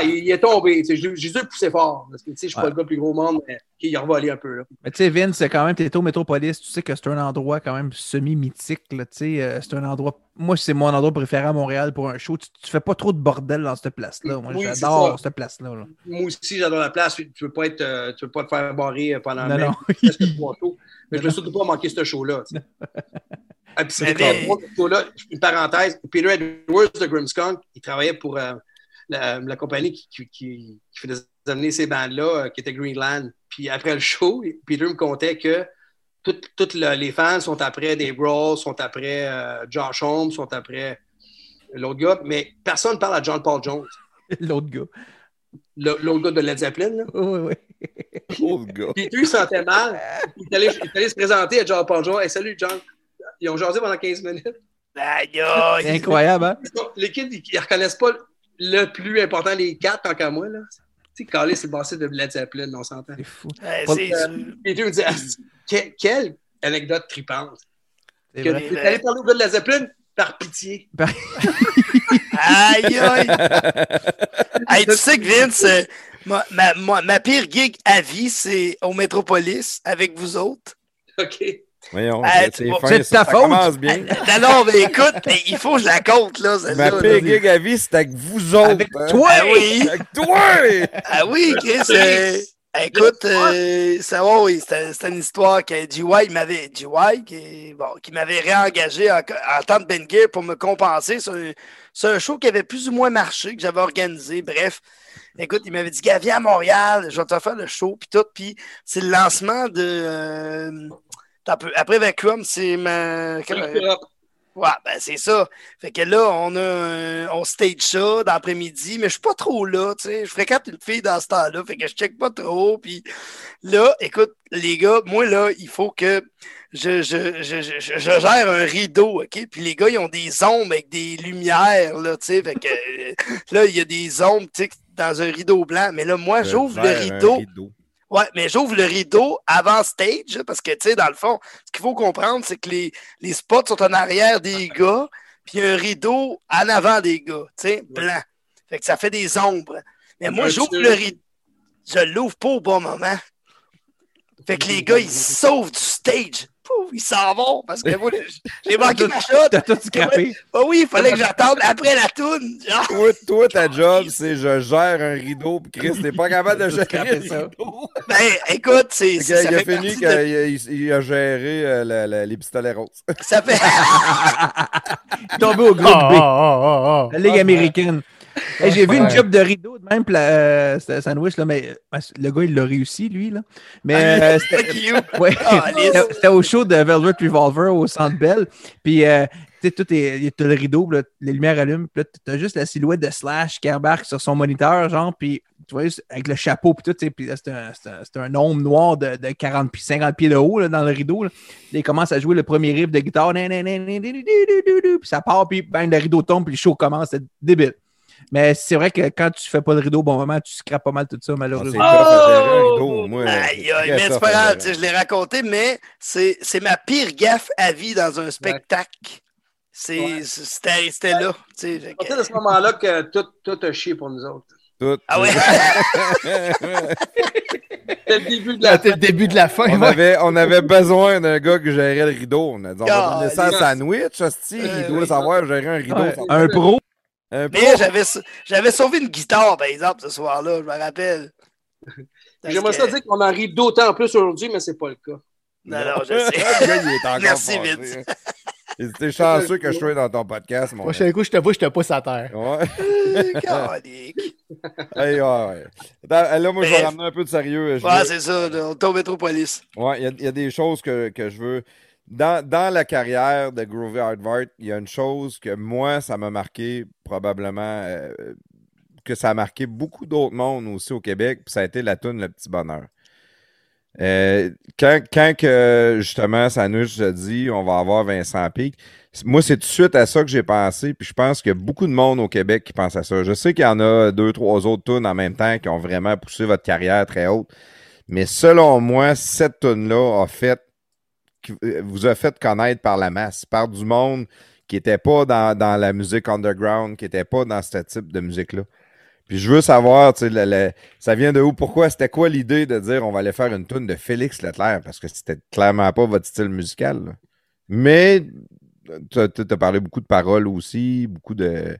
il, est tombé. J'ai dû le pousser fort. Parce que, tu sais, je suis pas le gars le plus gros au monde, mais il a revolé un peu. Là. Mais tu sais, Vince, quand même, t'es au Métropolis, tu sais que c'est un endroit quand même semi-mythique. là, tu sais, euh, C'est un endroit. Moi, c'est mon endroit préféré à Montréal pour un show. Tu, tu fais pas trop de bordel dans cette place-là. Moi, Oui, j'adore cette place-là. là. Moi aussi, j'adore la place. Tu veux pas être, euh, tu veux pas te faire barrer euh, pendant Non, non. *laughs* *laughs* Mais je veux surtout pas manquer ce show-là. Ah, *laughs* puis Mais- ce show-là, une parenthèse, Peter Edwards de Grimmskunk, il travaillait pour euh, la, la compagnie qui, qui, qui, qui faisait amener ces bandes-là, euh, qui était Greenland. Puis après le show, Peter me contait que toutes toutes le- les fans sont après Dave Grohl, sont après euh, Josh Holmes, sont après l'autre gars, mais personne ne parle à John Paul Jones, *laughs* L'autre gars. l'autre gars de Led Zeppelin. Là. Oui, oui. Le gars. Peter il sentait mal. Il est, allé, il est allé se présenter à John Paul Jones. Hey, salut, John. Ils ont jasé pendant 15 minutes. C'est incroyable, hein? Les kids, ils ne reconnaissent pas le plus important des quatre, tant qu'à moi. Là. Tu sais, Carly, c'est le bassiste de Led Zeppelin, on s'entend. C'est fou. Ouais, Pas- c'est Euh, sûr. Peter me dit Ah, que- quelle anecdote tripante. C'est Que vrai. tu es allé parler au gars de Led Zeppelin par pitié. Aïe, aïe. *laughs* Hey, tu sais que Vince, euh, ma, ma, ma- ma pire gig à vie, c'est au Métropolis avec vous autres. OK. Voyons, Ah, c'est- de ça, ta ça faute. commence bien. *laughs* Non, non, mais écoute, il faut que je la compte, là. Ma gig à vie, c'est avec vous autres. Avec hein. toi! Ah oui! Avec toi! Ah oui, Chris. euh, écoute, euh, ça va, oui, c'était une histoire que GY m'avait. GY qui, bon, qui m'avait réengagé en, en tant que Ben Gear pour me compenser sur un, sur un show qui avait plus ou moins marché, que j'avais organisé. Bref. Écoute, il m'avait dit, viens à Montréal, je vais te faire le show, puis tout. Puis c'est le lancement de. euh. Après Vacuum, c'est ma. Ouais, ben c'est ça. Fait que là, on a un- on stage ça d'après-midi, mais je suis pas trop là, tu sais. Je fréquente une fille dans ce temps-là, fait que je check pas trop. Puis là, écoute, les gars, moi là, il faut que je, je, je, je, je- je gère un rideau, OK? Puis les gars, ils ont des ombres avec des lumières, là, tu sais. Fait que euh, là, il y a des ombres, tu sais, dans un rideau blanc. Mais là, moi, j'ouvre le rideau. Ouais, mais j'ouvre le rideau avant stage, parce que, tu sais, dans le fond, ce qu'il faut comprendre, c'est que les, les spots sont en arrière des gars, puis un rideau en avant des gars, tu sais, blanc. Fait que ça fait des ombres. Mais moi, j'ouvre le rideau. Je l'ouvre pas au bon moment. Fait que les gars, ils sauvent du stage. Pouf, ils s'en vont, parce que moi, j'ai *laughs* manqué ma shot. T'as tout scrappé. Ah oui, il fallait que j'attende après la toune. genre. Toi, toi, ta job, c'est je gère un rideau, puis Chris, t'es pas capable de gérer ça. rideau. Ben, écoute, c'est. Il ça a, il a fait fini qu'il de- il- il a géré euh, la- la- les pistolets roses. Ça fait. *laughs* Tombé au Oh, groupe B. oh, oh, oh, oh. La Ligue américaine. J'ai vu une job de rideau de même euh, sandwich, là, mais ah, le gars, il l'a réussi, lui. Là. Mais euh, *laughs* *laughs* c'était au show de Velvet Revolver au Centre Bell. Puis, euh, tu sais, le rideau, les lumières allument, puis là, t'as juste la silhouette de Slash qui sur son moniteur, genre, puis tu vois, avec le chapeau, puis tout, puis c'est un, un, un, homme noir de, de 40 puis 50 pieds de haut, là, dans le rideau, là. Il commence à jouer le premier riff de guitare, puis ça part, puis ben, le rideau tombe, puis le show commence, c'est débile. Mais c'est vrai que quand tu fais pas le rideau au bon moment, tu scrapes pas mal tout ça, C'est malheureusement. un rideau, moi. Aïe, aïe, mais c'est pas grave, je l'ai raconté, mais c'est c'est ma pire gaffe à vie dans un spectacle. C'était c'était là. tu sais, fait C'est à que- partir de ce moment-là que tout, tout a chié pour nous autres. Tout. Ah ouais? *laughs* C'était le début de la C'était le début de la fin. On ouais. avait, on avait besoin d'un gars qui gérait le rideau. On a dit, on va donner ça à sandwich, hostie. Euh, il doit oui. savoir gérer un rideau. Ouais, un pro. Un peu. Mais j'avais j'avais sauvé une guitare, par exemple, ce soir-là, je me rappelle. *laughs* J'aimerais que- ça dire qu'on en rit d'autant plus aujourd'hui, mais c'est pas le cas. Non, non, je sais. *laughs* gars, il est *laughs* encore Merci, fâché, Vince. hein. Il était chanceux que je sois dans ton podcast, mon Prochain coup, je te vois, je te pousse à terre. Ouais. Hey, ouais, ouais. Attends, là, moi, je vais ramener un peu de sérieux. Je Ouais, veux- c'est ça, on tombe Métropolis. Ouais, il y a- il y, a des choses que, que je veux. Dans, dans la carrière de Groovy Hardvart, il y a une chose que moi, ça m'a marqué probablement. euh, que ça a marqué beaucoup d'autres mondes aussi au Québec, puis ça a été la tune Le Petit Bonheur. Euh, quand, quand que, justement, Sanouche a dit on va avoir Vincent Pic, moi, c'est tout de suite à ça que j'ai pensé, puis je pense qu'il y a beaucoup de monde au Québec qui pense à ça. Je sais qu'il y en a deux, trois autres tunes en même temps qui ont vraiment poussé votre carrière très haute, mais selon moi, cette tune-là a fait, vous a fait connaître par la masse, par du monde qui n'était pas dans, dans, la musique underground, qui n'était pas dans ce type de musique-là. Puis je veux savoir, tu sais, ça vient de où? Pourquoi? C'était quoi l'idée de dire on va aller faire une tune de Félix Leclerc? Parce que c'était clairement pas votre style musical. Mais tu as, parlé beaucoup de paroles aussi, beaucoup de.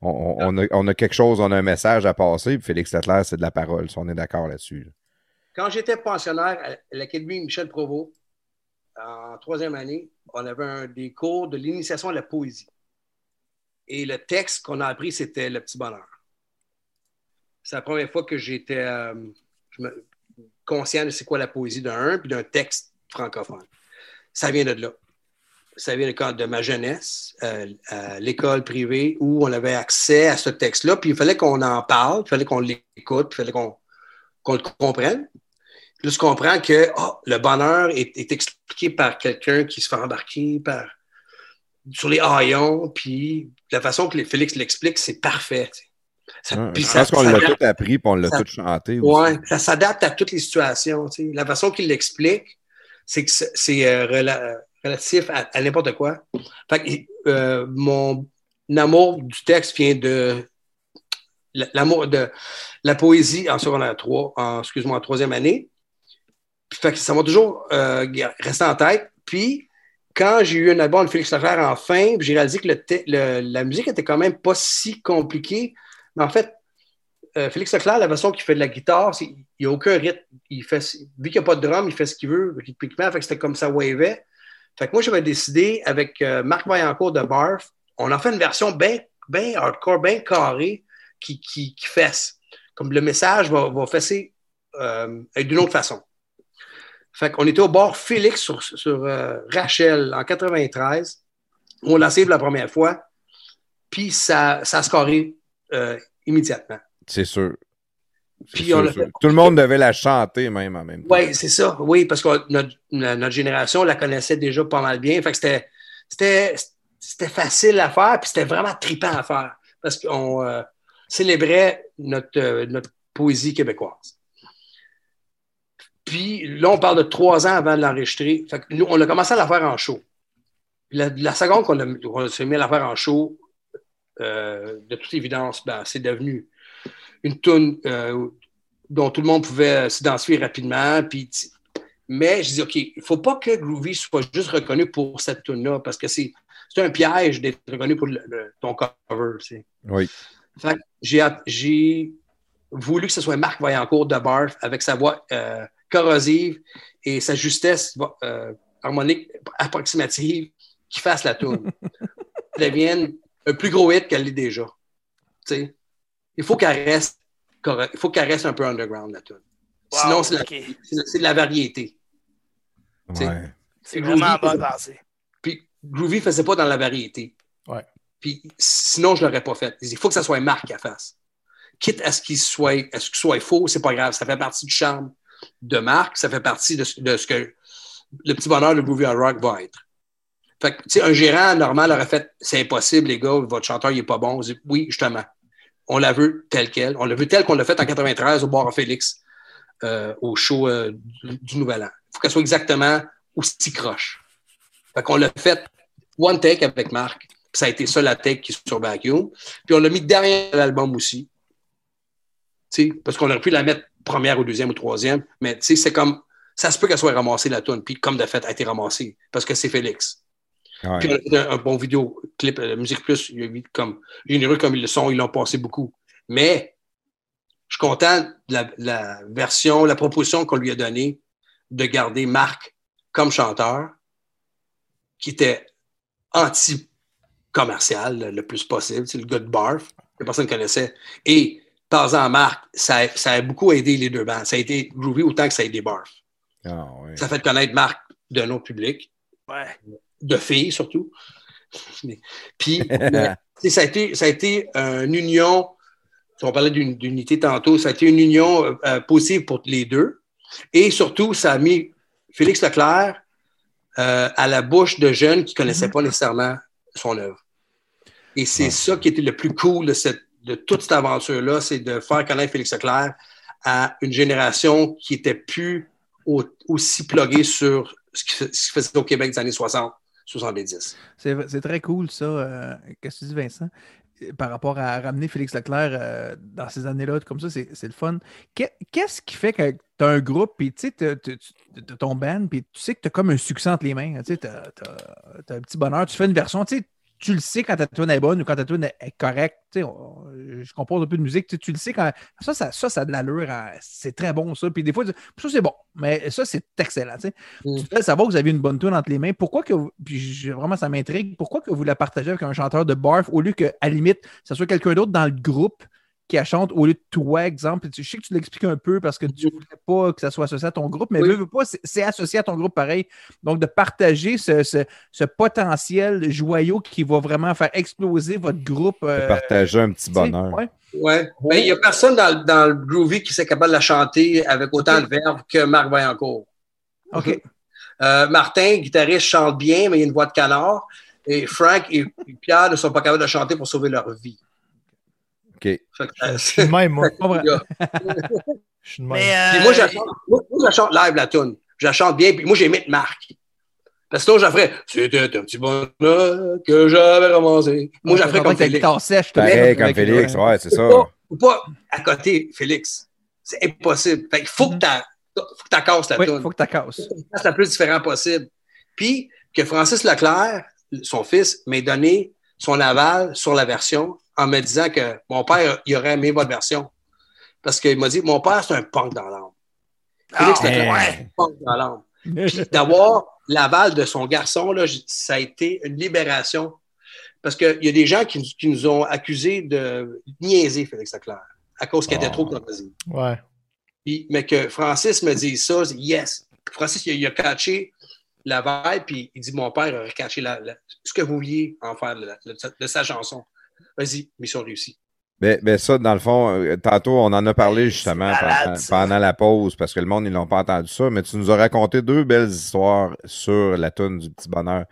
On, a, quelque chose, on a un message à passer. Puis Félix Leclerc, c'est de la parole, si on est d'accord là-dessus. Quand j'étais pensionnaire à l'Académie Michel Provost, en troisième année, on avait un, des cours de l'initiation à la poésie. Et le texte qu'on a appris, c'était Le Petit Bonheur. C'est la première fois que j'étais euh, conscient de c'est quoi la poésie d'un puis d'un texte francophone. Ça vient de là. Ça vient de ma jeunesse, euh, l'école privée, où on avait accès à ce texte-là, puis il fallait qu'on en parle, il fallait qu'on l'écoute, il fallait qu'on le comprenne. Là, je comprends que oh, le bonheur est, expliqué par quelqu'un qui se fait embarquer par, sur les haillons, puis la façon que Félix l'explique, c'est parfait. Ça, je pense qu'on l'a tout appris et on l'a tout chanté. Oui, ça s'adapte à toutes les situations. La façon qu'il l'explique, c'est que c'est euh, relatif à, n'importe quoi. Euh, mon amour du texte vient de l'amour de la poésie en secondaire 3, en, excuse-moi, en troisième année. Fait que ça m'a toujours euh, resté en tête. Puis, quand j'ai eu un album de Félix Leclerc enfin, j'ai réalisé que la musique était quand même pas si compliquée. Mais en fait, euh, Félix Leclerc, la façon qu'il fait de la guitare, il n'y a aucun rythme. Il fait, vu qu'il n'y a pas de drum, il fait ce qu'il veut rythmiquement. Fait que c'était comme ça wavait. Fait que moi, j'avais décidé avec euh, Marc Vaillancourt de Barf, on en fait une version bien ben hardcore, bien carrée, qui, qui, fesse. Comme le message va, va fesser euh, d'une autre façon. Fait qu'on était au bord Félix sur, sur Rachel en 93. On l'a essayé la première fois. Puis ça, ça a scoré euh, immédiatement. C'est sûr. Tout le monde devait la chanter même en même temps. Oui, c'est ça. Oui, parce que notre, génération la connaissait déjà pas mal bien. Fait que c'était facile à faire, puis c'était vraiment trippant à faire. Parce qu'on euh, célébrait notre, euh, notre poésie québécoise. Puis là, on parle de trois ans avant de l'enregistrer. Nous, on a commencé à la faire en show. La, la seconde qu'on s'est mis à la faire en show, euh, de toute évidence, ben, c'est devenu une tune euh, dont tout le monde pouvait s'identifier rapidement. Puis, mais je dis, OK, il ne faut pas que Groovy soit juste reconnu pour cette tune-là, parce que c'est un piège d'être reconnu pour ton cover. Oui. j'ai voulu que ce soit Marc Vaillancourt de Barth avec sa voix euh, corrosive et sa justesse harmonique approximative qui fasse la tune. *laughs* devienne un plus gros hit qu'elle l'est déjà. Il faut qu'elle reste Il faut qu'elle reste un peu underground, la tune. Sinon, c'est de la variété. C'est vraiment bon pensée. Puis Groovy ne faisait pas dans la variété. Ouais. Puis sinon, je ne l'aurais pas fait. Il faut que ça soit Marc qui fasse. Quitte à ce qu'il soit, à ce qu'il soit faux, c'est pas grave. Ça fait partie du charme de Marc. Ça fait partie de, ce que le petit bonheur de Groovy Rock va être. Un gérant normal aurait fait c'est impossible, les gars, votre chanteur, il n'est pas bon. oui, justement. On la veut tel quel. On l'a vu tel qu'on l'a fait en 93 au bar Félix, euh, au show euh, du, Nouvel An. Il faut qu'elle soit exactement aussi croche. Fait qu'on l'a fait one take avec Marc. ça a été ça la take qui est sur Vacuum. Puis on l'a mis derrière l'album aussi. parce qu'on aurait pu la mettre première ou deuxième ou troisième. Mais c'est comme. Ça se peut qu'elle soit ramassée la tune. Puis comme de fait, elle a été ramassée. Parce que c'est Félix. Puis on a un, bon vidéo clip, euh, Musique Plus, comme généreux comme ils le sont, ils l'ont passé beaucoup. Mais je suis content de la, version, la proposition qu'on lui a donnée de garder Marc comme chanteur, qui était anti-commercial le plus possible. C'est le de Barf, que personne ne connaissait. Et par exemple, Marc, ça, ça, a beaucoup aidé les deux bandes. Ça a été groovy autant que ça a aidé Barf. Ah, ça fait connaître Marc de nos public. Ouais de filles surtout. Puis, *laughs* ça a été, ça a été une union on parlait d'unité tantôt, ça a été une union euh, possible pour les deux. Et surtout, ça a mis Félix Leclerc euh, à la bouche de jeunes qui ne connaissaient mm-hmm. pas nécessairement son œuvre. Et c'est ça qui était le plus cool de, cette, de toute cette aventure-là, c'est de faire connaître Félix Leclerc à une génération qui était plus aussi pluguée sur ce qui, faisait au Québec des années 60, 70. C'est très cool, ça. Qu'est-ce que tu dis, Vincent? par rapport à ramener Félix Leclerc euh, dans ces années-là, comme ça, c'est le fun. Qu'est-ce qui fait que tu as un groupe, puis tu sais, ton band, puis tu sais que tu as comme un succès entre les mains, sais, tu as, un petit bonheur, tu fais une version, tu sais, tu le sais quand ta tune est bonne ou quand ta tune est correcte. je compose un peu de musique, tu, le sais quand. Ça, ça, ça, ça a de l'allure. C'est très bon, ça. Puis des fois, ça, c'est bon. Mais ça, c'est excellent. Mm. Tu peux savoir que vous avez une bonne tune entre les mains. Pourquoi que. Puis vraiment, ça m'intrigue. Pourquoi que vous la partagez avec un chanteur de barf au lieu que, à limite, ce soit quelqu'un d'autre dans le groupe qui a chante au lieu de toi, exemple. Je sais que tu l'expliques un peu parce que tu ne voulais pas que ça soit associé à ton groupe, mais pas, c'est associé à ton groupe pareil. Donc, de partager ce, potentiel joyau qui va vraiment faire exploser votre groupe. Euh, partager un petit bonheur. Oui. Mais il n'y a personne dans, le groovy qui serait capable de la chanter avec autant de verve que Marc Vaillancourt. OK. *laughs* Euh, Martin, guitariste, chante bien, mais il a une voix de canard. Et Frank et Pierre ne sont pas capables de chanter pour sauver leur vie. OK. Je suis même, moi. Je suis de même. *laughs* *laughs* Euh, moi, je chante live, la tune. Je la chante bien, puis moi, j'ai mis Marc. Parce que sinon, je ferais C'était un petit bonheur que j'avais ramassé. Moi, je ferais comme Félix. sèche, Pareil, comme Félix, ouais, c'est ça. Ou pas, à côté Félix. C'est impossible. Fait il faut que mm-hmm. tu casses la oui, Il faut que tu casses. C'est le plus différent possible. Puis, que Francis Leclerc, son fils, m'ait donné son aval sur la version en me disant que mon père, il aurait aimé votre version. Parce qu'il m'a dit, mon père, c'est un punk dans l'âme. Félix, c'est un punk dans l'âme. *laughs* Puis d'avoir l'aval de son garçon, là, ça a été une libération. Parce qu'il y a des gens qui, nous ont accusés de niaiser Félix Leclerc à cause qu'il était trop ah. crazy. Ouais. mais que Francis me dise ça, yes. Francis, il, a catché la vibe, puis il dit Mon père aurait catché ce que vous vouliez en faire de sa chanson. Vas-y, mission réussie. Ben, ben, ça, dans le fond, euh, tantôt, on en a parlé justement pendant, la pause parce que le monde, ils n'ont pas entendu ça, mais tu nous as raconté deux belles histoires sur la toune du petit bonheur.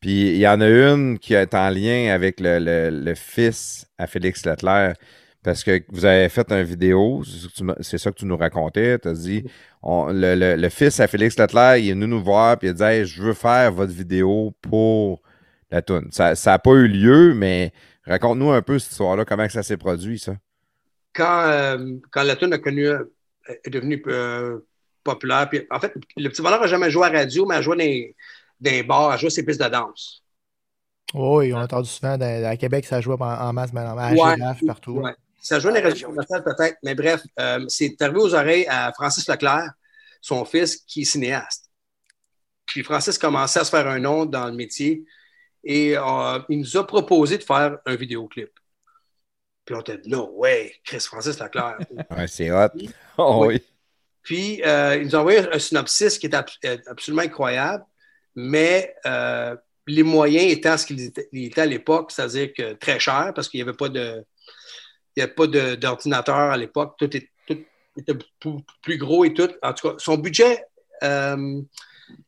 Puis il y en a une qui est en lien avec le, fils à Félix Leclerc. Parce que vous avez fait une vidéo, c'est ça que tu nous racontais. Tu as dit le, fils à Félix Leclerc, il est venu nous voir et il a dit Je veux faire votre vidéo pour la toune. Ça n'a pas eu lieu, mais Raconte-nous un peu cette histoire-là, comment ça s'est produit, ça? Quand, euh, quand la tune a connu, euh, est devenue euh, populaire, puis en fait, le petit bonheur n'a jamais joué à radio, mais a joué dans, des bars, a joué ses pistes de danse. oui, on a entendu souvent à Québec, ça jouait en, masse, mais à ouais, partout. Ça jouait dans les régions peut-être, mais bref, c'est arrivé aux oreilles à Francis Leclerc, son fils, qui est cinéaste. Puis Francis commençait à se faire un nom dans le métier. Et euh, il nous a proposé de faire un vidéoclip. Puis on était dit, no way, Chris Francis Leclerc. *laughs* ouais, c'est hot. *laughs* Oh, oui. Puis euh, il nous a envoyé un synopsis qui est euh, absolument incroyable, mais les moyens étant ce qu'ils étaient, à l'époque, c'est-à-dire que très cher parce qu'il n'y avait pas de. Il avait pas d'ordinateur à l'époque. Tout, était plus gros et tout. En tout cas, son budget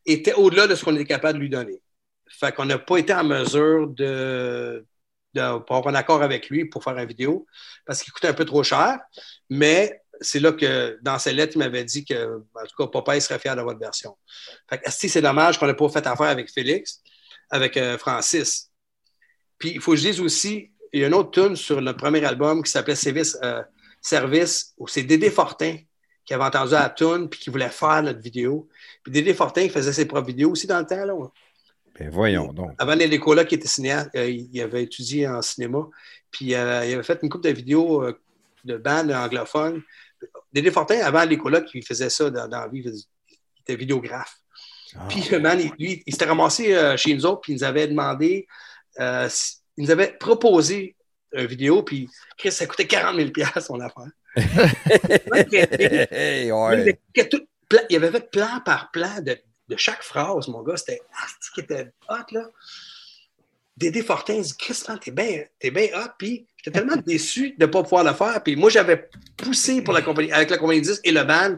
était au-delà de ce qu'on était capable de lui donner. Fait qu'on n'a pas été en mesure de, de avoir un accord avec lui pour faire une vidéo parce qu'il coûtait un peu trop cher. Mais c'est là que dans ses lettres, il m'avait dit que, en tout cas, il serait fier de votre version. Fait que, c'est dommage qu'on n'ait pas fait affaire avec Félix, avec euh, Francis. Puis, il faut que je dise aussi, il y a une autre tune sur le premier album qui s'appelait Service, euh, Service où c'est Dédé Fortin qui avait entendu la tune puis qui voulait faire notre vidéo. Puis Dédé Fortin faisait ses propres vidéos aussi dans le temps. Là. Ben voyons donc. Avant Nicolas qui était cinéaste, euh, il avait étudié en cinéma, puis euh, il avait fait une couple de vidéos euh, de bandes anglophones. Dédé Fortin, avant Nicolas, qui faisait ça dans, la vie, il était vidéographe. Ah. Puis, man, lui, il s'était ramassé chez nous autres, puis il nous avait demandé, il nous avait proposé une vidéo, puis Chris, ça coûtait 40 000 son affaire. *laughs* il avait fait plan par plan de de chaque phrase, mon gars, c'était ah, qui était hot, là? Dédé Fortin il dit Christian, t'es bien bien hot. Puis j'étais tellement *laughs* déçu de ne pas pouvoir le faire. Puis moi, j'avais poussé pour la compagnie, avec la compagnie 10 et le band.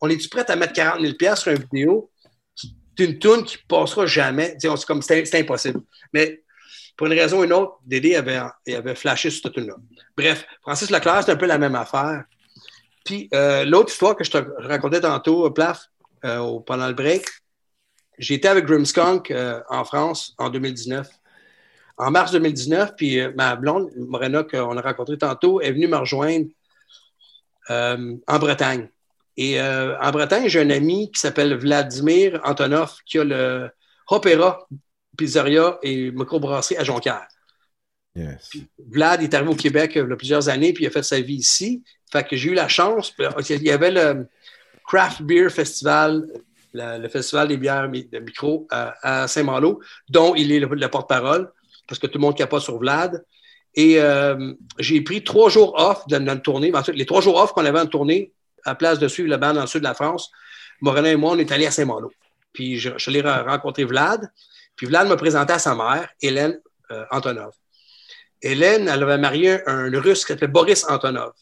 On est-tu prêt à mettre 40 000 sur une vidéo? C'est une tune qui passera jamais. C'est comme c'était impossible. Mais pour une raison ou une autre, Dédé avait, avait flashé sur cette tune-là. Bref, Francis Leclerc, c'est un peu la même affaire. Puis euh, l'autre histoire que je te racontais tantôt, Plaf, euh, pendant le break, j'étais avec Grimskunk euh, en France en 2019. En mars 2019, puis ma blonde, Morena, qu'on a rencontrée tantôt, est venue me rejoindre en Bretagne. Et en Bretagne, j'ai un ami qui s'appelle Vladimir Antonov, qui a le Opéra Pizzeria et Microbrasserie à Jonquière. Yes. Vlad est arrivé au Québec il y a plusieurs années, puis il a fait sa vie ici. Fait que j'ai eu la chance. Il y avait le Craft Beer Festival, le, festival des bières de micro à, Saint-Malo, dont il est le, porte-parole, parce que tout le monde capote sur Vlad. Et euh, j'ai pris trois jours off de notre tournée. En fait, les trois jours off qu'on avait en tournée, à place de suivre la bande dans le sud de la France, Morena et moi, on est allés à Saint-Malo. Puis je, je l'ai rencontré Vlad. Puis Vlad m'a présenté à sa mère, Hélène euh, Antonov. Hélène, elle avait marié un, Russe qui s'appelait Boris Antonov.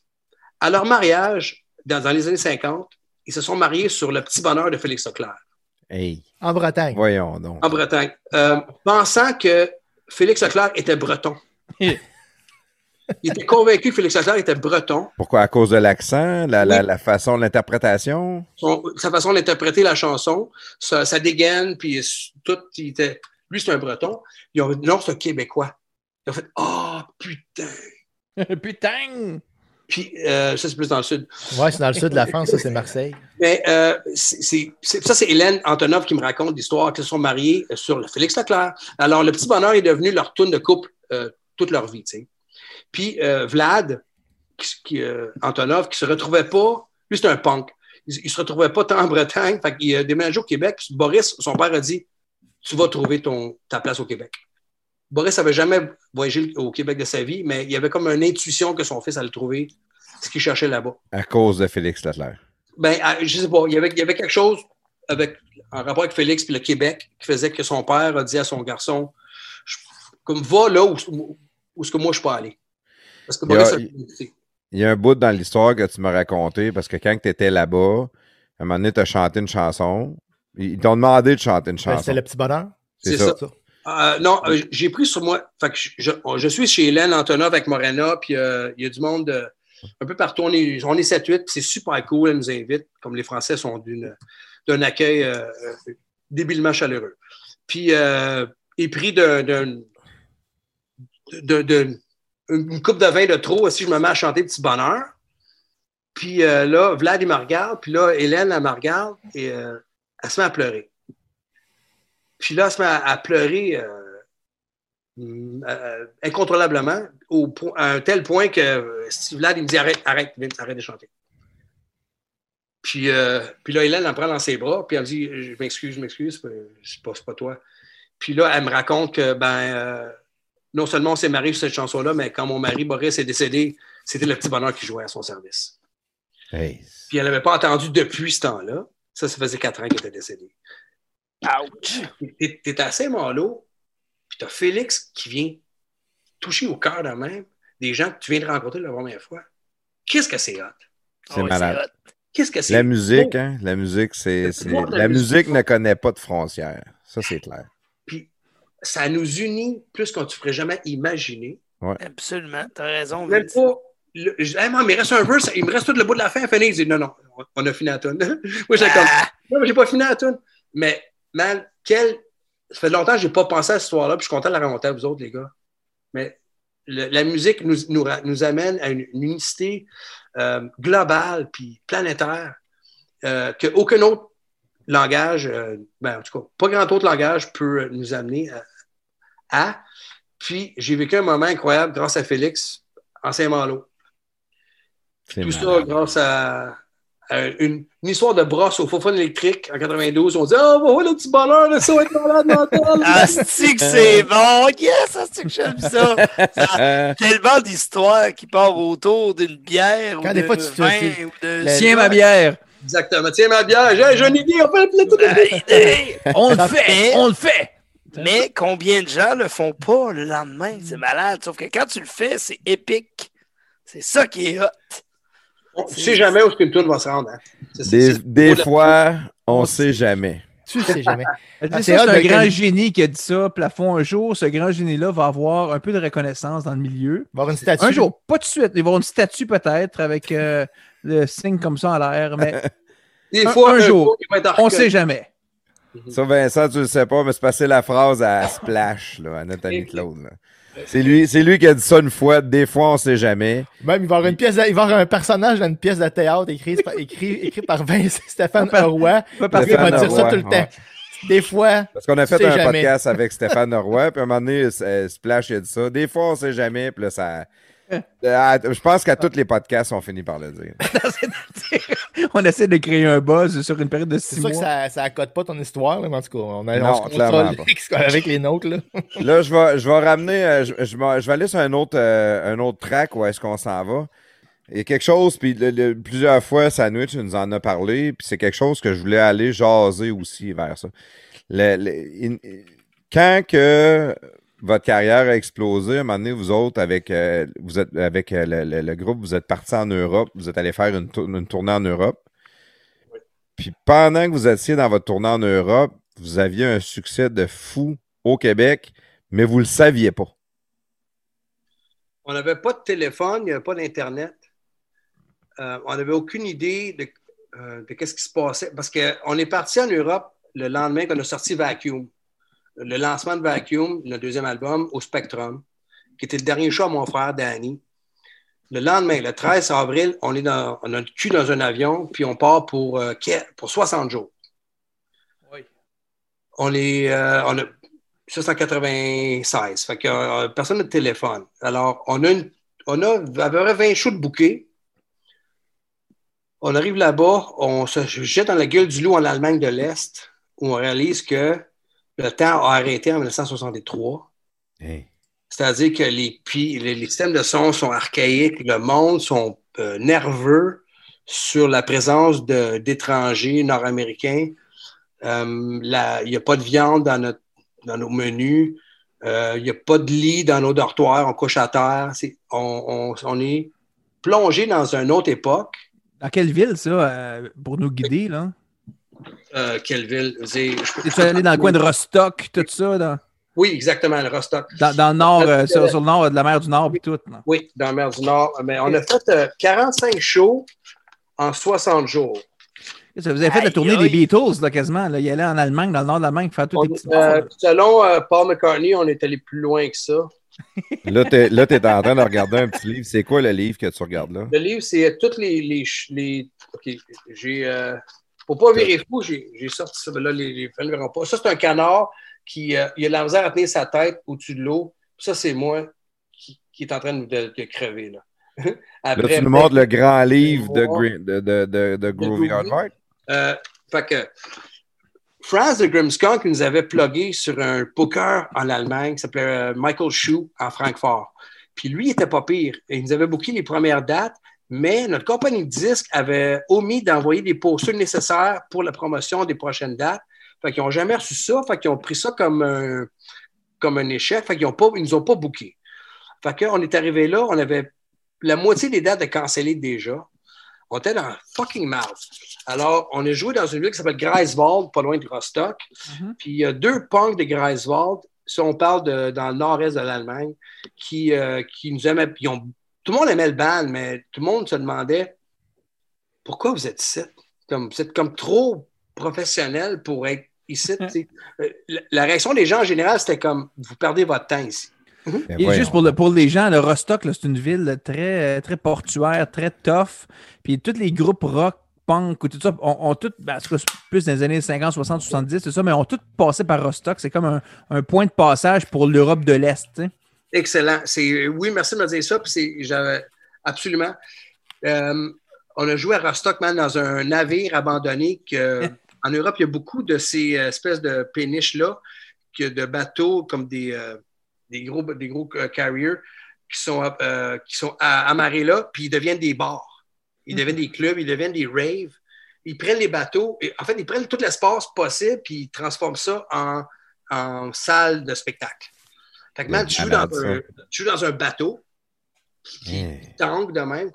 À leur mariage, dans, les années 50, ils se sont mariés sur le petit bonheur de Félix Leclerc. Hey. En Bretagne. Voyons donc. En Bretagne. Euh, pensant que Félix Leclerc était breton. *laughs* Il était convaincu que Félix Leclerc était breton. Pourquoi? À cause de l'accent, la, la, façon de l'interprétation? Sa façon d'interpréter la chanson, sa, dégaine, puis tout, il était... Lui, c'est un breton. Ils ont non, c'est un Québécois. Ils ont fait « Oh, putain! *laughs* » Putain! Puis, euh, ça, c'est plus dans le sud. Oui, c'est dans le sud de la France, ça, c'est Marseille. Mais euh, c'est, ça, c'est Hélène Antonov qui me raconte l'histoire qu'ils se sont mariés sur le Félix Leclerc. Alors, le petit bonheur est devenu leur tourne de couple euh, toute leur vie, tu sais. Puis euh, Vlad, qui, euh, Antonov, qui se retrouvait pas, lui c'est un punk, il, ne se retrouvait pas tant en Bretagne, fait qu'il a déménagé au Québec. Boris, son père a dit, tu vas trouver ton, ta place au Québec. Boris n'avait jamais voyagé au Québec de sa vie, mais il y avait comme une intuition que son fils allait trouver ce qu'il cherchait là-bas. À cause de Félix Leclerc. Ben, je sais pas. Il y avait, il y avait quelque chose avec, en rapport avec Félix et le Québec qui faisait que son père a dit à son garçon comme va là où, où, où ce que moi je peux aller? Parce que il, y a, un bout dans l'histoire que tu m'as raconté, parce que quand tu étais là-bas, à un moment donné, tu as chanté une chanson. Ils t'ont demandé de chanter une ben, chanson. c'est le petit bonheur. C'est ça. Euh, non, euh, j'ai pris sur moi. Je, suis chez Hélène Antonov avec Morena, puis euh, il y a du monde un peu partout. On est, on est 7-8, c'est super cool. Elle nous invite, comme les Français sont d'un accueil débilement chaleureux. Puis, est pris d'un une coupe de vin de trop si je me mets à chanter Petit Bonheur. Puis là, Vlad, il me regarde. Puis là, Hélène, elle me regarde et elle se met à pleurer. Puis là, elle se met à, pleurer euh, incontrôlablement au, à un tel point que Vlad, il me dit arrête, arrête, arrête de chanter. Puis, puis là, Hélène, elle me prend dans ses bras. Puis elle me dit je m'excuse, je m'excuse, c'est pas, pas toi. Puis là, elle me raconte que, ben, non seulement on s'est marié sur cette chanson-là, mais quand mon mari Boris est décédé, c'était le petit bonheur qui jouait à son service. Puis elle n'avait pas entendu depuis ce temps-là. Ça, ça faisait quatre ans qu'elle était décédée. Ouch! T'es assez malo, puis t'as Félix qui vient toucher au cœur de même des gens que tu viens de rencontrer la première fois. Qu'est-ce que c'est hot? C'est ah malade. Qu'est-ce que c'est? La musique, hein? La musique, c'est. La, musique ne connaît pas de frontières. Ça, c'est clair ça nous unit plus qu'on ne ferait jamais imaginer. Absolument, tu as raison. Même pas, il me reste un verse, il me reste tout le bout de la fin à finir. Il dit non, non, on a fini la tune. *laughs* Moi, j'ai comme, ah! non, mais j'ai pas fini la tune. Mais, man, quel. Ça fait longtemps que je n'ai pas pensé à cette histoire-là, puis je suis content de la raconter à vous autres, les gars. Mais la musique nous, nous, amène à une, unicité euh, globale puis planétaire euh, qu'aucun autre langage, euh, ben, en tout cas, pas grand autre langage peut nous amener à. Puis, j'ai vécu un moment incroyable grâce à Félix en Saint-Malo. Tout ça grâce à, une, histoire de brosse au faux fun électrique en 92. On dit Ah, oh, le petit bonheur, là, ça va être malade mental. *laughs* Ah, c'est que c'est bon. Yes, c'est que j'aime ça. ça *laughs* tellement d'histoires qui partent autour d'une bière Quand ou des de fois, tu vin ou de. Tiens ma bière. Exactement. Tiens ma bière. J'ai une idée. On fait On le fait. On le fait. Mais combien de gens le font pas le lendemain? C'est malade. Sauf que quand tu le fais, c'est épique. C'est ça qui est hot. On sait jamais où ce tour va se rendre. hein. Des, fois, on sait jamais. Tu sais jamais. *laughs* Ah, c'est un grand génie qui a dit ça, plafond. Un jour, ce grand génie-là va avoir un peu de reconnaissance dans le milieu. Il va y avoir une statue. Un jour, pas tout de suite. Il va y avoir une statue peut-être avec euh, le signe comme ça en l'air, mais *laughs* Des un- fois, un jour, il va être on sait jamais. Ça, Vincent, tu le sais pas, mais c'est passé la phrase à Splash, là, à ami Claude. là. C'est lui, c'est lui qui a dit ça une fois. Des fois, on sait jamais. Même, il va y avoir une pièce, de- il va y avoir un personnage dans une pièce de théâtre écrit, écrit, écrit par Vincent *laughs* Stéphane Roy. Parce Stéphane va dire ça tout le temps. ouais. Des fois, Parce qu'on a fait un jamais. podcast avec Stéphane Roy, puis à un moment donné, euh, Splash a dit ça. Des fois, on sait jamais, puis là, ça. Hein. Ah, Je pense qu'à tous les podcasts, on finit par *laughs* le dire. on essaie de créer un buzz sur une période de c'est six sûr mois. que ça, ça accote pas ton histoire, mais en tout cas, on, a, Non, on se contrôle *laughs* avec les nôtres. Là. Là, je vais, je vais ramener, euh, je, je vais, je vais aller sur un autre, euh, un autre track où est-ce qu'on s'en va. Il y a quelque chose, puis le- le- plusieurs fois, Sandwich nous en a parlé, puis c'est quelque chose que je voulais aller jaser aussi vers ça. Le- le- in- quand que votre carrière a explosé, à un moment donné, vous autres, avec, euh, vous êtes, avec euh, le, le- le groupe, vous êtes partis en Europe, vous êtes allé faire une, tour- une tournée en Europe. Puis pendant que vous étiez dans votre tournée en Europe, vous aviez un succès de fou au Québec, mais vous le saviez pas. On n'avait pas de téléphone, il n'y avait pas d'Internet. Euh, on n'avait aucune idée de, qu'est-ce qui se passait. Parce qu'on est parti en Europe le lendemain qu'on a sorti Vacuum. Le lancement de Vacuum, le deuxième album, au Spectrum, qui était le dernier show à mon frère Danny. Le lendemain, le 13 avril, on est dans, on a le cul dans un avion, puis on part pour, euh, Kiev, pour 60 jours. Oui. On est, euh, on a, ça, c'est en 96. Fait que euh, personne n'a de téléphone. Alors, on a, une, on a à peu près 20 shows de bouquets. On arrive là-bas, on se jette dans la gueule du loup en Allemagne de l'Est, où on réalise que le temps a arrêté en 1963. C'est-à-dire que les, pi- les, les systèmes de son sont archaïques, le monde sont euh, nerveux sur la présence de- d'étrangers nord-américains. Euh, Il n'y a pas de viande dans, notre, dans nos menus. Euh, Il n'y a pas de lit dans nos dortoirs. On couche à terre. On, on- on est plongé dans une autre époque. Dans quelle ville, ça, euh, pour nous guider, là? Euh, quelle ville? Es-tu allé dans le coin de Rostock, tout ça, dans, Oui, exactement, le Rostock. dans, dans le nord, euh, sur, sur le nord de la mer du Nord, puis tout. Oui, dans la mer du Nord. Mais on a fait euh, 45 shows en 60 jours. Ça, Vous avez fait la tournée aïe. des Beatles, là, quasiment. Là. Il allait en Allemagne, dans le nord de l'Allemagne, faire tous On- les petits euh, selon euh, Paul McCartney, on est allé plus loin que ça. *laughs* Là, t'es là, t'es en train de regarder un petit livre. C'est quoi le livre que tu regardes là? Le livre, c'est toutes les. les, ch- les- OK, j'ai. Pour pas virer fou, j'ai sorti ça. mais Là, les, les fans ne verront pas. Ça, c'est un canard qui euh, il a de la misère à tenir sa tête au-dessus de l'eau. Ça, c'est moi qui, qui est en train de, de- de crever. Là. *laughs* Là, tu nous montres le grand livre de, Gre- de, de, de, de Groovy Groovy. Hardheart. Euh, fait que Franz de Grimskunk nous avait plugué sur un poker en Allemagne qui s'appelait euh, Michael Schuh à Francfort. Puis lui, il était pas pire. Il nous avait booké les premières dates, mais notre compagnie de disques avait omis d'envoyer des posters nécessaires pour la promotion des prochaines dates. Fait qu'ils n'ont jamais reçu ça. Fait qu'ils ont pris ça comme un, comme un échec. Fait qu'ils ne nous ont pas booké. Fait qu'on est arrivé là, on avait la moitié des dates de cancellées déjà. On était dans fucking mouth. Alors, on est joué dans une ville qui s'appelle Greifswald, pas loin de Rostock. Mhm. Puis il y a deux punks de Greifswald, si on parle de, dans le nord-est de l'Allemagne, qui, euh, qui nous aimaient. ils ont- tout le monde aimait le band, mais tout le monde se demandait pourquoi vous êtes ici? Comme, vous êtes comme trop professionnel pour être ici. Euh, La, la réaction des gens en général, c'était comme vous perdez votre temps ici. Ben Et voyons. juste pour, le- pour les gens, le Rostock, c'est une ville très, très portuaire, très tough. Puis tous les groupes rock, punk ou tout ça, ont, ont ben, tout cas, plus dans les années 50, 60, 70, c'est ça, mais ont tous passé par Rostock. C'est comme un, un point de passage pour l'Europe de l'Est. Excellent. C'est, oui, merci de me dire ça. Puis c'est, j'avais, absolument. Euh, on a joué à Rostock, man, dans un navire abandonné. Que, *laughs* en Europe, il y a beaucoup de ces euh, espèces de péniches-là, que de bateaux comme des, euh, des gros, des gros carriers qui sont, euh, qui sont à- amarrés là, puis ils deviennent des bars. Ils Mhm. deviennent des clubs, ils deviennent des raves. Ils prennent les bateaux, et, en fait, ils prennent tout l'espace possible, puis ils transforment ça en en salle de spectacle. Fait que, man, tu joues, dans un, tu joues dans un bateau qui Hey. tangue de même.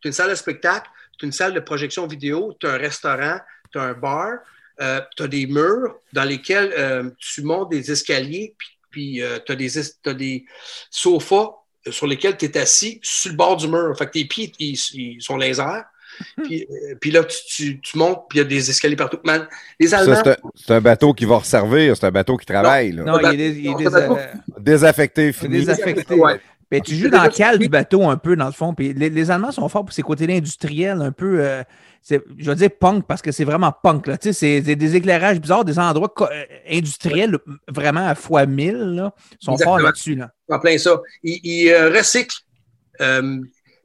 Tu une salle de spectacle, tu une salle de projection vidéo, tu un restaurant, tu un bar, tu as des murs dans lesquels euh, tu montes des escaliers, puis, puis tu as, des, sofas euh, sur lesquels tu es assis sur le bord du mur. Fait que tes pieds, ils, ils sont laser. Puis, euh, puis là, tu, tu- tu montes, puis il y a des escaliers partout. Man, les Allemands, c'est un, bateau qui va resservir, c'est un bateau qui travaille. là. Non, il est, des- il est Non, des- ça va pas. euh, Désaffecté, fini. désaffecté. Ouais. Ben, tu joues dans le cale du bateau un peu, dans le fond. Puis les, les Allemands sont forts pour ces côtés industriels, un peu, euh, je veux dire punk, parce que c'est vraiment punk. Là. Tu sais, C'est des éclairages bizarres, des endroits industriels vraiment à fois mille. Là, sont Exactement. forts là-dessus. Là. en plein ça. Ils, ils, euh, recyclent euh,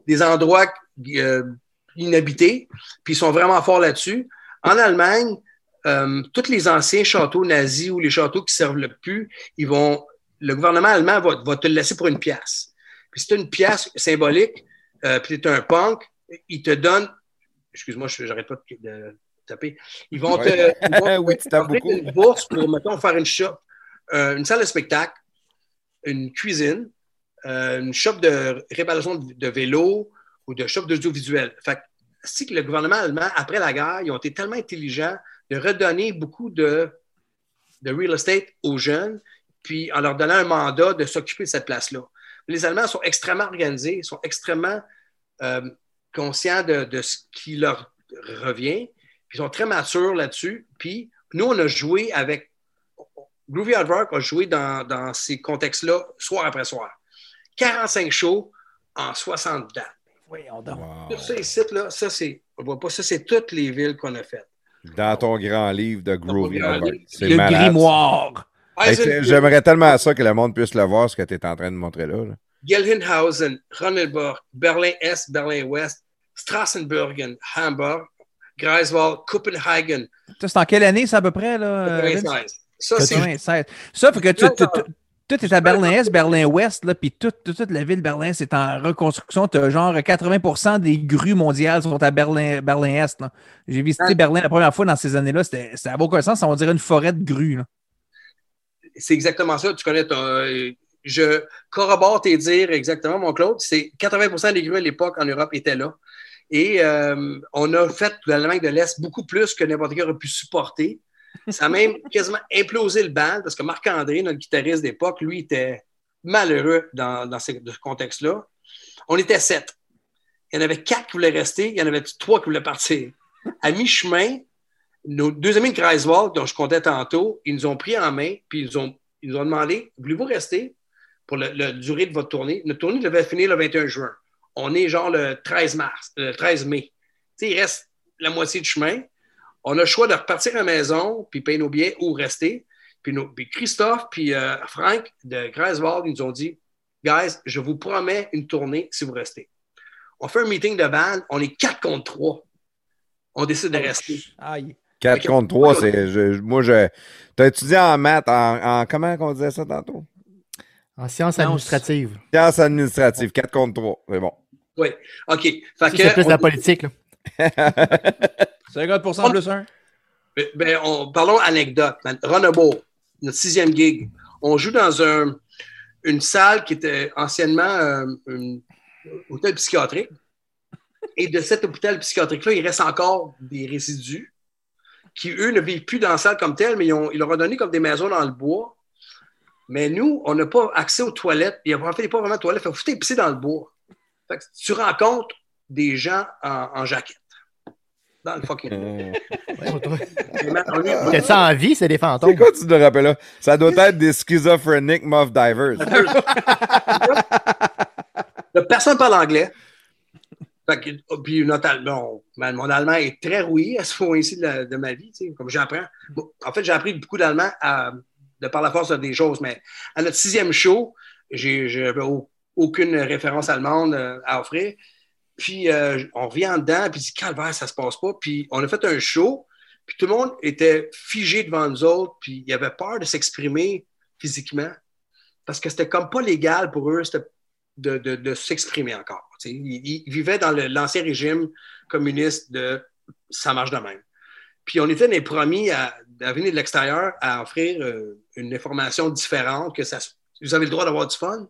des endroits inhabités, puis ils sont vraiment forts là-dessus. En Allemagne, euh, tous les anciens châteaux nazis ou les châteaux qui servent le plus, ils vont, le gouvernement allemand va, va te le laisser pour une pièce. Puis si tu une pièce symbolique, euh, puis tu es un punk, ils te donnent, excuse-moi, je n'arrête pas de, de taper, ils vont te, ils vont *laughs* Oui, tu beaucoup. une bourse pour, mettons, faire une shop, euh, une salle de spectacle, une cuisine, une shop de réparation de, de vélo ou de shop d'audiovisuel. Fait si le gouvernement allemand, après la guerre, ils ont été tellement intelligents de redonner beaucoup de, de real estate aux jeunes, puis en leur donnant un mandat de s'occuper de cette place-là. Les Allemands sont extrêmement organisés, sont extrêmement euh, conscients de, de ce qui leur revient, puis ils sont très matures là-dessus. Puis nous, on a joué avec Groovy Hard Rock a joué dans, dans ces contextes-là, soir après soir. 45 shows en 60 dates. Voyons donc. Wow. Tout ça ici, là, ça, c'est, on voit pas, ça, c'est toutes les villes qu'on a faites. Dans ton grand livre de Groovy. C'est Le malade. grimoire. Hey, J'aimerais tellement ça que le monde puisse le voir, ce que tu es en train de montrer là. là. Gelnhausen, Ronneburg, Berlin-Est, Berlin-Ouest, Strassenburgen, Hamburg, Greifswald, Copenhagen, Ça, c'est en quelle année, ça, à peu près? Là, Vince? 96. Ça, c'est 96. Ça, fait que tu, tu- tu- tout est à Berlin-Est, Berlin-Ouest, puis toute, la ville de Berlin, c'est en reconstruction. Tu as genre 80% des grues mondiales sont à Berlin, Berlin-Est. J'ai visité Ah. Berlin la première fois dans ces années-là. C'était- Ça n'avait aucun sens. On dirait une forêt de grues. c'est exactement ça. Tu connais ton. euh, Je corrobore tes dires exactement, mon Claude. C'est 80% des grues à l'époque en Europe étaient là. Et euh, on a fait de l'Allemagne de l'Est beaucoup plus que n'importe qui aurait pu supporter. Ça a même quasiment implosé le band parce que Marc-André, notre guitariste d'époque, lui, était malheureux dans, dans ce, contexte-là. On était sept. Il y en avait quatre qui voulaient rester, il y en avait trois qui voulaient partir. À mi-chemin, nos deux amis de Greifswald, dont je comptais tantôt, ils nous ont pris en main, puis ils nous ont, ils nous ont demandé Voulez-vous rester pour la durée de votre tournée? Notre tournée devait finir le 21 juin. On est genre le 13 mars, le 13 mai. Il reste la moitié du chemin. On a le choix de repartir à la maison, puis payer nos billets ou rester. Puis, nos- puis Christophe, puis euh, Frank de Greifswald, ils nous ont dit Guys, je vous promets une tournée si vous restez. On fait un meeting de band, on est 4 contre 3. On décide de rester. Aïe. 4 Ok. contre 3, c'est. je- moi, je. Tu as étudié en maths, en, en- Comment on disait ça tantôt? En sciences administratives. Sciences administratives, 4 contre 3. C'est bon. Oui. OK. Fait Ça, que c'est plus on- la politique. Là. *laughs* 50 plus 1. Ben, ben, on, parlons anecdote. Ronabo, notre sixième gig. On joue dans un, une salle qui était anciennement euh, un hôtel psychiatrique. Et de cet hôpital psychiatrique-là, il reste encore des résidus qui, eux, ne vivent plus dans la salle comme telle, mais ils, ont, leur ont donné comme des maisons dans le bois. Mais nous, on n'a pas accès aux toilettes. Il n'y a fait, pas vraiment de toilettes. Il faut foutre pisser dans le bois. Fait que tu rencontres des gens en, en jaquette. Dans le fucking *laughs* T'es ça en vie, c'est des C'est fantômes. quoi tu te rappelles là? Ça doit être des schizophrenic muff divers. Personne parle anglais. Fait que, oh, puis notre, mon allemand est très rouillé à ce point-ci de, la- de ma vie. tu sais, Comme j'apprends. Bon, en fait, j'ai appris beaucoup d'allemand à- de par la force des choses, mais à notre sixième show, j'ai- j'avais au- aucune référence allemande euh, à offrir. Puis euh, on revient en dedans, puis dit Calvaire, ça se passe pas. Puis on a fait un show, puis tout le monde était figé devant nous autres, puis il avait peur de s'exprimer physiquement parce que c'était comme pas légal pour eux de, de- s'exprimer encore. Ils, vivaient dans l'ancien régime communiste de ça marche de même. Puis on était les premiers à, venir de l'extérieur à offrir euh, une information différente, que ça, vous avez le droit d'avoir du fun.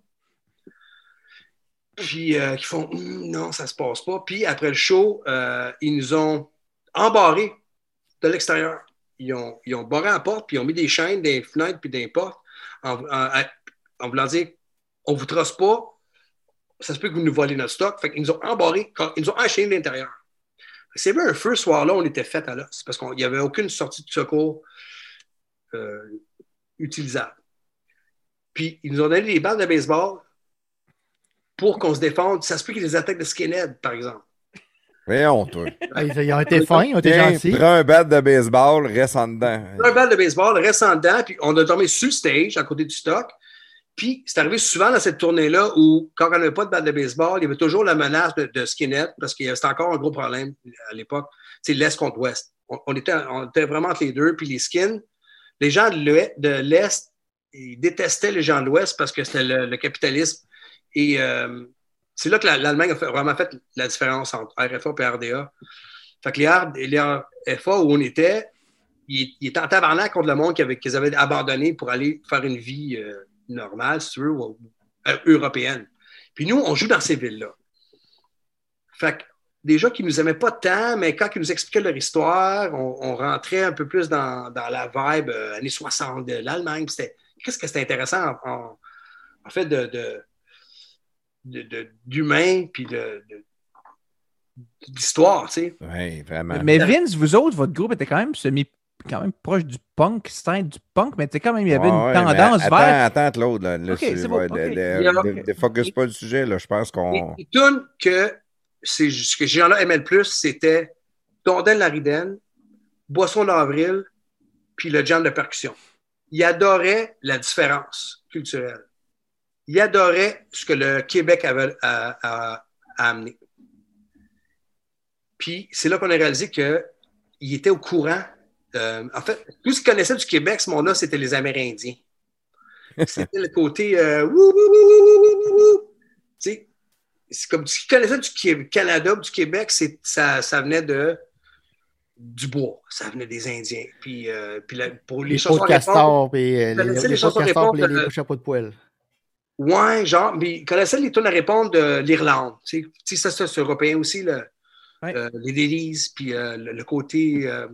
Puis euh, qui font Hum, non, ça se passe pas. Puis après le show, euh, ils nous ont embarrés de l'extérieur. Ils ont, ils ont barré la porte, puis ils ont mis des chaînes, des fenêtres, puis des portes, en, voulant dire on vous trosse pas, ça se peut que vous nous volez notre stock. Fait qu'ils nous ont embarrés, ils nous ont enchaînés de l'intérieur. C'est vrai, un feu ce soir-là, on était fait à l'os parce qu'il n'y avait aucune sortie de secours euh, utilisable. Puis ils nous ont donné des balles de baseball pour qu'on se défende. Ça se peut qu'il y ait des attaques de skinhead, par exemple. Voyons, toi. Ah, Ils, ils ont été fins, ils ont été gentils. prends un bat de baseball, reste en dedans. Un balle de baseball, reste en dedans, puis on a dormi sur le stage, à côté du stock. Puis c'est arrivé souvent dans cette tournée-là où, quand on n'avait pas de balle de baseball, il y avait toujours la menace de, de skinhead, parce que c'était encore un gros problème à l'époque. C'est l'Est contre l'Ouest. On, on était, on était vraiment entre les deux. Puis les skins, les gens de l'Est, ils détestaient les gens de l'Ouest parce que c'était le, le capitalisme. Et euh, c'est là que la- l'Allemagne a vraiment fait la différence entre RFA et RDA. Fait que les, les RFA où on était, ils, étaient en tabarnak contre le monde qu'ils avaient, abandonné pour aller faire une vie euh, normale, si tu veux, ou- euh, européenne. Puis nous, on joue dans ces villes-là. Fait que des gens qui nous aimaient pas tant, mais quand ils nous expliquaient leur histoire, on, rentrait un peu plus dans, la vibe années 60 de l'Allemagne. Qu'est-ce que c'était intéressant en, fait de- d'humain puis de, de- d'histoire, tu sais. Oui, vraiment. Mais Vince, vous autres, votre groupe était quand même semi quand même proche du punk, scène du punk, mais tu sais, quand même, il y avait Ouais, une ouais, tendance mais vers. Attends, attends, Claude. Là, là, Ok, c'est- c'est bon, ouais, le- focus pas le sujet, là. Je pense qu'on. les tunes que c'est ce que ces gens-là aimaient le plus, c'était Tondelle Lariden, Boisson d'avril, puis le jam de percussion. Ils adoraient la différence culturelle. Ils adoraient ce que le Québec avait à, à- à amener. Puis c'est là qu'on a réalisé qu'ils étaient au courant. Euh, en fait, tout ce qu'ils connaissaient du Québec, ce monde-là, c'était les Amérindiens. C'était le côté euh, c'est comme ce qu'ils connaissaient du Canada, du Québec, ça, ça venait de du bois, ça venait des Indiens. Puis, euh, puis la- pour les, Les chansons de castor, puis euh, les, les de castor, puis les, répondre, les chapeaux de poêle. Ouais, genre, mais ils connaissaient les tunes à répondre de l'Irlande. Tu sais, ça, c'est européen aussi, le, Ouais. euh, les délices, puis euh, le, le côté euh,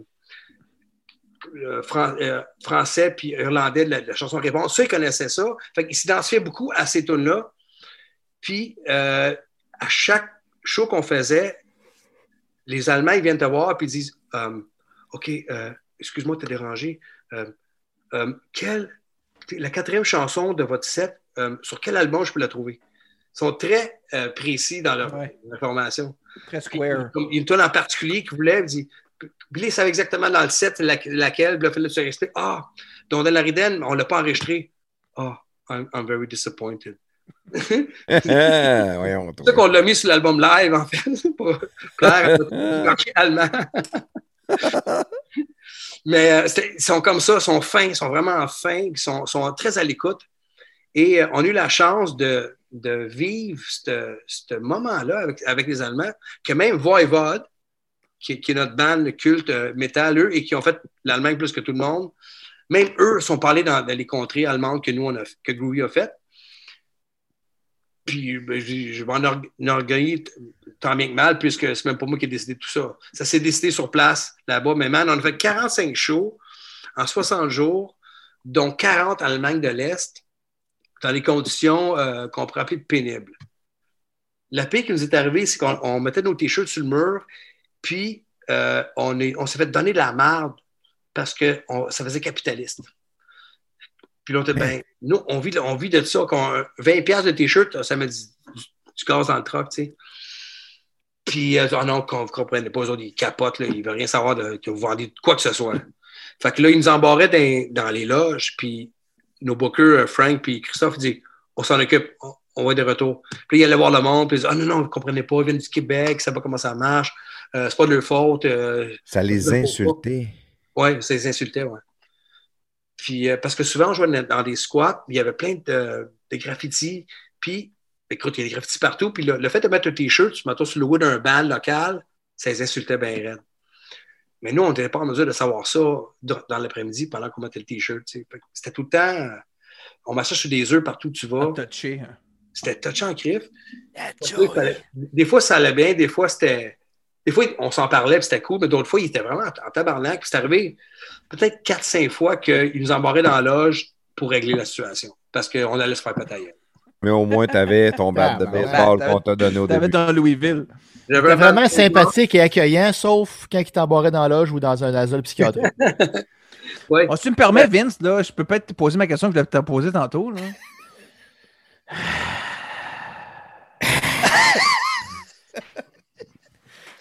fran- français puis irlandais de la, de la chanson à répondre. Ça, ils connaissaient ça. Fait qu'ils s'identifiaient beaucoup à ces tunes-là. Puis, à chaque show qu'on faisait, les Allemands, ils viennent te voir puis ils disent OK, euh, excuse-moi de te déranger. Euh, euh, quelle, la quatrième chanson de votre set, euh, sur quel album je peux la trouver? Ils sont très euh, précis dans leur Ouais. information. Très Puis, square. comme il y a une tonne en particulier qu'il voulait, il dit Billy savait exactement dans le set la- laquelle, puis fallait se Ah, Don Lariden, on ne l'a pas enregistré. Ah, I'm, I'm very disappointed. *laughs* C'est Voyons, pour ça qu'on l'a mis sur l'album live, en fait, *laughs* pour plaire à marché allemand. *laughs* Mais euh, ils sont comme ça, ils sont fins, ils sont vraiment fins, ils sont, sont très à l'écoute. Et euh, on a eu la chance de, vivre ce moment-là avec, les Allemands, que même Voivod, qui, est notre band culte euh, métal, eux, et qui ont fait l'Allemagne plus que tout le monde, même eux sont parlés dans, les contrées allemandes que nous, on a, que Groovy a fait. Puis ben, je, je m'en org- enorgueillis t- tant bien que mal, puisque c'est même pas moi qui ai décidé tout ça. Ça s'est décidé sur place là-bas. Mais man, on a fait 45 shows en 60 jours, dont 40 en Allemagne de l'Est, dans des conditions euh, qu'on pourrait appeler pénibles. La pire qui nous est arrivée, c'est qu'on on mettait nos t-shirts sur le mur, puis euh, on, est- on s'est fait donner de la marde parce que ça faisait capitaliste. Puis là, on ben, nous, on vit, de- ça. qu'on- 20$ piastres de t-shirt, ça met du, du gaz dans le truck, tu sais. Puis, euh, ah non, qu'on ne comprenait pas, autres, ils capotent, ils ne veulent rien savoir de, vous vendez quoi que ce soit. Fait que là, ils nous embarraient dans, dans les loges, puis nos bookers, euh, Frank puis Christophe, ils disent on s'en occupe, on, on va être de retour. Puis là, ils allaient voir le monde, puis ils disaient ah non, non, vous ne comprenez pas, ils viennent du Québec, ils ne savent pas comment ça marche, euh, c'est pas de leur faute. euh, Ça les insultait. oui, ça les insultait, oui. Puis, euh, parce que souvent, on jouait dans- des squats, il y avait plein de, de graffitis. Puis, écoute, il y a des graffitis partout. Puis, le, le fait de mettre un T-shirt, tu mets sur le logo d'un band local, ça les insultait bien raide. Mais nous, on n'était pas en mesure de savoir ça dans l'après-midi pendant qu'on mettait le T-shirt. C'était tout le temps. On massage sur des œufs partout où tu vas. Touché. Hein. C'était touché en crif. Des fois, ça allait bien. Des fois, c'était. Des fois, on s'en parlait, puis c'était cool, mais d'autres fois, il était vraiment en tabarnak. Puis c'est arrivé peut-être 4-5 fois qu'il nous embarrait dans la loge pour régler la situation. Parce qu'on allait se faire pétailler. Mais au moins, tu avais ton bat de baseball qu'on t'a donné au début. Tu dans Louisville. Vraiment sympathique et accueillant, sauf quand il t'embarrait dans la loge ou dans un asile psychiatrique. *laughs* ouais. si tu me permets, Vince, là, je peux peut-être te poser ma question que je voulais te poser tantôt. Là. *laughs*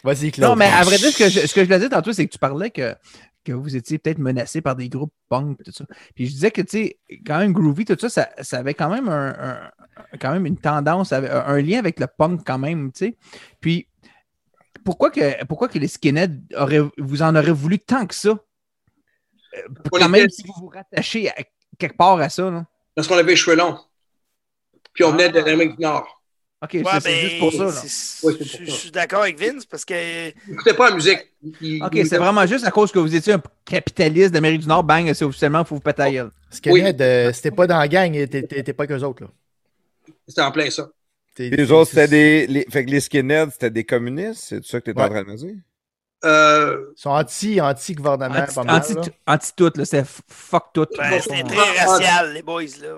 Vas-y, Claude. Non, mais à vrai dire, ce que je, ce que je voulais dire tantôt, c'est que tu parlais que que vous étiez peut-être menacé par des groupes punk, tout ça. Puis je disais que, tu sais, quand même, Groovy, tout ça, ça, avait quand même, un, quand même une tendance, un lien avec le punk quand même, tu sais. Puis pourquoi que, pourquoi que les skinheads, auraient, vous en aurez voulu tant que ça? Euh, quand même, si vous vous rattachez quelque part à ça, là. Parce qu'on avait les cheveux longs. Puis on venait de l'Amérique du Nord. OK, c'est juste pour ça. je, suis d'accord avec Vince parce que. N'écoutez pas la musique. OK, c'est vraiment juste à cause que vous étiez un capitaliste d'Amérique du Nord, bang, c'est officiellement, il faut vous péter la gueule. c'était pas dans la gang, t'étais pas qu'eux autres. C'était en plein ça. Les autres, c'était des. Les... Fait que les skinheads, c'était des communistes, c'est ça que t'es en train de me dire? Euh... Ils sont anti, anti-gouvernement, anti, pas mal. Anti, anti tout, là, c'est fuck tout. Ouais, c'était très racial, les boys, là.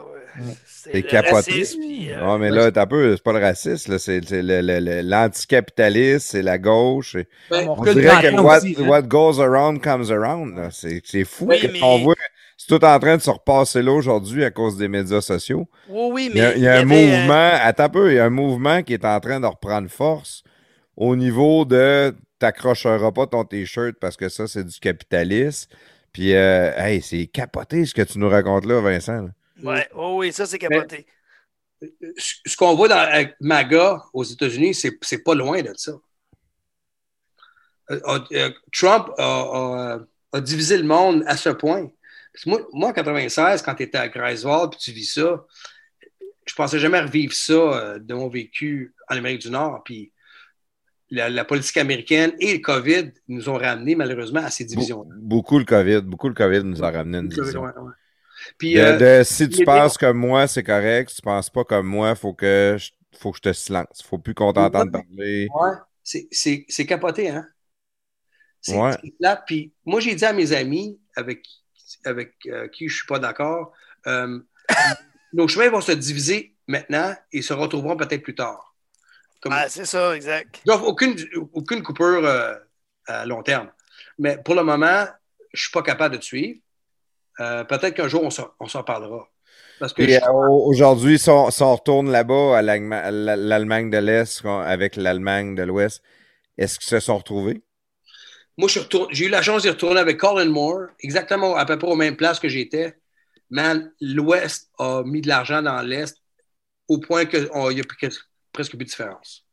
C'est capoté. Euh, non, mais là, t'as un peu, c'est pas le racisme, c'est l'anticapitalisme, c'est la gauche. Ben, on dirait que what, what, goes around comes around. C'est fou. Oui, mais... On voit, c'est tout en train de se repasser là aujourd'hui à cause des médias sociaux. Oui, oui, mais. Il y a, un mouvement, attends un peu, il y a un mouvement qui est en train de reprendre force au niveau de t'accrocheras pas ton t-shirt parce que ça, c'est du capitalisme. Puis, euh, hey, c'est capoté ce que tu nous racontes là, Vincent. Ouais, oh oui, ça, c'est capoté. ce qu'on voit dans, avec MAGA aux États-Unis, c'est pas loin de ça. Euh, euh, Trump a, divisé le monde à ce point. Moi, moi, en 96, quand tu étais à Greifswald puis tu vis ça, je pensais jamais revivre ça de mon vécu en Amérique du Nord. Puis la, politique américaine et le COVID nous ont ramené malheureusement à ces divisions. Beaucoup le COVID, beaucoup le COVID nous a ramené une division. Puis, euh, si tu penses comme moi, c'est correct. Si tu penses pas comme moi, faut que je, faut que je te silence. Faut plus qu'on t'entende parler. Ouais, c'est capoté, hein? C'est là. Puis moi, j'ai dit à mes amis avec, avec euh, qui je suis pas d'accord, euh, nos chemins vont se diviser maintenant et se retrouveront peut-être plus tard. Ah, c'est ça, exact. Donc, aucune, aucune coupure euh, à long terme. Mais pour le moment, je ne suis pas capable de te suivre. Euh, peut-être qu'un jour, on s'en parlera. Parce que aujourd'hui, si, on, retourne là-bas à l'Allemagne de l'Est avec l'Allemagne de l'Ouest, est-ce qu'ils se sont retrouvés? Moi, j'ai eu la chance d'y retourner avec Colin Moore, exactement à peu près aux mêmes places que j'étais. Man, l'Ouest a mis de l'argent dans l'Est au point qu'il n'y a plus presque plus de différence.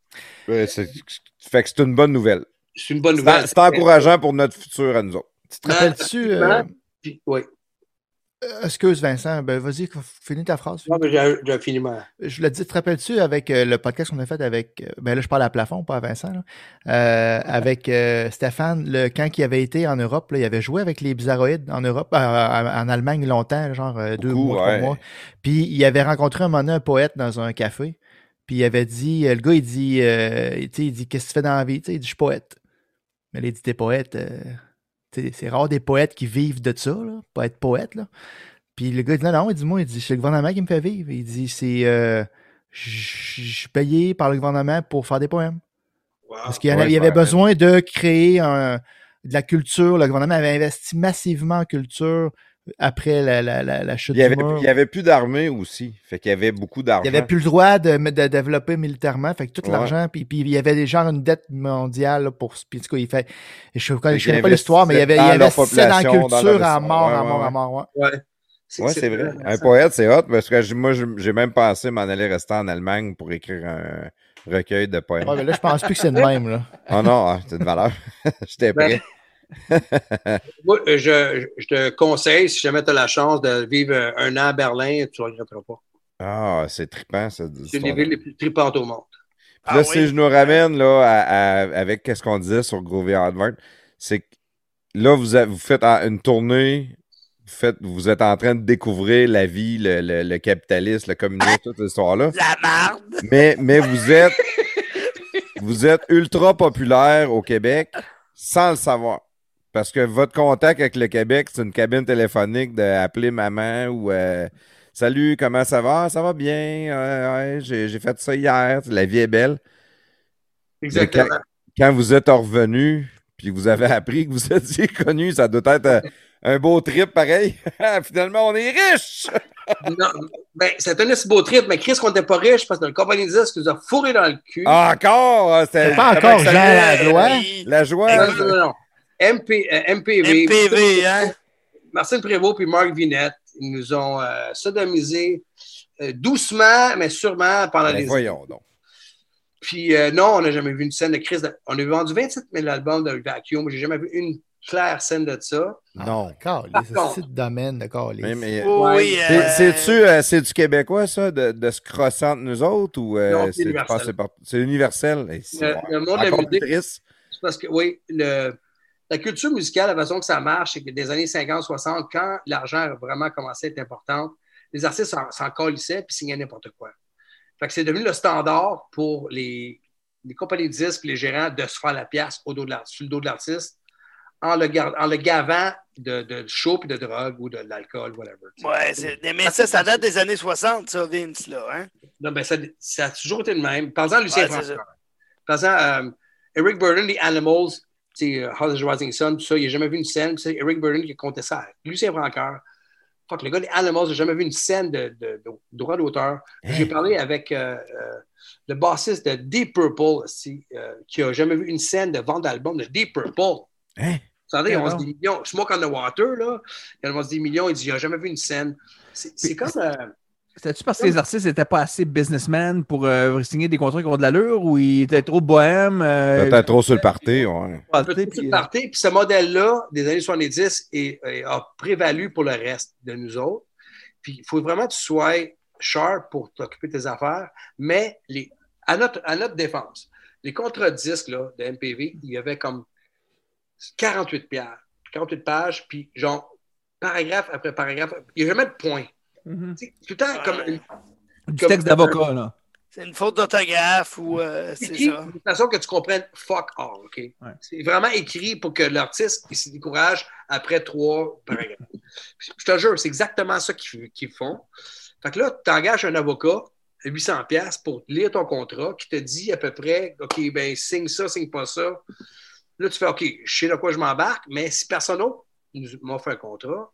fait que c'est une bonne nouvelle. C'est une bonne nouvelle. C'est encourageant pour notre futur à nous autres. Tu te rappelles-tu. Euh... Oui. Euh, excuse Vincent, ben vas-y, finis ta phrase. Non, mais j'ai fini ma... Je l'ai dit, te rappelles-tu avec euh, le podcast qu'on a fait avec. Euh, ben là, je parle à plafond, pas à Vincent. avec Stéphane, le, quand il avait été en Europe, là, il avait joué avec les bizarroïdes en Europe, en Allemagne longtemps, genre deux mois, trois mois. Puis il avait rencontré un moment un poète dans un café. Puis il avait dit, le gars, il dit, il dit, qu'est-ce que tu fais dans la vie? il dit, je suis poète. Mais il dit, t'es poète c'est rare des poètes qui vivent de ça, là, pas être poète. Là. Puis le gars dit non, non, il dit moi, il dit c'est le gouvernement qui me fait vivre. Il dit c'est euh, je suis payé par le gouvernement pour faire des poèmes. Parce qu'il y, avait besoin de créer un, de la culture. Le gouvernement avait investi massivement en culture après la, la, la, chute il y avait, Il n'y avait plus d'armée aussi. Fait qu'il y avait beaucoup d'argent. Il n'y avait plus le droit de, de, développer militairement. Fait que tout l'argent, puis, puis il y avait déjà une dette mondiale pour. Puis en tout cas, il fait. Je ne connais pas l'histoire, mais il y avait, il y avait dans la culture à mort, à mort, à mort. Ouais. Oui, c'est vrai. Un poète, c'est hot, parce que moi, j'ai même pensé m'en aller rester en Allemagne pour écrire un recueil de poèmes. Ouais, mais là, je pense plus que c'est le même. Là. oh non, ah, c'est une valeur. *laughs* J'étais ben, prêt. *laughs* Moi, je, je, te conseille, si jamais tu as la chance de vivre un an à Berlin, tu ne regretteras pas. Ah, c'est trippant, ça. C'est une des villes les plus trippantes au monde. là, ah si je nous ramène là, avec ce qu'on disait sur Groovy Advert, c'est que là, vous, a- vous faites une tournée, vous, faites, vous êtes en train de découvrir la vie, le, le- le capitalisme, le communisme, toute cette histoire-là. *laughs* La marde. Mais, mais vous êtes vous êtes ultra populaire au Québec sans le savoir. Parce que votre contact avec le Québec, c'est une cabine téléphonique d'appeler maman ou euh, Salut, comment ça va? Ça va bien? Euh, ouais, j'ai, j'ai fait ça hier. La vie est belle. Exactement. Quand, quand vous êtes revenu, puis vous avez appris que vous étiez *laughs* connu, ça doit être euh, un beau trip pareil. *laughs* Finalement, on est riche! *laughs* Non, ben, c'était un assez beau trip, mais Chris, qu'on n'était pas riche parce que le compagnie 10 nous a fourré dans le cul. Encore! hein, C'était Pas encore Langlois. oui. la joie? non, non, non, non. MP, euh, MPV. MPV, hein? Marcel Prévost puis Marc Vinette, ils nous ont euh, sodomisé euh, doucement, mais sûrement pendant les voyons donc. Puis euh, non, on n'a jamais vu une scène de crise. de- On a vendu 27 000 albums de Vacuum, mais j'ai jamais vu une claire scène de ça. Non. Calice, Par c'est le domaine de calice. Mais- mais- Oui, oui. C'est- euh, euh, du québécois, ça, de, de se crosser entre nous autres, ou euh, Non, c'est c'est universel? c'est universel? Le- bon. le monde de la musique- parce que, oui, le- la culture musicale, la façon que ça marche, c'est que des années 50-60, quand l'argent a vraiment commencé à être important, les artistes s'en- colissaient puis signaient n'importe quoi. Fait que c'est devenu le standard pour les, les compagnies de disques, les gérants, de se faire la pièce au dos de sur le dos de l'artiste en le, gar- en le gavant de, de show puis de drogue ou de l'alcool, whatever. Ouais, mais ça, ça date des années 60, ça, Vince, là. Hein? Non, ben ça, ça a toujours été le même. Par exemple, Lucien Ouais, Francoeur. Par exemple, euh, Eric Burden, les Animals, House of the Rising Sun, tout ça, il n'a jamais vu une scène. C'est Eric Burden qui comptait ça. Lucien Francoeur. Fuck, le gars des Animals n'a jamais vu une scène de, de- de droit d'auteur. J'ai parlé avec euh, euh, le bassiste de Deep Purple, aussi, euh, qui n'a jamais vu une scène de vente d'album de Deep Purple. Hein? Vous savez, on se dit millions. Smoke on the Water, là, il en des millions. Il dit, il n'a jamais vu une scène. C'est c'est comme. C'était-tu parce que les artistes n'étaient pas assez businessmen pour euh, signer des contrats qui ont de l'allure ou ils étaient trop bohèmes? euh, Peut-être trop sur le party, ouais. puis, party. Puis ce modèle-là, des années 70, est- est- a prévalu pour le reste de nous autres. Puis il faut vraiment que tu sois sharp pour t'occuper de tes affaires, mais les, à, notre, à notre défense, les contrats de disques là, de MPV, il y avait comme 48 pages, 48 pages, puis genre, paragraphe après paragraphe, il n'y a jamais de point. Mhm. Tout le temps comme une, Du Comme- texte d'avocat, là. C'est une faute d'orthographe ou euh, c'est ça. de façon que tu comprennes fuck all, OK? C'est vraiment écrit pour que l'artiste il se décourage après trois paragraphes. Je te jure, c'est exactement ça qu'ils font. Fait que là, tu engages un avocat, 800$ piastres, pour lire ton contrat, qui te dit à peu près, OK, ben signe ça, signe pas ça. Là, tu fais, OK, je sais de quoi je m'embarque, mais si personne d'autre m'offre un contrat,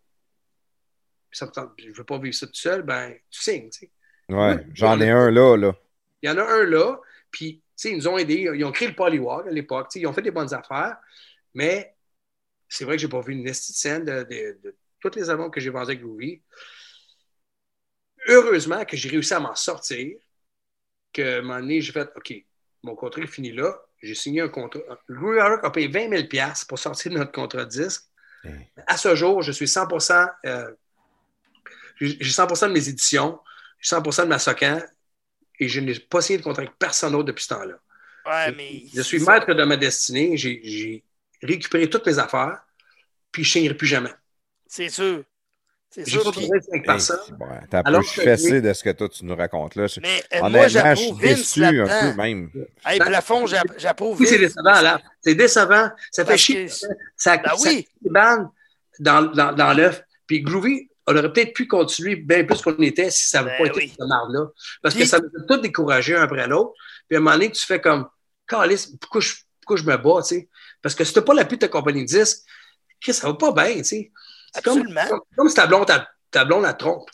ça me tente- je ne veux pas vivre ça tout seul, ben tu signes, tu sais. Ouais, j'en ai un là, là. Il y en a un là, puis tu sais, ils nous ont aidés. Ils ont créé le Polywalk à l'époque. tu sais, Ils ont fait des bonnes affaires, mais c'est vrai que j'ai pas vu une scène de, de, de tous les albums que j'ai vendus avec Groovy. Heureusement que j'ai réussi à m'en sortir, que à un moment donné, j'ai fait OK, mon contrat est fini là. J'ai signé un contrat. Groovy Rock a payé 20 000 pour sortir de notre contrat de disque. À ce jour, je suis 100 euh, j'ai j'ai 100% de mes éditions, j'ai 100% de ma socan, et je n'ai pas signé de contrat avec personne d'autre depuis ce temps-là. Ouais, mais. Je suis maître de ma destinée, j'ai- j'ai récupéré toutes mes affaires, puis je ne signerai plus jamais. ça. C'est sûr. C'est J'ai sûr. cinq Hey, personnes. bon, T'as un peu fessé de ce que toi tu nous racontes là. Mais euh, moi, Honnêtement, je suis j'approuve Vince déçu un peu même. Hey, plafond, j'a- j'approuve Oui, c'est décevant, là. C'est décevant. Ça fait Parce chier. que- Ça, Ben ça oui. bandes dans, dans, dans l'œuf. Puis Groovy, on aurait peut-être pu continuer bien plus qu'on était si ça n'avait Ben pas été cette marde-là. Parce Puis- que ça nous a tous découragés un après l'autre. Puis à un moment donné, tu fais comme, Calice, pourquoi je, pourquoi je me bats, tu sais? Parce que si tu n'as pas l'appui de ta compagnie de disques, ça va pas bien, tu sais. Absolument. comme, comme si ta blonde, ta, ta blonde la trompe.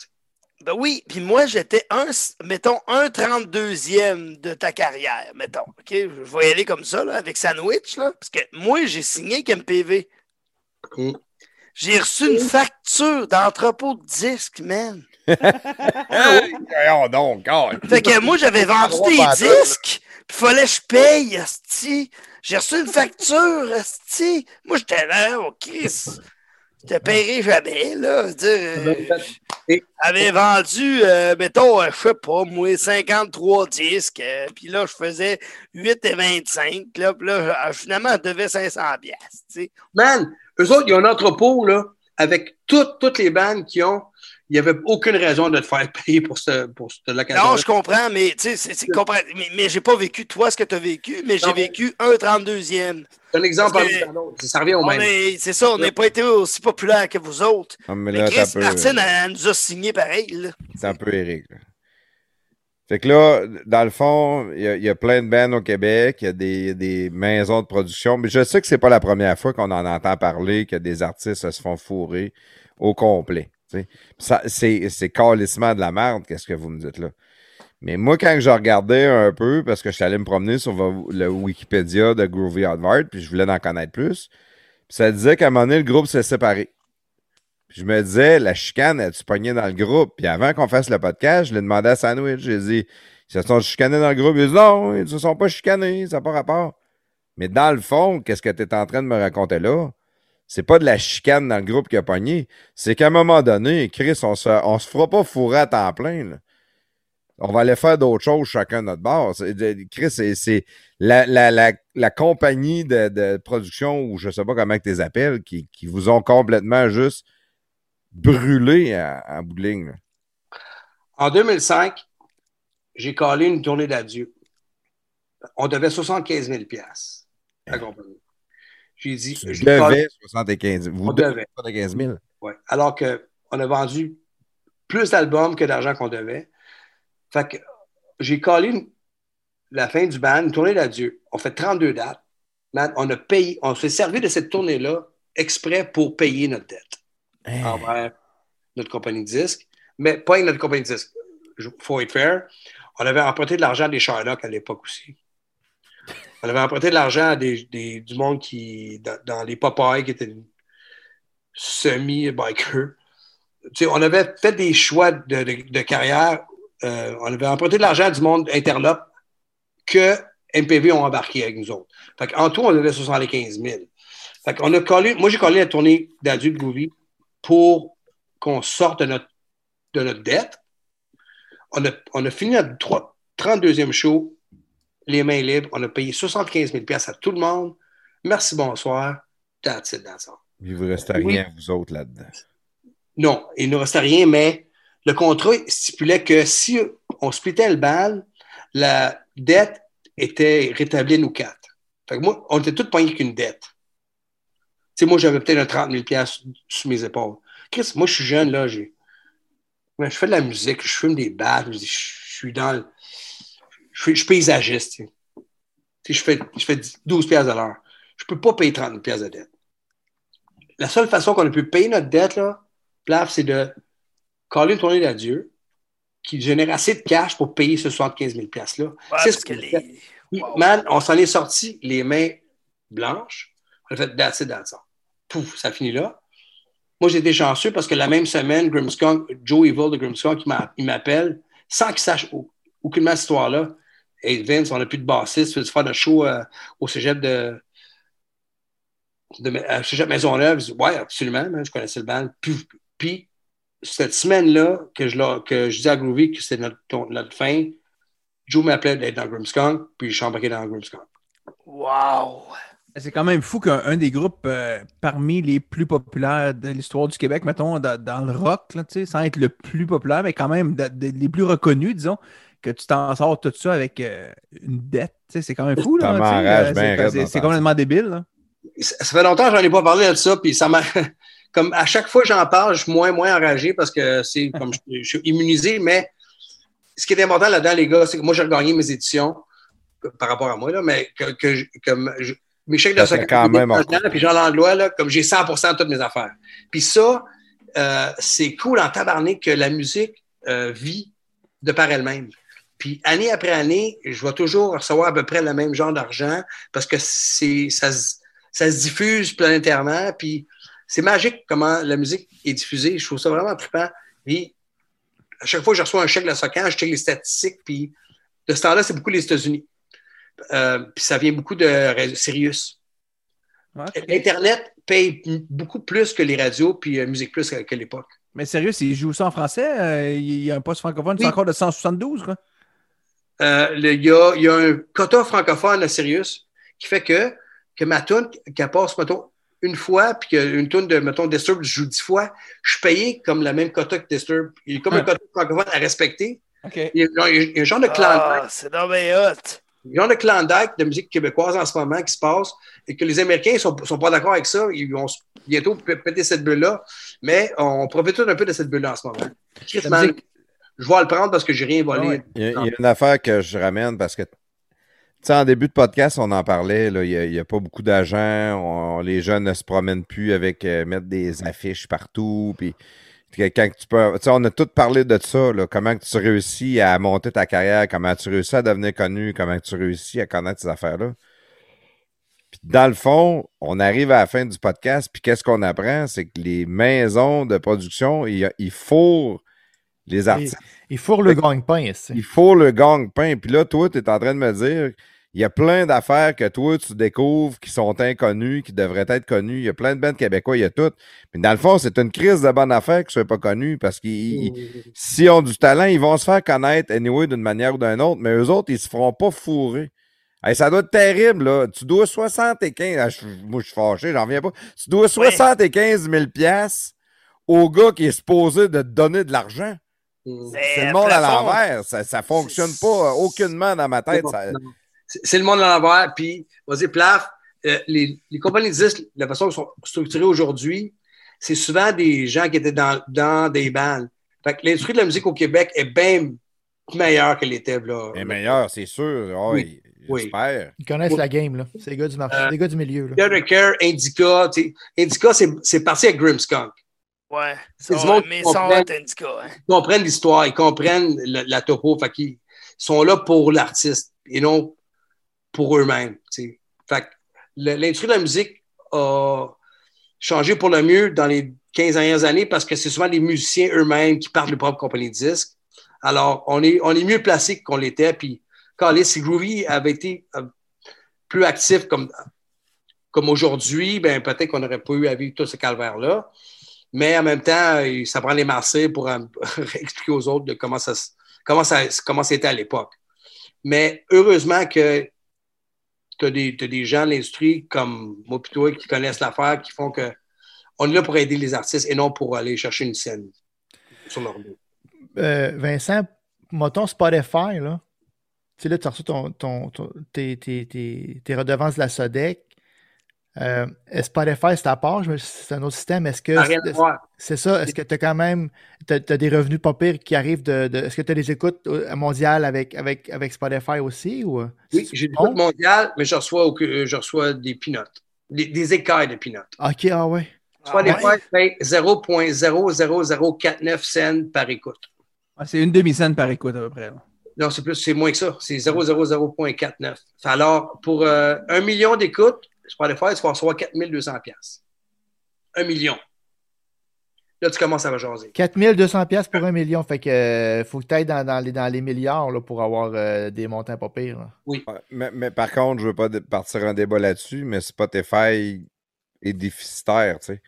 Ben oui, puis moi, j'étais un, mettons, un 32e de ta carrière, mettons. OK? Je vais y aller comme ça, là, avec Sandwich, là. Parce que moi, j'ai signé avec MPV. Mm. J'ai reçu une facture d'entrepôt de disques, man. Voyons donc, God. Fait que moi, j'avais vendu des disques, puis fallait que je paye, asti. J'ai reçu une facture, asti. Moi, j'étais là, oh, Chris. Je te paierai jamais, là. Dire, avait vendu, euh, mettons, euh, je sais pas, moi, 53 disques. euh, puis là, je faisais 8 et 25. Là, puis là, finalement, je devais 500 piastres, tu sais. Man, eux autres, ils ont un entrepôt, là, avec toutes, toutes les bandes qui ont. Il n'y avait aucune raison de te faire payer pour, ce, pour cette location. Non, je comprends, mais tu sais, mais, mais j'ai pas vécu toi ce que tu as vécu, mais j'ai vécu un 32e. C'est un exemple parmi tant d'autres. Ça revient au même. est- C'est ça, on n'a pas été aussi populaire que vous autres. Ah, mais Mais là, Chris t'as un peu- Martin, elle, elle nous a signé pareil. Là. C'est un peu Eric. là. Fait que là, dans le fond, il y, a- plein de bands au Québec, il y a des, des maisons de production, mais je sais que c'est pas la première fois qu'on en entend parler que des artistes se font fourrer au complet. c'est, calissement de la merde, qu'est-ce que vous me dites là. Mais moi, quand je regardais un peu, parce que je suis allé me promener sur le Wikipédia de Groovy Hardware, puis je voulais en connaître plus, ça disait qu'à un moment donné, le groupe s'est séparé. Je me disais, la chicane, as-tu pogné dans le groupe? Puis avant qu'on fasse le podcast, je l'ai demandé à Sandwich. J'ai dit, ils se sont chicanés dans le groupe. Il a dit, non, ils se sont pas chicanés, ça n'a pas rapport. Mais dans le fond, qu'est-ce que tu es en train de me raconter là? C'est pas de la chicane dans le groupe qui a pogné. C'est qu'à un moment donné, Chris, on se, on se fera pas fourrer à temps plein. On va aller faire d'autres choses chacun de notre bord. Chris, c'est- la, compagnie de, production, ou je sais pas comment tu les appelles, qui vous ont complètement juste brûlé à- en bout de ligne. là. En 2005, j'ai collé une tournée d'adieu. On devait 75 000 piastres à la compagnie. J'ai dit, Tu collé- devais 75 000. Vous On devez devait. 75 000. Ouais. Alors qu'on a vendu plus d'albums que d'argent qu'on devait. Fait que j'ai collé une- la fin du band, une tournée d'adieu. On fait 32 dates. Man, on a payé, on s'est servi de cette tournée-là exprès pour payer notre dette envers notre compagnie de disques, mais pas avec notre compagnie de disques. Il faut être fair. On avait emprunté de l'argent des Sherlock à l'époque aussi. On avait emprunté de l'argent à des, des- du monde qui, dans, les Popeyes, qui étaient sais, on avait fait des choix de, de- carrière. Euh, on avait emprunté de l'argent du monde interlope que MPV ont embarqué avec nous autres. Fait en tout, on devait 75 000. Fait qu'on a collé, moi, j'ai collé la tournée d'adulte Groovy pour qu'on sorte de notre, de notre dette. On a, on a fini notre trois- 32e show, les mains libres. On a payé 75 000 à tout le monde. Merci, bonsoir. That's it, that's all. Il vous reste Oui. rien, vous autres, là-dedans. Non, il ne restait rien, mais le contrat stipulait que si on splitait le bal, la dette était rétablie nous quatre. Fait que moi, on était tous poignés qu'une dette. Tu sais, moi, j'avais peut-être un 30 000 piastres sous mes épaules. Chris, moi, je suis jeune, là, j'ai... Ouais, je fais de la musique, je fume des battes, je, suis dans le... Je suis, je suis paysagiste, tu sais. Je fais, je fais 12 piastres à l'heure. Je peux pas payer 30 000 piastres de dette. La seule façon qu'on a pu payer notre dette, là, plaf, c'est de coller une tournée d'adieu qui génère assez de cash pour payer ce 75 000 $-là. Ouais, C'est ce que les- Wow. Man, on s'en est sorti les mains blanches. On a fait that's it, that's all. Pouf, ça finit là. Moi, j'ai été chanceux parce que la même semaine, Joe Evil de Grimskunk, il m'a- il m'appelle sans qu'il sache au- aucunement cette histoire-là. Hey Vince, on n'a plus de bassiste, veux-tu faire notre show euh, au cégep de, de à cégep Maisonneuve? Je dis, ouais, absolument, je connaissais le band. Puis, cette semaine-là, que je, que je dis à Groovy que c'était notre fin, Joe m'appelait d'être dans Grimskunk, puis je suis embarqué dans Grimskunk. Wow! C'est quand même fou qu'un un des groupes euh, parmi les plus populaires de l'histoire du Québec, mettons, dans, dans le rock, là, tu sais, sans être le plus populaire, mais quand même de- de- les plus reconnus, disons, que tu t'en sors tout ça avec euh, une dette. tu sais, C'est quand même fou. Là, euh, c'est- complètement débile. là. ça fait longtemps que j'en ai pas parlé de ça, puis ça m'a. *laughs* Comme à chaque fois que j'en parle, je suis moins, moins enragé parce que c'est comme je, je suis immunisé, mais ce qui est important là-dedans, les gars, c'est que moi, j'ai regagné mes éditions par rapport à moi, là, mais que, que mes chèques de Ça fait soccer, quand même encore. puis Jean Langlois, là, comme j'ai 100% de toutes mes affaires. Puis ça, euh, c'est cool en tabarnak que la musique euh, vit de par elle-même. Puis année après année, je vais toujours recevoir à peu près le même genre d'argent parce que c'est ça, se- ça se diffuse planétairement. Puis c'est magique comment la musique est diffusée. Je trouve ça vraiment trippant. Puis à chaque fois que je reçois un chèque de la SOCAN, je check les statistiques. Puis de ce temps-là, c'est beaucoup les États-Unis. Euh, puis ça vient beaucoup de Sirius. Ok. Internet paye m- beaucoup plus que les radios puis euh, Musique Plus qu'à l'époque. Mais sérieux, s'ils jouent ça en français, euh, il y a un poste francophone, c'est Oui. encore de 172, quoi. Euh, le- Il y, a, il y a un quota francophone à Sirius qui fait que, que ma tune, qu'elle passe, mettons, une fois, puis qu'une tune de, mettons, Disturb, je joue dix fois, je suis payé comme la même quota que Disturb. Il y a comme un quota francophone à respecter. Il y a, il y a un genre de clan Ah, c'est bien hot. Il y a un Klondike de musique québécoise en ce moment qui se passe et que les Américains ne sont, sont pas d'accord avec ça. Ils vont bientôt péter cette bulle-là. Mais on profite un peu de cette bulle-là en ce moment. Musique- je vais le prendre parce que j'ai rien volé. Ah ouais. Il y, a, il y a une affaire que je ramène parce que, tu sais, en début de podcast, on en parlait, là, il n'y a, pas beaucoup d'agents, les jeunes ne se promènent plus avec euh, mettre des affiches partout, puis quand tu peux, tu sais, on a tout parlé de ça, là, comment tu réussis à monter ta carrière, comment tu réussis à devenir connu, comment tu réussis à connaître ces affaires-là. Puis dans le fond, on arrive à la fin du podcast, puis qu'est-ce qu'on apprend? C'est que les maisons de production, ils, ils fourrent les artistes. Il fourre le gagne-pain. ici. Il faut le gang-pain. Puis là, toi, tu es en train de me dire, il y a plein d'affaires que toi, tu découvres qui sont inconnues, qui devraient être connues. Il y a plein de bandes québécois, il y a tout. Mais dans le fond, c'est une crise de bonne affaire qu'ils ne soient pas connus parce qu'ils, ils- s'ils ont du talent, ils vont se faire connaître anyway d'une manière ou d'une autre, mais eux autres, ils se feront pas fourrer. Hey, ça doit être terrible, là. Tu dois 75... ah, je- moi, je suis fâché, j'en reviens pas. Tu dois 75 000 piastres au gars qui est supposé de te donner de l'argent. Mm. C'est le monde à l'envers. Ça, ça fonctionne pas euh, aucunement dans ma tête. ça-. C'est le monde à l'envers. Puis, vas-y, plaf. euh, les, les compagnies disques, la façon dont ils sont structurées aujourd'hui, c'est souvent des gens qui étaient dans, dans des bandes. Fait que l'industrie de la musique au Québec est bien meilleure qu'elle était. Là. est meilleur, c'est sûr. Ah Oui. J'espère. Ils connaissent la game, là. C'est les gars du marché, Euh, les gars du milieu. Là. Care, Indica, Indica, c'est c'est parti avec Grimmskunk. Ouais. C'est du monde mais qui ça comprend. va être indica. Hein. Ils comprennent l'histoire, ils comprennent la, la topo, fait qu'ils sont là pour l'artiste et non pour eux-mêmes. l'industrie de la musique a changé pour le mieux dans les 15 dernières années parce que c'est souvent les musiciens eux-mêmes qui partent de leur propre compagnie de disques. Alors, on est, on est mieux placé qu'on l'était. Puis, quand si Groovy avait été euh, plus actif comme, comme aujourd'hui, ben, peut-être qu'on n'aurait pas eu à vivre tout ce calvaire-là. Mais en même temps, euh, ça prend les Marseillais pour euh, *laughs* expliquer aux autres comment ça, comment ça, comment c'était à l'époque. Mais heureusement que tu as des, gens de l'industrie comme moi et toi qui connaissent l'affaire, qui font que on est là pour aider les artistes et non pour aller chercher une scène sur leur dos. Euh, Vincent, mettons Spotify, là. Tu sais, là, tu as reçu ton, ton, ton- tes, tes- tes- tes redevances de la SODEC. Euh, est-ce Spotify, c'est à part, c'est un autre système. Est-ce que c'est ça? Est-ce que tu as quand même des revenus pas pires qui arrivent de. de- est-ce que tu as des écoutes euh, mondiales avec, avec, avec Spotify aussi? Ou, Oui, j'ai des écoutes mondiales, mais je reçois, aucun- euh, je reçois des peanuts, des, des écailles de peanuts. Ok, ah ouais. Soit Ah des ouais? fois, je paye 0.0049 cents par écoute. C'est une demi-scène par écoute à peu près. là. Non, c'est plus, c'est moins que ça. C'est 000.49. Alors, pour euh, un million d'écoutes, Spotify, tu vas recevoir 4200 pièces. Un million. Là, tu commences à me jaser. 4200 pièces pour un million. Fait que euh, faut que tu ailles dans, dans les, dans les milliards là, pour avoir euh, des montants pas pires. là. Ouais, Mais, mais par contre, je veux pas partir un débat là-dessus, mais Spotify est déficitaire, tu sais.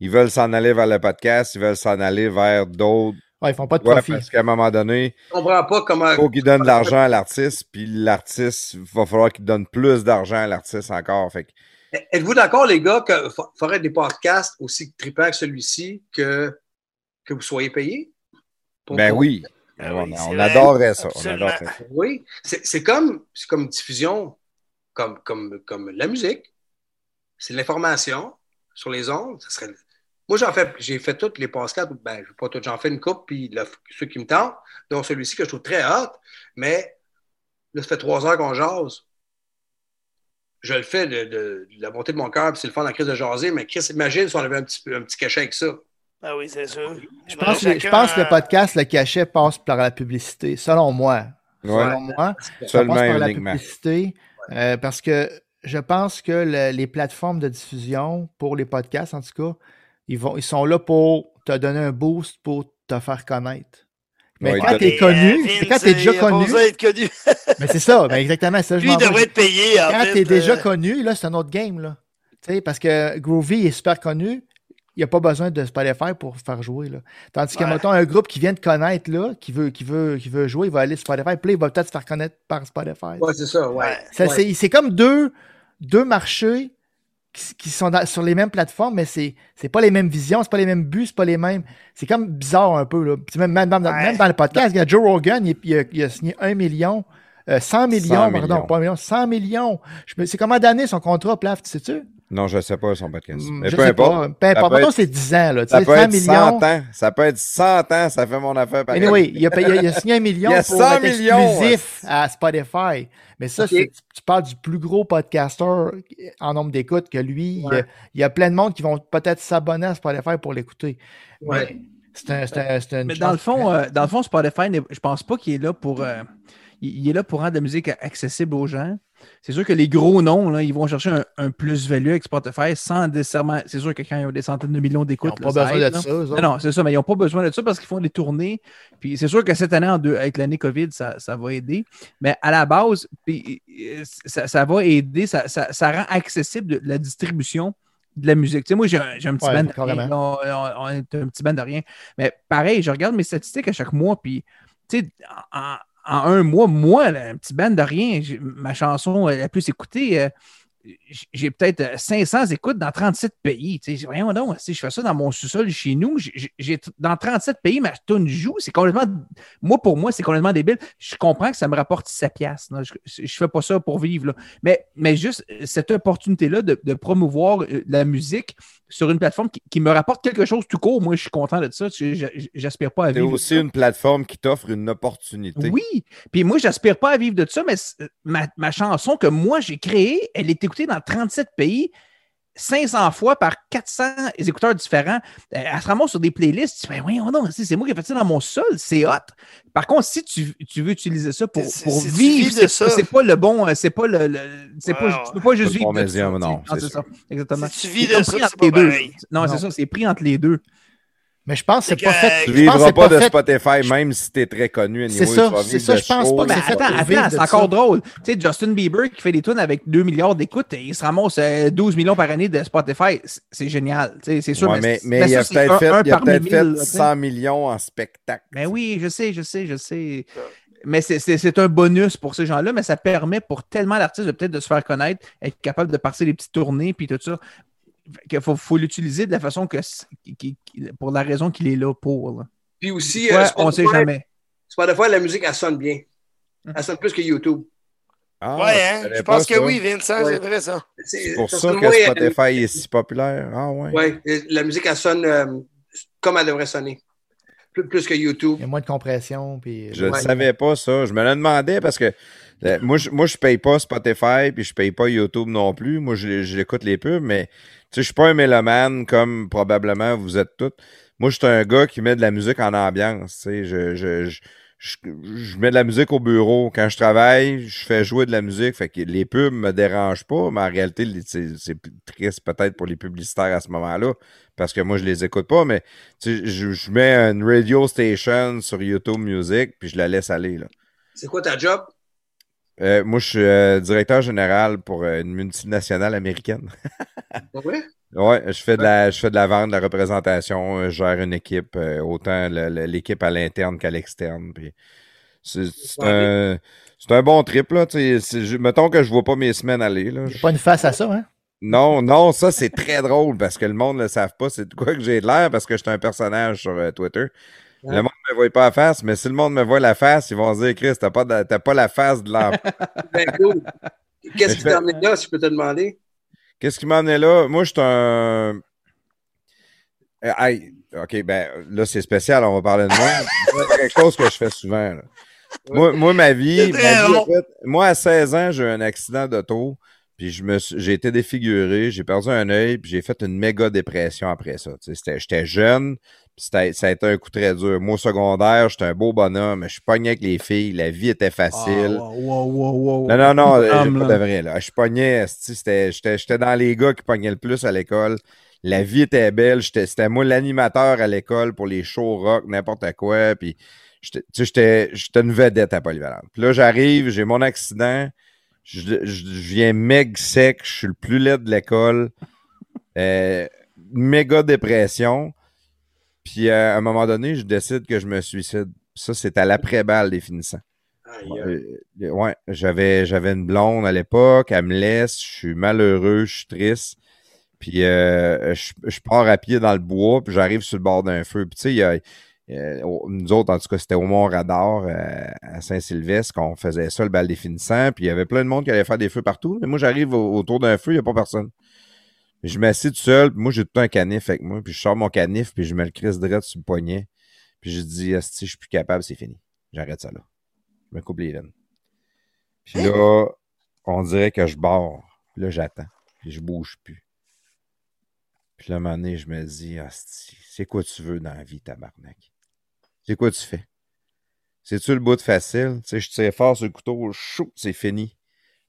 Ils veulent s'en aller vers le podcast, ils veulent s'en aller vers d'autres. Ouais, ils font pas de Ouais, profit. parce qu'à un moment donné, Je comprends pas comment. il faut qu'ils donnent de *laughs* l'argent à l'artiste, puis l'artiste, il va falloir qu'il donne plus d'argent à l'artiste encore. Fait que Êtes-vous d'accord, les gars, qu'il faudrait des podcasts aussi trippants que celui-ci que, que vous soyez payés? Pour- Ben oui, Ben on, oui, on ça. On adorerait ça. Oui, c'est c'est comme, c'est comme diffusion, comme, comme, comme la musique. C'est de l'information sur les ondes. Ça serait... Moi, j'en fais, j'ai fait toutes les podcasts, ben, pas toutes, j'en fais une coupe, puis le- ceux qui me tentent, dont celui-ci que je trouve très hot, mais là, ça fait trois heures qu'on jase. Je le fais de, de- de la montée de mon cœur, puis c'est le fun dans la crise de jaser, mais Chris, imagine si on avait un petit, un petit cachet avec ça. Ah oui, c'est sûr. Je pense, que- je pense que le podcast, le cachet passe par la publicité, selon moi. Ouais, Selon moi, ça seulement passe par la publicité. euh, parce que je pense que le- les plateformes de diffusion, pour les podcasts en tout cas, ils, vont, ils sont là pour te donner un boost pour te faire connaître. Mais Ouais, quand ils tu es connu, c'est quand tu es déjà connu, *laughs* mais c'est ça, ben exactement, c'est ça, je Lui, il devrait être payé. En Quand fait, tu es déjà euh, connu, là, c'est un autre game. Là. Tu sais, parce que Groovy est super connu. Il n'y a pas besoin de Spotify pour faire jouer. Là. Tandis que, Ouais. mettons, un groupe qui vient de connaître, là, qui veut, qui veut, qui veut jouer, il va aller sur Spotify. Puis il va peut-être se faire connaître par Spotify. Ouais, c'est ça, ouais. C'est comme deux, deux marchés qui, qui sont dans- sur les mêmes plateformes, mais c'est, c'est pas les mêmes visions, c'est pas les mêmes buts, c'est pas les mêmes. C'est comme bizarre un peu. Là. Même, même, dans, Ouais. même dans le podcast, il y a Joe Rogan, il, il a, il a signé 1 million. euh, 100 millions, 100 pardon, millions. pas un million, 100 millions. C'est combien d'années son contrat, Plaf, tu sais-tu? Non, je ne sais pas son podcast. Hmm, Mais je peu sais importe. pas. Peu importe. c'est 10 ans, là. Ça peut 100 être millions. 100 ans. Ça peut être 100 ans. Ça fait mon affaire pareil. Anyway, il a, payé- il a signé un million *laughs* Il y a pour 100 être millions, exclusif à Spotify. Mais ça, tu parles du plus gros podcaster en nombre d'écoutes que lui. Il, y a, Ouais. il y a plein de monde qui vont peut-être s'abonner à Spotify pour l'écouter. Ouais. Mais C'est un, c'est un- Mais dans le fond, euh, dans le fond, Spotify, je pense pas qu'il est là pour. euh, il il est là pour rendre la musique accessible aux gens. C'est sûr que les gros noms, là, ils vont chercher un, un plus-value avec Spotify sans nécessairement. C'est sûr que quand ils ont des centaines de millions Ils d'écoutes. n'ont là, pas besoin aide, de ça. Non, non, c'est ça, mais ils n'ont pas besoin de ça parce qu'ils font des tournées. Puis c'est sûr que cette année, en deux- avec l'année COVID, ça, ça va aider. Mais à la base, puis, euh, ça, ça va aider, ça, ça- ça rend accessible de- la distribution de la musique. Tu sais, moi, j'ai un, un petit Ouais, band de rien. carrément. là, On, on est un petit band de rien. Mais pareil, je regarde mes statistiques à chaque mois, puis tu sais, en, en un mois, moi, un petit band de rien, ma chanson euh, la plus écoutée, euh, j'ai peut-être euh, 500 écoutes dans 37 pays. Tu sais, voyons donc, si je fais ça dans mon sous-sol chez nous, j'ai- dans 37 pays, ma tune joue. C'est complètement. Moi, pour moi, c'est complètement débile. Je comprends que ça me rapporte 7 piastres. là. Je ne fais pas ça pour vivre. là. Mais, mais juste euh, cette opportunité-là de, de promouvoir euh, la musique sur une plateforme qui, qui me rapporte quelque chose tout court, moi, je suis content de ça. J'aspire pas à C'est vivre. de aussi une plateforme qui t'offre une opportunité. Oui, puis moi, j'aspire pas à vivre de ça, mais ma, ma chanson que moi j'ai créée, elle est écoutée dans 37 pays, 500 fois par 400 écouteurs différents. Euh, Elle se ramasse sur des playlists. Tu fais, donc, si c'est moi qui ai fait ça dans mon sol, c'est hot. Par contre, si tu, tu veux utiliser ça pour, pour vivre, c'est ça- c'est pas le bon, euh, c'est pas le, le- c'est pas, tu peux pas juste vivre de médium, non, c'est ça, exactement. Si tu vis de ça, pris c'est entre pas les deux. Non, Non. c'est ça, c'est pris entre les deux. Mais je pense que c'est pas fait. Tu vivras pas de fait- Spotify, même si t'es très connu. C'est ça, c'est ça, je pense pas que c'est fait attends, c'est ça. encore drôle. Tu sais, Justin Bieber qui fait des tunes avec 2 milliards d'écoutes, et il se ramasse euh, 12 millions par année de Spotify. C'est- génial. C'est sûr. Ouais, mais, il ça, a peut-être un- fait, un il a parmi peut-être mille, fait là, tu sais. 100 millions en spectacle. Mais oui, je sais, je sais, je sais. Mais c'est- c'est c'est un bonus pour ces gens-là, mais ça permet pour tellement d'artistes de peut-être de se faire connaître, être capable de passer des petites tournées, puis tout ça. qu'il faut, faut l'utiliser de la façon que qui- pour la raison qu'il est là pour. là. Puis aussi, Ouais, euh, on sait Spotify- jamais. Spotify, la musique, elle sonne bien. Elle sonne plus que YouTube. Ah, Ouais, hein? je pense que ça. oui, Vincent, Ouais. c'est vrai ça. C'est pour ça que, moi, euh, Spotify est si populaire. Ah ouais. ouais, euh, la musique, elle sonne euh, comme elle devrait sonner. Plus, plus que YouTube. Il y a moins de compression. Puis... Je ne Ouais. savais pas ça. Je me le demandais parce que euh, moi, je, moi, je paye pas Spotify puis je paye pas YouTube non plus. Moi, je- j'écoute les pubs, mais sais, je suis pas un mélomane comme probablement vous êtes tous. Moi, je suis un gars qui met de la musique en ambiance. Tu sais, je, je, je, je, je mets de la musique au bureau. Quand je travaille, je fais jouer de la musique. Fait que les pubs me dérangent pas, mais en réalité, c'est triste peut-être pour les publicitaires à ce moment-là, parce que moi, je les écoute pas, mais je, je mets une radio station sur YouTube Music, puis je la laisse aller. C'est quoi ta job? Euh, moi, je suis euh, directeur général pour euh, une multinationale américaine. Ouais? *laughs* Ouais, je fais de la, je fais de la vente, de la représentation, je gère une équipe, euh, autant l'équipe à l'interne qu'à l'externe. puis C'est un, c'est un bon trip, là. Mettons que je vois pas mes semaines aller. Là. Pas une face à ça, hein? Non, non, ça c'est très *laughs* drôle parce que le monde ne le savent pas. C'est de quoi que j'ai de l'air parce que je suis un personnage sur euh, Twitter. Le monde ne me voit pas la face, mais si le monde me voit la face, ils vont se dire Chris, t'as pas, de- t'as pas la face de l'emploi. *laughs* Ben cool. Qu'est-ce qui t'a amené là, si je peux te demander? Qu'est-ce qui m'a amené là? Moi, je suis un. Euh, hey, OK, ben là, c'est spécial, on va parler de moi. *laughs* C'est quelque chose que je fais souvent. là. Moi, moi, ma vie, C'est ma très vie, long. en fait, moi, à 16 ans, j'ai eu un accident d'auto, puis je me suis- j'ai été défiguré, j'ai perdu un œil, puis j'ai fait une méga dépression après ça. C'était- J'étais jeune, puis ça a été un coup très dur. Moi, au secondaire, j'étais un beau bonhomme, je pognais avec les filles, la vie était facile. Ah, wow, wow, wow, wow. Non, non, non, j'ai Homme, pas de vrai. Là. Je pognais, j'étais j'étais dans les gars qui pognaient le plus à l'école. La vie était belle. j'étais- C'était moi l'animateur à l'école pour les shows rock, n'importe quoi. Puis, j'étais- une vedette à Polyvalente. Puis là, j'arrive, j'ai mon accident. Je, je- je viens meg sec, je suis le plus laid de l'école. Euh, méga dépression. Puis euh, à un moment donné, je décide que je me suicide. Ça, c'est à l'après-balle des finissants. Euh, ouais, j'avais, j'avais une blonde à l'époque, elle me laisse, je suis malheureux, je suis triste. Puis euh, je, je pars à pied dans le bois, puis j'arrive sur le bord d'un feu. Puis tu sais, il y a- au- nous autres, en tout cas, c'était au Mont-Radar à Saint-Sylvestre qu'on faisait ça, le bal des finissants. Puis il y avait plein de monde qui allait faire des feux partout. Mais moi, j'arrive au- autour d'un feu, il n'y a pas personne. Je m'assieds tout seul, puis moi, j'ai tout un canif avec moi. Puis je sors mon canif, puis je me le crisse direct sur le poignet. Puis je dis, si je suis plus capable, c'est fini. J'arrête ça là. Je me coupe les veines. Puis là, on dirait que je barre. Puis là, j'attends. Puis je bouge plus. Puis là, à un moment donné, je me dis, Asti, c'est quoi tu veux dans la vie, tabarnak? C'est quoi tu fais? C'est-tu le bout de facile? Tu sais, je tire fort sur le couteau, chou, c'est fini.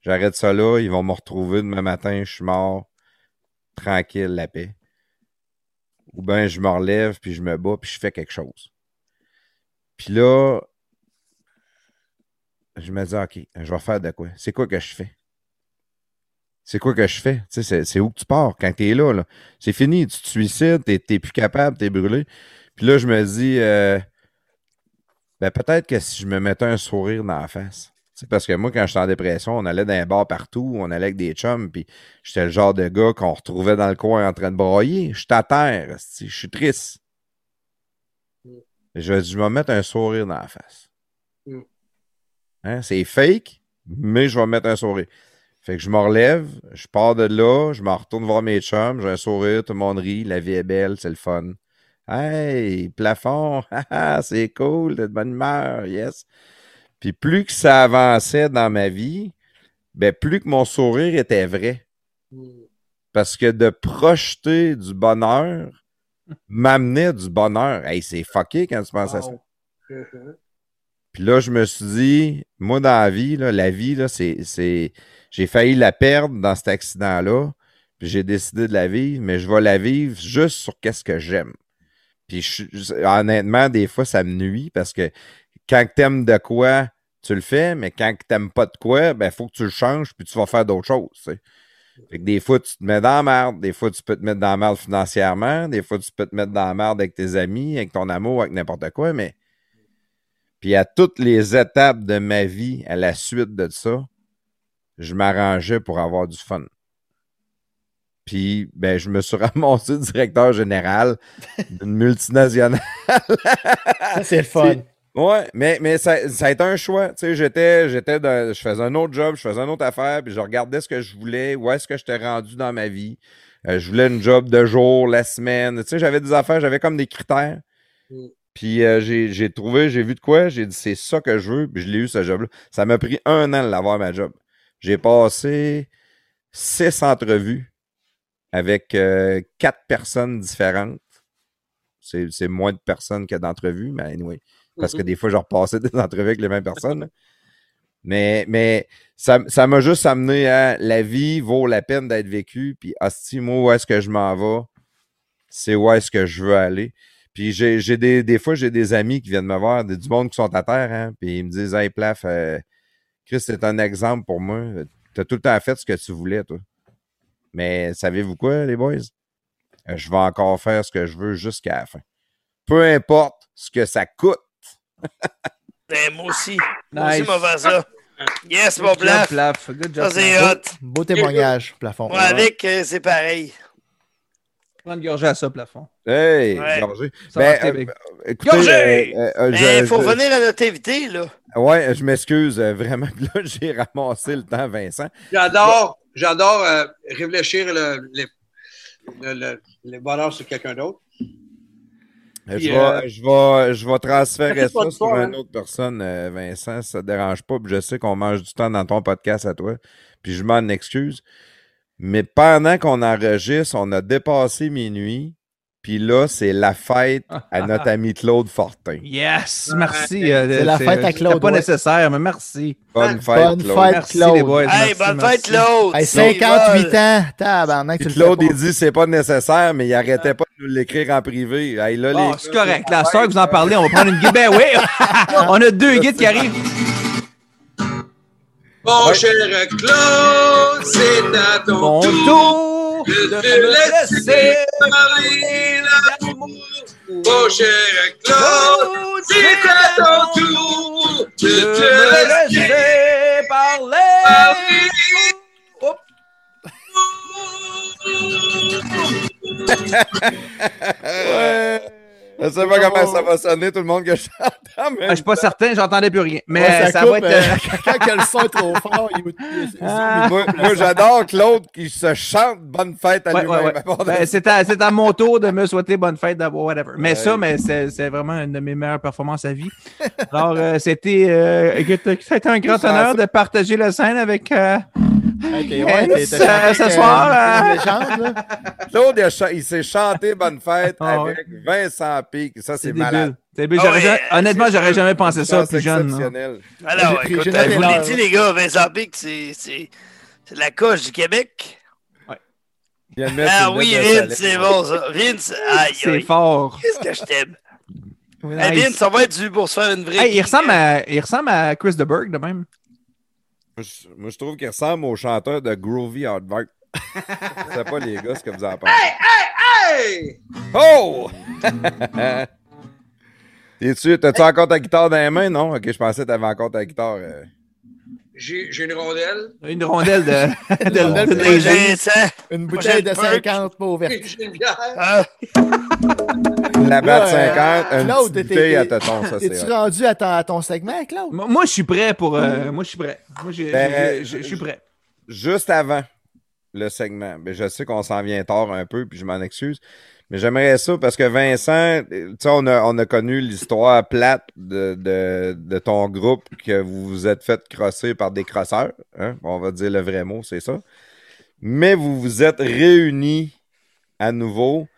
J'arrête ça là, ils vont me retrouver demain matin, je suis mort. Tranquille, la paix. Ou bien je me relève, puis je me bats, puis je fais quelque chose. Puis là, je me dis, OK, je vais faire de quoi? C'est quoi que je fais? C'est quoi que je fais? Tu sais, c'est- où que tu pars quand t'es là, là? C'est fini, tu te suicides, t'es t'es plus capable, t'es brûlé. Puis là, je me dis, euh, ben peut-être que si je me mettais un sourire dans la face. C'est parce que moi, quand j'étais en dépression, on allait dans les bars partout, on allait avec des chums, puis j'étais le genre de gars qu'on retrouvait dans le coin en train de broyer. Je suis à terre, je suis triste. Je, je vais me mettre un sourire dans la face. Mm. Hein, C'est fake, mais je vais me mettre un sourire. Fait que je me relève, je pars de là, je m'en retourne voir mes chums, j'ai un sourire, tout le monde rit, la vie est belle, c'est le fun. Hey, plafond, *laughs* c'est cool, t'es de bonne humeur, yes. Puis plus que ça avançait dans ma vie, ben plus que mon sourire était vrai. Parce que de projeter du bonheur m'amenait du bonheur. Hey, c'est fucké quand tu penses à ça. Puis là, je me suis dit, moi, dans la vie, là, la vie, là, c'est, c'est. J'ai failli la perdre dans cet accident-là. Puis j'ai décidé de la vivre, mais je vais la vivre juste sur qu'est-ce que j'aime. Puis je honnêtement, des fois, ça me nuit parce que quand t'aimes de quoi, tu le fais, mais quand t'aimes pas de quoi, ben, faut que tu le changes, puis tu vas faire d'autres choses. tu sais. Fait que des fois, tu te mets dans la merde, des fois, tu peux te mettre dans la merde financièrement, des fois, tu peux te mettre dans la merde avec tes amis, avec ton amour, avec n'importe quoi, mais. Puis à toutes les étapes de ma vie, à la suite de ça, je m'arrangeais pour avoir du fun. Puis, ben, je me suis *laughs* ramassé directeur général d'une multinationale. C'est le fun. Ouais, mais, mais ça, ça a été un choix. Tu sais, j'étais, j'étais dans- je faisais un autre job, je faisais une autre affaire, puis je regardais ce que je voulais, où est-ce que j'étais rendu dans ma vie. Euh, je voulais une job de jour, la semaine. Tu sais, j'avais des affaires, j'avais comme des critères. Mm. Puis euh, j'ai, j'ai trouvé, j'ai vu de quoi, j'ai dit c'est ça que je veux, puis je l'ai eu ce job-là. Ça m'a pris un an de l'avoir ma job. J'ai passé six entrevues avec euh, quatre personnes différentes. C'est, c'est moins de personnes que d'entrevues, mais anyway. Parce que des fois, je repassais des entrevues avec les mêmes personnes. Mais, mais ça ça m'a juste amené à la vie vaut la peine d'être vécue. Puis, hostie, moi, où est-ce que je m'en vais? C'est où est-ce que je veux aller? Puis, j'ai des, des fois, j'ai des amis qui viennent me voir, des- du monde qui sont à terre, hein, puis ils me disent Hey, Plaf, euh, Chris, c'est un exemple pour moi. Tu as tout le temps fait ce que tu voulais, toi. Mais savez-vous quoi, les boys? Euh, Je vais encore faire ce que je veux jusqu'à la fin. Peu importe ce que ça coûte. Ben, moi aussi. Moi aussi, Nice. m'a fait ça. Yes, mon. Plaf. Good Ça, job. c'est hot. Beau témoignage, plafond. Moi, avec, euh, c'est pareil. Prends une gorgée à ça, plafond. Hey, Ouais. Ça Ben, Québec. Écoutez, Gorgé! euh, euh, euh, Mais il je- faut je- revenir à notre invité, là. Ouais, je m'excuse euh, vraiment. *laughs* Là, j'ai ramassé le temps, Vincent. J'adore, j'adore euh, réfléchir le, les, le, le- les bonheurs sur quelqu'un d'autre. Euh, Puis, je, euh, vais, je, vais, je vais transférer ça sur soir, une hein. autre personne, euh, Vincent, si ça te dérange pas. Puis je sais qu'on mange du temps dans ton podcast à toi. Puis je m'en excuse. Mais pendant qu'on enregistre, on a dépassé minuit. Puis là, c'est la fête *laughs* à notre ami Claude Fortin. Yes, merci. euh, C'est la fête à c'était Claude, pas ouais. nécessaire, mais merci. Bonne fête, Bonne Claude. fête. Merci Claude. les boys. Hey, merci, bonne merci. fête, Claude. Hey, C'est 58 vol. ans! Tabarnak, tu Puis le fais Claude, pas. il dit c'est pas nécessaire, mais il arrêtait pas de nous l'écrire en privé. Hey, là, Bon, les c'est correct. La soeur que vous en parlez, on va prendre une guide. Ben oui! *laughs* on a deux guides qui arrivent. Mon Ouais. cher Claude, c'est à ton Mon tour tour de te me laisser parler l'amour. Mon cher Claude, c'est à ton tour de de te laisser parler. *laughs* Je sais pas comment ça va sonner, tout le monde que *laughs* je chante. Mais... Ah, je suis pas certain, j'entendais plus rien. Mais Ouais, ça, coupe, va être. euh, euh, *laughs* quand le son est trop fort, il, il- Ah. moi, moi, j'adore Claude qui se chante bonne fête à Ouais, lui-même. ouais, ouais. Ben, c'est à, mon tour de me souhaiter bonne fête, d'avoir whatever. Mais Ouais. ça, mais c'est, vraiment une de mes meilleures performances à vie. Alors, euh, c'était, euh, écoute, ça a été un grand honneur de partager la scène avec. Ok, ouais, t'es- Ce- soir. Claude, il, s'est chanté bonne fête Ah, avec Vincent Pic. Ça, c'est c'est malade. Ah J'aurais ouais, jamais- honnêtement, c'est j'aurais jamais pensé ça plus jeune. Alors, J'ai- écoute, j'ai euh, vous l'avez dit, les gars, Vincent Pic, c'est c'est- c'est la coche du Québec. Ah oui, Vince, c'est bon, ça. Vince, aïe, C'est fort. Qu'est-ce que je t'aime? Vince, on va être dû pour se faire une vraie. Hey, il, ressemble à, il ressemble à Chris de Berg de même. Moi, je- trouve qu'il ressemble au chanteur de Groovy Hardback. Je sais pas, les gars, ce que vous en pensez. Hey! Oh! *laughs* T'es-tu, t'as-tu encore ta guitare dans les mains? Non? Ok, je pensais que t'avais encore ta guitare. euh. J'ai une rondelle. Une rondelle de, de, rondelle de. Une bouteille de Prochaine perk. 50 pas ouverte. J'ai une bière. Ah, La batte Là, 50, euh, une Claude, petite t'es- bouteille à ça c'est Es-tu rendu à, ta- à ton segment, Claude? Moi, moi, je suis prêt pour. euh, moi, je suis prêt. Moi, Ben, je suis prêt. Juste avant le segment, ben, je sais qu'on s'en vient tard un peu, puis je m'en excuse, mais j'aimerais ça parce que Vincent, tu sais, on a, on a connu l'histoire plate de, de, de ton groupe que vous vous êtes fait crosser par des crosseurs. hein? On va dire le vrai mot, c'est ça. Mais vous vous êtes réunis à nouveau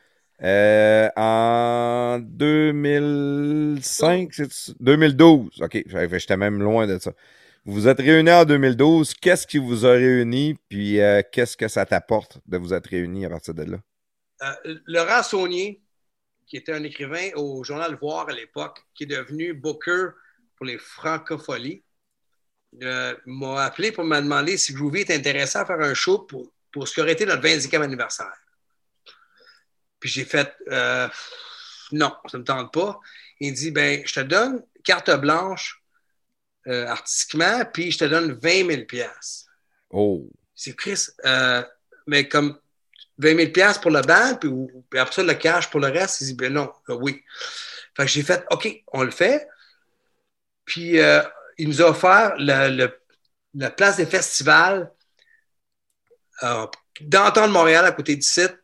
euh, en 2005, c'est 2012. OK, j'étais même loin de ça. Vous vous êtes réunis en 2012. Qu'est-ce qui vous a réunis? Puis euh, qu'est-ce que ça t'apporte de vous être réunis à partir de là? Euh, Laurent Saunier, qui était un écrivain au Journal Voir à l'époque, qui est devenu booker pour les francopholies, euh, m'a appelé pour me demander si Groovy était intéressé à faire un show pour, pour ce qui aurait été notre 20e anniversaire. Puis j'ai fait non, ça ne me tente pas. Il dit ben, je te donne carte blanche euh, artistiquement, puis je te donne 20 000 piastres. Oh! C'est Chris, euh, mais comme 20 000 piastres pour le band, puis, après ça, le cash pour le reste, il dit, ben non, euh, oui. Fait que j'ai fait, OK, on le fait. Puis euh, il nous a offert le- le- la place des festivals euh, d'entendre Montréal à côté du site.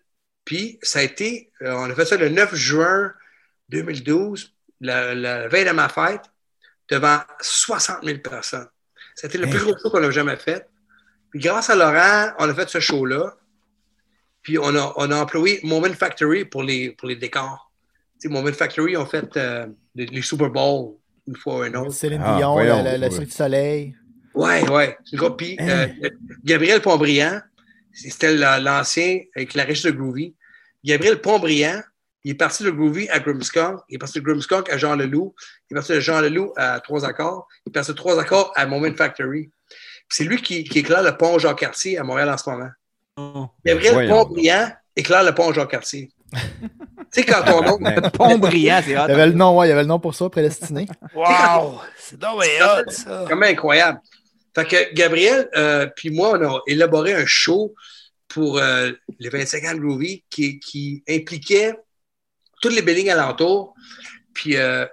Puis ça a été, euh, on a fait ça le 9 juin 2012, la, la veille de ma fête, devant 60 000 personnes. C'était le plus gros show qu'on a jamais fait. Puis grâce à Laurent, on a fait ce show-là. Puis on a, on a employé Moment Factory pour les, pour les décors. Tu sais, Moment Factory ont fait euh, les, les Super Bowls une fois ou une autre. Céline Ah, Dion, voyons, le, le ouais. Cirque du Soleil. Ouais, ouais. Puis euh, Gabriel Pontbriand, c'était la- l'ancien avec la riche de Groovy. Gabriel Pontbriand, il est parti de Groovy à Grimmskunk. Il est parti de Grimmskunk à Jean Leloup. Il est parti de Jean Leloup à Trois Accords. Il est parti de Trois Accords à Moment Factory. C'est lui qui, qui éclaire le pont Jean-Cartier à Montréal en ce moment. Gabriel Voyons. Pontbriand éclaire le pont Jean-Cartier. tu sais, quand ton nom. *laughs* Pont brillant, c'est hot. Il y avait le nom, ouais, il y avait le nom pour ça, prédestiné. wow! C'est hot, ça. quand même incroyable. Fait que Gabriel, euh, puis moi, on a élaboré un show pour euh, les 25 ans de Groovy qui, qui impliquait tous les buildings alentours. Puis euh,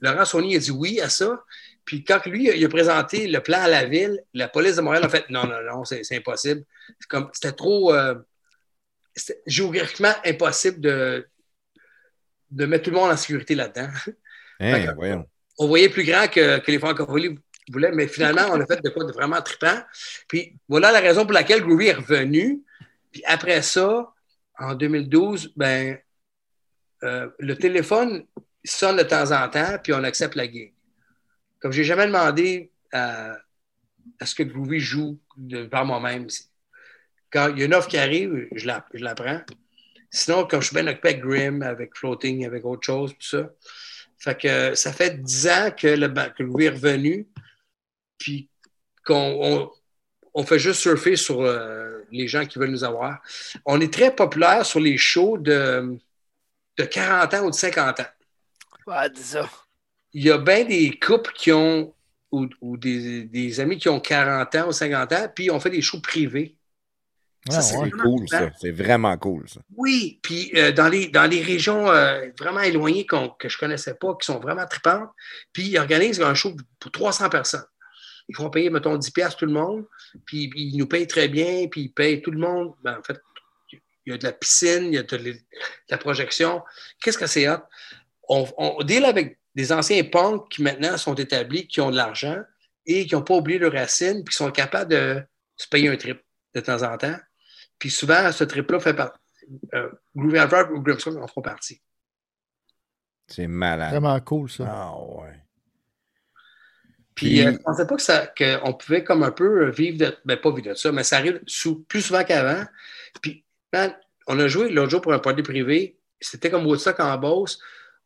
Laurent Saunier a dit oui à ça. Puis quand lui, il a présenté le plan à la ville, la police de Montréal a fait non, non, non, c'est impossible. C'est comme- C'était trop euh, c'était géographiquement impossible de, de mettre tout le monde en sécurité là-dedans. Hein, on voyait plus grand que, que les francopholies voulaient, mais finalement, on a fait de quoi de vraiment trippant. Puis voilà la raison pour laquelle Groovy est revenu. Puis après ça, en 2012, ben, euh, le téléphone sonne de temps en temps, puis on accepte la gig. Comme j'ai jamais demandé à, ce que Groovy joue par moi-même. Quand il y a une offre qui arrive, je la, je la prends. Sinon, comme je suis bien occupé avec Grim, avec Floating, avec autre chose, tout ça, fait que ça fait dix ans que le que Louis est revenu. Puis qu'on on, fait juste surfer sur euh, les gens qui veulent nous avoir. On est très populaire sur les shows de, de 40 ans ou de 50 ans. Ouais, dis ça. Il y a bien des couples qui ont, ou, ou des, des amis qui ont 40 ans ou 50 ans, puis on fait des shows privés. Ça, c'est cool, ça. C'est vraiment cool, ça. Oui, puis euh, dans, les, dans les régions euh, vraiment éloignées que je ne connaissais pas, qui sont vraiment tripantes, puis ils organisent un show pour 300 personnes. Ils font payer, mettons, 10 piastres tout le monde, puis ils nous payent très bien, puis ils payent tout le monde. Ben, en fait, il y a de la piscine, il y a de, la- de la projection. Qu'est-ce que c'est hot? On, on deal avec des anciens punks qui maintenant sont établis, qui ont de l'argent et qui n'ont pas oublié leurs racines, puis qui sont capables de se payer un trip de temps en temps. Puis souvent, ce trip-là fait partie. Euh, Groovy ou Grimscott en font partie. C'est malade. Vraiment cool, ça. Ah ouais. Puis Puis- euh, je ne pensais pas que ça, qu'on pouvait comme un peu vivre de. Ben, pas vivre de ça, mais ça arrive sous- plus souvent qu'avant. Puis, man, on a joué l'autre jour pour un party privé. C'était comme Woodstock en Beauce.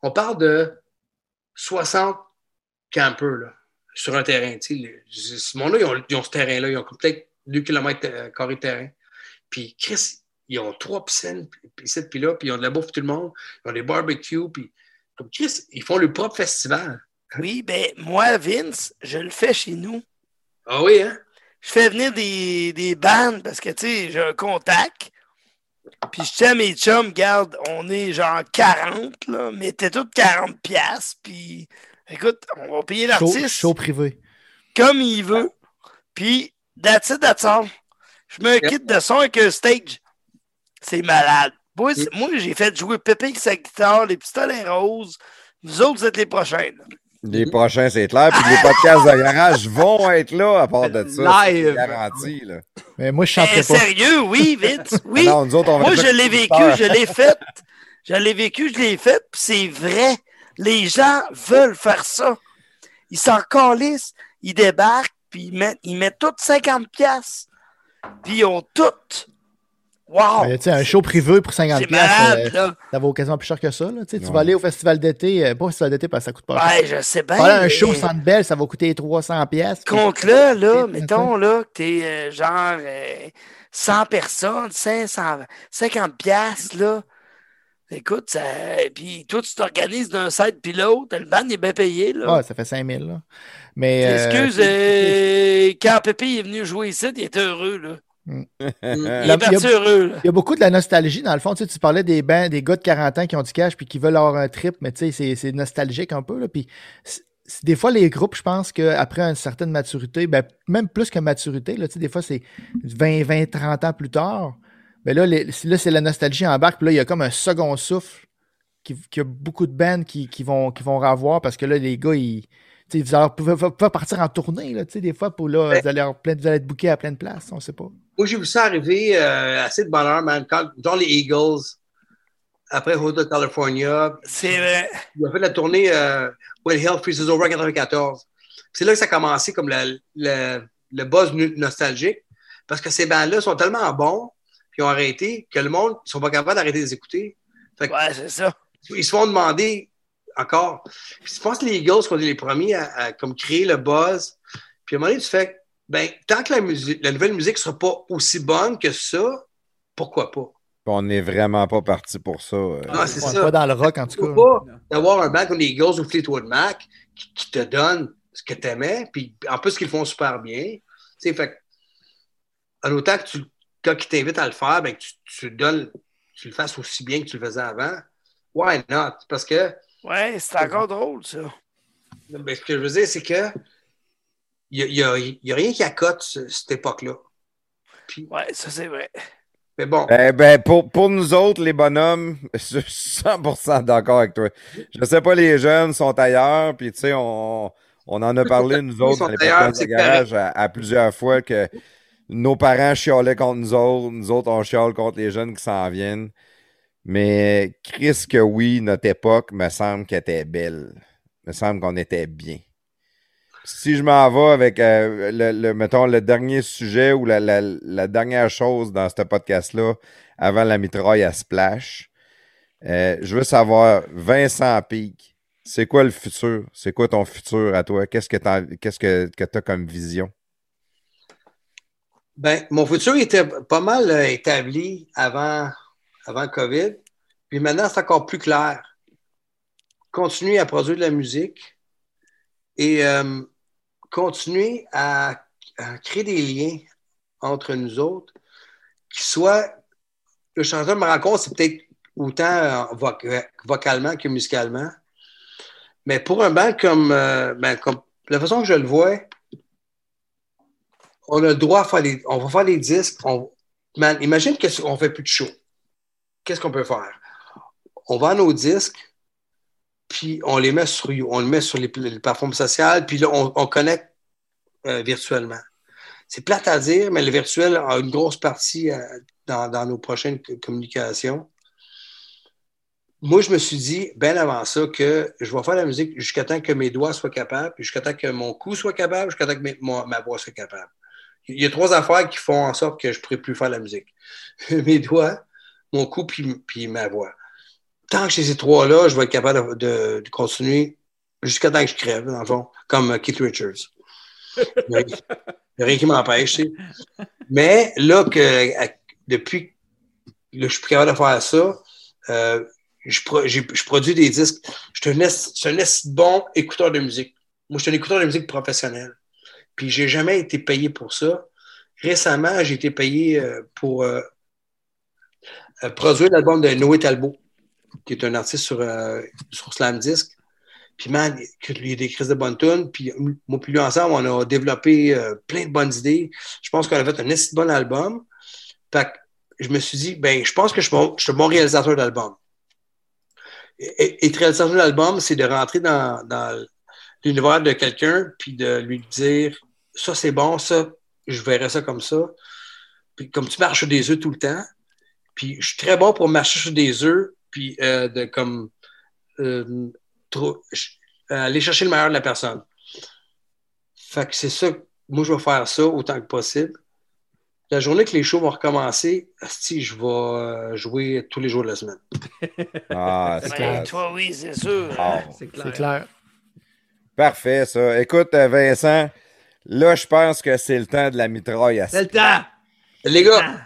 On parle de 60 campeurs là, sur un terrain. Ce monde-là, ils ont, ils ont ce terrain-là. Ils ont peut-être 2 km carrés de terrain. Puis, Chris, ils ont trois piscines, puis ici, puis là, puis ils ont de la bouffe pour tout le monde. Ils ont des barbecues, puis comme Chris, ils font leur propre festival. Oui, ben moi, Vince, je le fais chez nous. Ah oui, hein? Je fais venir des, des bandes parce que, tu sais, j'ai un contact. Puis je tiens à mes chums, garde, on est genre 40, là, mais t'es toutes 40 piastres. Puis, écoute, on va payer l'artiste show privé. comme il veut. Puis, that's it, that's all. Je mets un Yep. kit de son avec un stage. C'est malade. Moi, c'est- moi, j'ai fait jouer Pépé avec sa guitare, les pistolets roses. Vous autres, vous êtes les prochains. là. Les prochains, c'est clair. Puis les podcasts de garage vont être là à part de ça. Live. C'est garanti, là. Mais moi, je Eh, chanterai pas. sérieux, oui, vite. *laughs* Oui. Non, nous autres, on va Moi, je l'ai vécu, je l'ai fait. Je l'ai vécu, je l'ai fait, puis c'est vrai. Les gens veulent faire ça. Ils s'en calissent, ils débarquent, puis ils mettent, ils mettent toutes 50 pièces. Puis ils ont toutes. Wow! Sais, un show privé pour 50 C'est piastres, malade, euh, là. ça vaut quasiment plus cher que ça. Là. Tu vas aller au festival d'été, euh, pas au festival d'été parce que ça coûte pas cher. Ouais, je sais bien. Voilà, un mais show Centre Bell, ça va coûter 300 pièces. Compte-le, là, mettons, là, que t'es euh, genre euh, 100 personnes, 500, 50 piastres, là. Écoute, ça... puis toi, tu t'organises d'un side puis l'autre, le band est bien payé, là. Ouais, ça fait 5000. Là. Mais, euh, Excuse, euh, quand Pépé est venu jouer ici, il était heureux, là. *laughs* Il La- est parti il y a- heureux, là. Il y a beaucoup de la nostalgie, dans le fond. Tu, sais, tu parlais des bands, des gars de 40 ans qui ont du cash puis qui veulent avoir un trip, mais tu sais, c'est- c'est nostalgique un peu. Là, puis c'est- c'est- des fois, les groupes, je pense qu'après une certaine maturité, ben, même plus que maturité, là, tu sais, des fois, c'est 20, 20, 30 ans plus tard. Ben là, les- là, c'est la nostalgie en barque. Puis là, il y a comme un second souffle qui, qui a beaucoup de bands qui, qui vont, qui vont revoir parce que là, les gars, ils. Vous allez- pouvez, pouvez partir en tournée, là, tu sais, des fois, pour là, Ouais. vous, allez plein, vous allez être booké à plein de places, on sait pas. Moi, j'ai vu ça arriver euh, assez de bonheur, man. Quand, genre les Eagles, après Hotel California, C'est vrai. ils ont fait la tournée euh, When Hell Freezes Over en 94. C'est là que ça a commencé comme le, le, le buzz nostalgique. Parce que ces bands-là sont tellement bons, puis ils ont arrêté, que le monde, ils sont pas capables d'arrêter de les écouter. Fait que Ouais, c'est ça. ils se font demander encore. Puis je pense que les Eagles sont les premiers à, à comme créer le buzz. Puis à un moment donné, tu fais, ben, tant que la, musique, la nouvelle musique ne sera pas aussi bonne que ça, pourquoi pas? On n'est vraiment pas parti pour ça. euh. Ah, c'est ça. pas dans le rock, en tout cas. Pas d'avoir un band comme les Eagles ou Fleetwood Mac qui, qui te donne ce que tu aimais, puis en plus qu'ils font super bien. Tu sais, fait que, en autant que tu, quand ils t'invitent à le faire, ben, que tu, donnes, tu le fasses aussi bien que tu le faisais avant. Why not? Parce que Ouais, c'est encore drôle, ça. Ben, ce que je veux dire, c'est que il n'y a, a rien qui accote ce- cette époque-là. Ouais, ça, c'est vrai. Mais bon, Eh ben, pour, pour nous autres, les bonhommes, *laughs* je suis 100% d'accord avec toi. Je sais pas, les jeunes sont ailleurs, puis tu sais, on, on en a parlé, *laughs* nous autres, dans les podcasts de garage, à, à plusieurs fois, que nos parents chialaient contre nous autres, nous autres, on chiale contre les jeunes qui s'en viennent. Mais Chris, que oui, notre époque me semble qu'elle était belle. Me semble qu'on était bien. Si je m'en vais avec, euh, le, mettons, le dernier sujet ou la, dernière chose dans ce podcast-là, avant la mitraille à Splash, euh, je veux savoir, Vincent Pique, c'est quoi le futur? C'est quoi ton futur à toi? Qu'est-ce que tu que as comme vision? Ben, mon futur était pas mal euh, établi avant, avant COVID. Puis maintenant, c'est encore plus clair. Continuer à produire de la musique et euh, continuer à, créer des liens entre nous autres qui soient. Le chanteur me raconte, c'est peut-être autant euh, voc- vocalement que musicalement. Mais pour un band comme, euh, ben, comme la façon que je le vois, on a le droit à faire les, on va faire les disques. Imagine qu'on fait plus de show. Qu'est-ce qu'on peut faire? On vend nos disques, puis on les met sur, on les met sur les, plateformes sociales, puis là, on, on connecte euh, virtuellement. C'est plate à dire, mais le virtuel a une grosse partie euh, dans, nos prochaines communications moi, je me suis dit, bien avant ça, que je vais faire la musique jusqu'à temps que mes doigts soient capables, jusqu'à temps que mon cou soit capable, jusqu'à temps que ma, ma voix soit capable. Il y a trois affaires qui font en sorte que je ne pourrai plus faire la musique. *laughs* mes doigts, mon cou, puis, puis ma voix. Tant que j'ai ces trois-là, je vais être capable de, continuer jusqu'à temps que je crève, dans le fond, comme euh, Keith Richards. *laughs* Il n'y a, rien qui m'empêche. tu sais. Mais là, que, depuis là, je suis plus capable de faire ça, euh, je, pro- je produis des disques. Je suis un bon écouteur de musique. Moi, je suis un écouteur de musique professionnel. Puis, j'ai jamais été payé pour ça. Récemment, j'ai été payé euh, pour euh, produire l'album de Noé Talbot, qui est un artiste sur, euh, sur Slam Disc. Puis, man, y a des crises de. Puis, moi, puis lui, ensemble, on a développé euh, plein de bonnes idées. Je pense qu'on a fait un de bon album. Fait que je me suis dit, ben, je pense que je suis je suis un bon réalisateur d'album. Et, et réalisateur d'album, c'est de rentrer dans, dans l'univers de quelqu'un puis de lui dire ça c'est bon, ça, je verrai ça comme ça. Puis comme tu marches des œufs tout le temps, puis je suis très bon pour marcher sur des œufs, puis euh, de comme euh, trop- aller chercher le meilleur de la personne. Fait que c'est ça, moi je vais faire ça autant que possible. La journée que les shows vont recommencer, asti, je vais euh, jouer tous les jours de la semaine. *laughs* Ah, c'est Ben, clair. toi, oui, c'est sûr. Ah, C'est C'est clair. Parfait, ça. Écoute, Vincent, là, je pense que c'est le temps de la mitraille à C'est le temps! Les gars,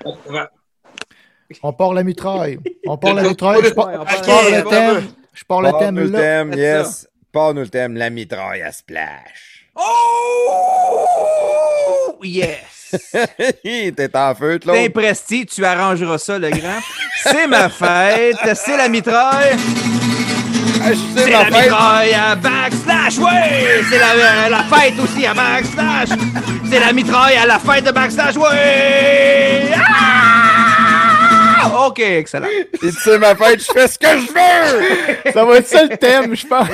On part la mitraille. On part la *laughs* Le- mitraille. Je pars, le thème. Je pars le thème le là. thème, yes. Parle-nous le thème, la mitraille à splash. Oh! Yes! *laughs* T'es en feu, T'es Claude? presti, tu arrangeras ça, le grand. C'est ma fête, c'est la mitraille. Ah, C'est ma la fête. mitraille à backslash, ouais! C'est la, la fête aussi à backslash! C'est la mitraille à la fête de backslash, ouais! Ah! Ok, excellent. Il dit, c'est ma fête, je fais ce que je veux! Ça va être ça le thème, je pense.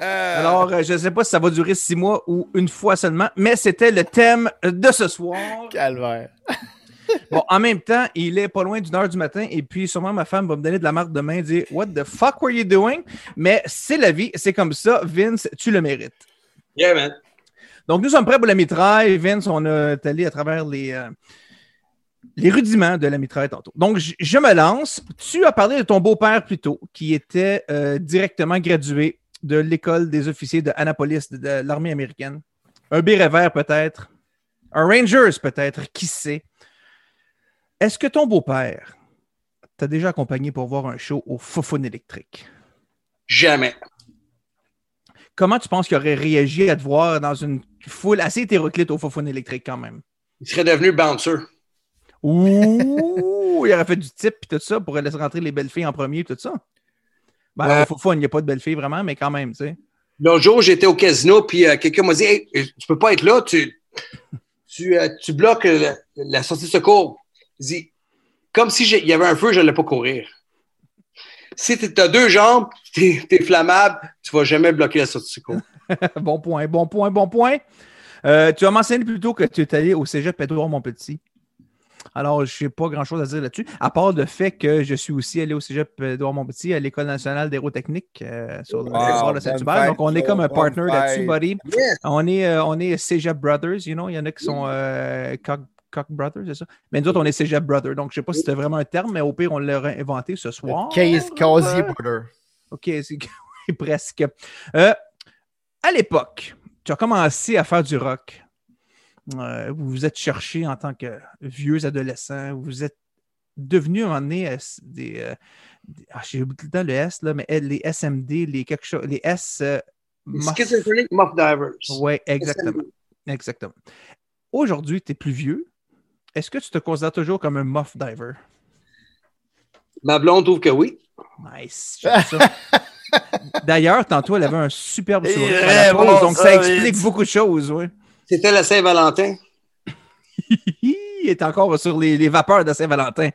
Alors, euh, je ne sais pas si ça va durer six mois ou une fois seulement, mais c'était le thème de ce soir. Calvaire. Bon, en même temps, il est pas loin d'une heure du matin et puis sûrement ma femme va me donner de la marque demain et dire What the fuck were you doing? Mais c'est la vie, c'est comme ça. Vince, tu le mérites. yeah, man. Donc, nous sommes prêts pour la mitraille. Vince, on est allé à travers les, euh, les rudiments de la mitraille tantôt. Donc, je, me lance. Tu as parlé de ton beau-père plus tôt, qui était euh, directement gradué de l'école des officiers de Annapolis, de, de l'armée américaine. Un béret vert peut-être. Un Rangers peut-être, qui sait? Est-ce que ton beau-père t'a déjà accompagné pour voir un show au Fofone électrique? Jamais. Comment tu penses qu'il aurait réagi à te voir dans une foule assez hétéroclite au Fofone électrique quand même? Il serait devenu bouncer. Ouh, il aurait fait du type et tout ça pour laisser rentrer les belles filles en premier et tout ça. Ben, Fofone, il n'y a pas de belles filles vraiment, mais quand même, tu sais. L'autre jour, j'étais au casino, puis euh, quelqu'un m'a dit Hey, tu peux pas être là, tu, tu, euh, tu bloques la, la sortie de secours. Il dit Comme si j'ai- il y avait un feu, je n'allais pas courir. Si tu as deux jambes, tu es, flammable, tu ne vas jamais bloquer la sortie de secours. *laughs* bon point, bon point, bon point. Euh, tu as mentionné plutôt que tu es allé au cégep Édouard Montpetit. Alors, je n'ai pas grand-chose à dire là-dessus, à part le fait que je suis aussi allé au cégep Édouard Montpetit à l'École nationale d'aérotechnique euh, sur le Wow, de Saint-Hubert. Donc, on est comme un partner là-dessus, buddy. Yes. On est, euh, on est Cégep Brothers, you know. Il y en a qui sont euh, Cock, Cock Brothers, c'est ça? Mais nous autres, on est Cégep Brothers. Donc, je ne sais pas si c'était vraiment un terme, mais au pire, on l'a inventé ce soir. Case Casier Border. OK, c'est *laughs* presque. Euh, à l'époque, tu as commencé à faire du rock euh, vous vous êtes cherché en tant que vieux adolescent, vous êtes devenu moment donné euh, des. euh, des- ah, J'ai oublié tout le temps le S, là, mais les SMD, les quelque chose, les S. euh, Muff- Schizophrenic Muff Divers. Ouais, exactement. Exactement. Aujourd'hui, tu es plus vieux. Est-ce que tu te considères toujours comme un muff diver? Ma blonde trouve que oui. Nice. j'aime ça. *laughs* D'ailleurs, tantôt, elle avait un superbe sourire bon, donc ça, ça, explique beaucoup de choses. Ouais. C'était la Saint-Valentin. *laughs* Il est encore sur les, les vapeurs de Saint-Valentin.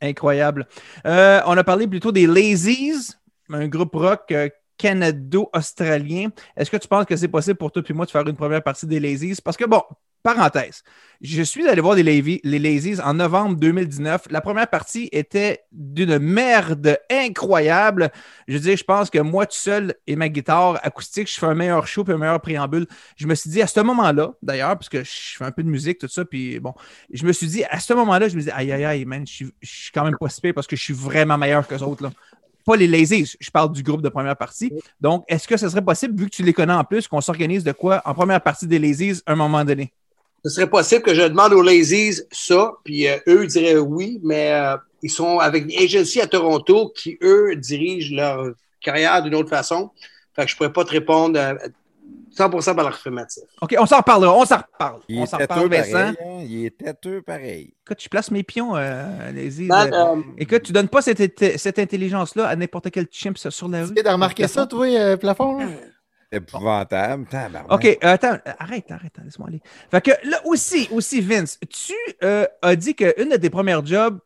Incroyable. Euh, on a parlé plutôt des Lazies, un groupe rock euh, canado-australien. Est-ce que tu penses que c'est possible pour toi et moi de faire une première partie des Lazies? Parce que, bon, parenthèse, je suis allé voir les, Lavi- les Lazies en novembre 2019. La première partie était d'une merde incroyable. Je dire, je pense que moi tout seul et ma guitare acoustique, je fais un meilleur show et un meilleur préambule. Je me suis dit à ce moment-là, d'ailleurs, parce que je fais un peu de musique, tout ça, puis bon, je me suis dit, à ce moment-là, je me dis, aïe, aïe, aïe, man, je suis, je suis quand même pas si parce que je suis vraiment meilleur que les autres. Là. Pas les lazies, je parle du groupe de première partie. Donc, est-ce que ce serait possible, vu que tu les connais en plus, qu'on s'organise de quoi en première partie des lazies à un moment donné? Ce serait possible que je demande aux Lazies ça, puis euh, eux diraient oui, mais euh, ils sont avec une agency à Toronto qui, eux, dirigent leur carrière d'une autre façon. Fait que je pourrais pas te répondre euh, 100% par l'affirmatif. OK, on s'en reparlera, on s'en reparle. Il on est s'en reparle, pareil. Vincent. hein, Il est têteux pareil. Écoute, je place mes pions, euh, lazies. Euh, euh, Écoute, tu donnes pas cette, cette intelligence-là à n'importe quel chimp sur la rue. Tu as remarqué ça, toi, euh, plafond? Épouvantable. OK, euh, attends, euh, arrête, arrête, laisse-moi aller. Fait que là aussi, aussi Vince, tu euh, as dit qu'une de tes premières jobs,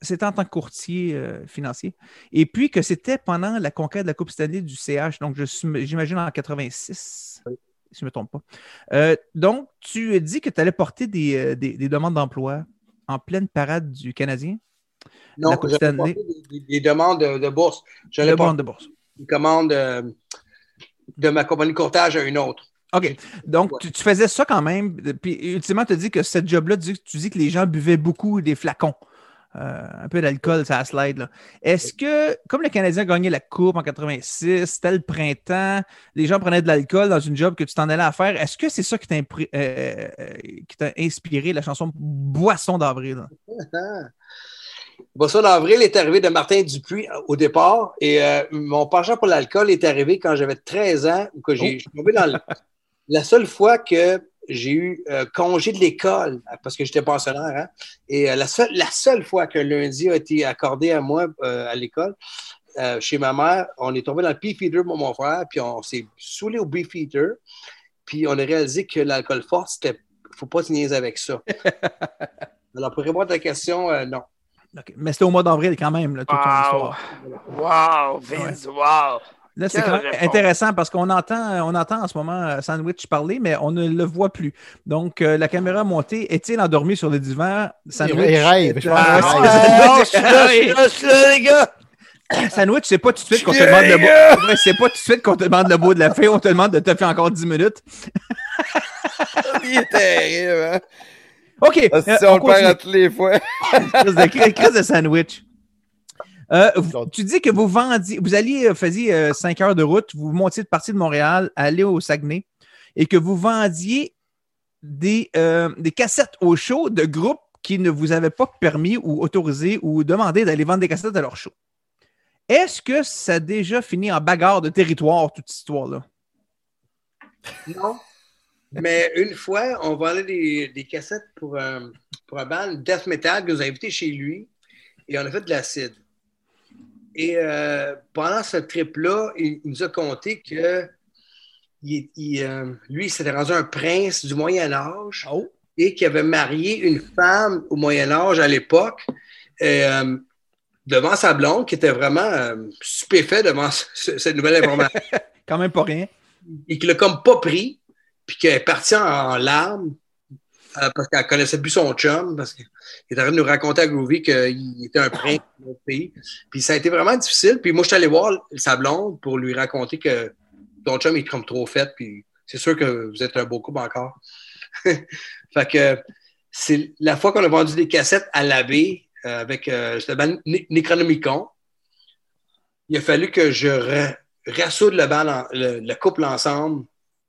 c'était en tant que courtier euh, financier, et puis que c'était pendant la conquête de la Coupe Stanley du CH, donc je suis- j'imagine en 86, si je ne me trompe pas. Euh, donc, tu dis que tu allais porter des, euh, des- des demandes d'emploi en pleine parade du Canadien, non, la Coupe j'avais Stanley? porté des, des- des demandes de, de bourse. bond pas de bourse. une commande euh, de ma compagnie de courtage à une autre. OK. Donc, Ouais. tu, tu faisais ça quand même. Puis, ultimement, tu dis que cette job-là, tu, dis- tu dis que les gens buvaient beaucoup des flacons. Euh, un peu d'alcool, ça slide. Est-ce que, comme le Canadien a gagné la Coupe en 86, c'était le printemps, les gens prenaient de l'alcool dans une job que tu t'en allais à faire, est-ce que c'est ça qui t'a euh, euh, qui t'a inspiré la chanson Boisson d'avril? *laughs* Boisson d'avril est arrivé de Martin Dupuis euh, au départ et euh, mon penchant pour l'alcool est arrivé quand j'avais 13 ans ou que j'ai je suis tombé dans le- *laughs* la seule fois que j'ai eu euh, congé de l'école parce que j'étais pensionnaire hein, et euh, la, seule, la seule fois qu'un lundi a été accordé à moi à l'école chez ma mère, on est tombé dans le Beefeater pour mon frère puis on s'est saoulé au Beefeater puis on a réalisé que l'alcool fort, c'était faut pas se niaiser avec ça. *laughs* Alors pour répondre à ta question, non. Mais c'était au mois d'avril quand même, là, toute Wow. histoire. Wow, Vince, wow. Là, c'est intéressant parce qu'on entend, on entend en ce moment euh, Sandwich parler, mais on ne le voit plus. Donc, euh, la caméra montée, est-il endormi sur le divan? Sandwich, il rêve, je pense Ah, qu'il ouais, rêve. Je suis là, je suis là, je suis là, les gars. *coughs* Sandwich, c'est pas tout de suite qu'on te demande le mot. Ouais, C'est pas tout de suite qu'on te demande le mot de la fin, on te demande de te faire encore 10 minutes. *laughs* Il est terrible. Hein? OK. Ah, Si euh, on, on le perd à toutes les fois. *laughs* Crise de, crise- crise de sandwich. Euh, vous- tu dis que vous vendiez, vous alliez, euh, faisiez 5 heures de route, vous montiez de partie de Montréal, aller au Saguenay, et que vous vendiez des, euh, des cassettes au show de groupes qui ne vous avaient pas permis ou autorisé ou demandé d'aller vendre des cassettes à leur show. Est-ce que ça a déjà fini en bagarre de territoire, toute cette histoire-là? Non. Mais une fois, on vendait des, des cassettes pour un, pour un band death metal que nous a invité chez lui et on a fait de l'acide. Et euh, pendant ce trip-là, il, il nous a conté que il- il, euh, lui, il s'était rendu un prince du Moyen Âge Oh. et qu'il avait marié une femme au Moyen Âge à l'époque euh, devant sa blonde qui était vraiment euh, stupéfait devant ce- cette nouvelle information *laughs* Quand même pas rien. et qu'il l'a comme pas pris, puis qu'elle est partie en, larmes euh, parce qu'elle connaissait plus son chum, parce qu'il est en train de nous raconter à Groovy qu'il était un prince de notre pays. Puis ça a été vraiment difficile. Puis moi, je suis allé voir sa blonde pour lui raconter que ton chum est comme trop fait, puis c'est sûr que vous êtes un beau couple encore. *laughs* fait que c'est la fois qu'on a vendu des cassettes à l'abbé euh, avec euh, Necronomicon. Il a fallu que je ra- rassoude le couple ensemble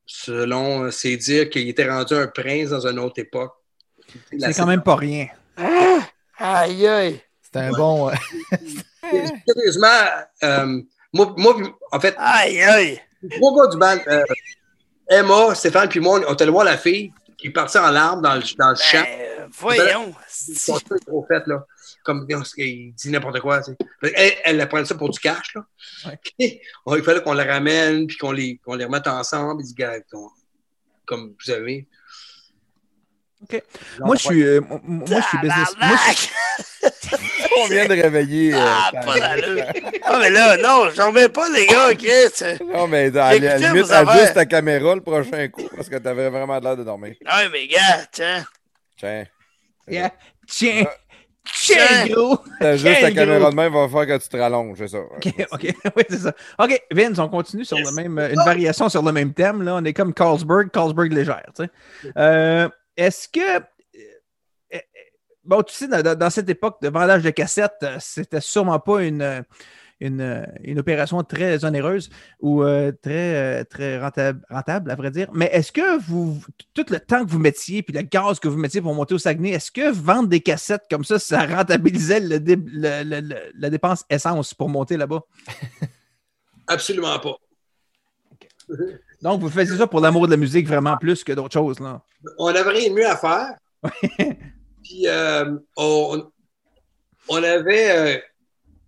selon euh, ses dires, qu'il était rendu un prince dans une autre époque. C'est quand même pas rien. Aïe, aïe. C'est un bon. euh, *laughs* Sérieusement, euh, moi, moi, en fait, Aïe, aïe. gars du band, euh, Emma, Stéphane, puis moi, on était voir la fille qui est partie en larmes dans le, dans le champ. Ben, voyons. Son truc trop fait, là. Comme il dit n'importe quoi. tu sais. Elle, elle, prenait ça pour du cash. Là. *laughs* Il fallait qu'on la ramène puis qu'on les, qu'on les remette ensemble. Dit, comme vous savez. OK. Moi, je suis, euh, moi, moi, je suis business. Moi, je! *laughs* On vient de réveiller. euh, Ah, pas d'allure. Ah, mais là, non, j'en remets pas, les gars, Chris. Non, mais à la Écoutez limite, ajuste ta caméra le prochain coup parce que t'avais vraiment l'air de dormir. Ouais, mais gars, tiens. Tiens. Yeah. Tiens, tiens, Tiens. gros. T'ajustes ta Tiens, caméra de même, va faire que tu te rallonges, c'est ça. OK, OK. *laughs* Oui, c'est ça. OK, Vince, on continue sur le même, euh, une variation sur le même thème. Là. On est comme Carlsberg, Carlsberg légère. tu sais. Euh, Est-ce que. euh, Bon, tu sais, dans, dans- cette époque de vendage de cassettes, c'était sûrement pas une, euh, une, euh, une opération très onéreuse ou euh, très, euh, très rentable, rentable, à vrai dire. Mais est-ce que vous, tout le temps que vous mettiez, puis le gaz que vous mettiez pour monter au Saguenay, est-ce que vendre des cassettes comme ça, ça rentabilisait le dé- le- le- le- la dépense essence pour monter là-bas? *laughs* Absolument pas. Donc, vous faisiez ça pour l'amour de la musique vraiment plus que d'autres choses. Là. On n'avait rien de mieux à faire. Puis, euh, on, on avait euh,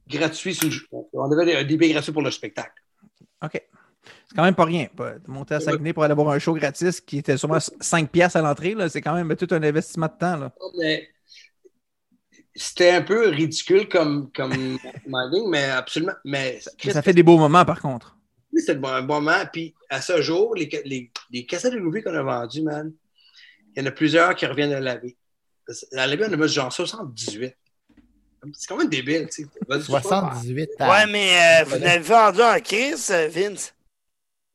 gratuit, sur le- on avait un DB gratuit pour le spectacle. OK. C'est quand même pas rien. monter à Saguenay pour aller voir un show gratis qui était sûrement 5 piastres à l'entrée, c'est quand même tout un investissement de temps. Là. C'était un peu ridicule comme, comme *laughs* minding, mais absolument. Mais Mais ça fait des beaux moments, par contre. Oui, c'était un bon moment. Puis à ce jour, les, les, les cassettes de Groovy qu'on a vendues, man, il y en a plusieurs qui reviennent à laver. À laver, on a mis genre 78. C'est quand même débile, tu sais. Vas-y, 78 Ouais, mais euh, vous n'avez vendu en crise, euh, Vince?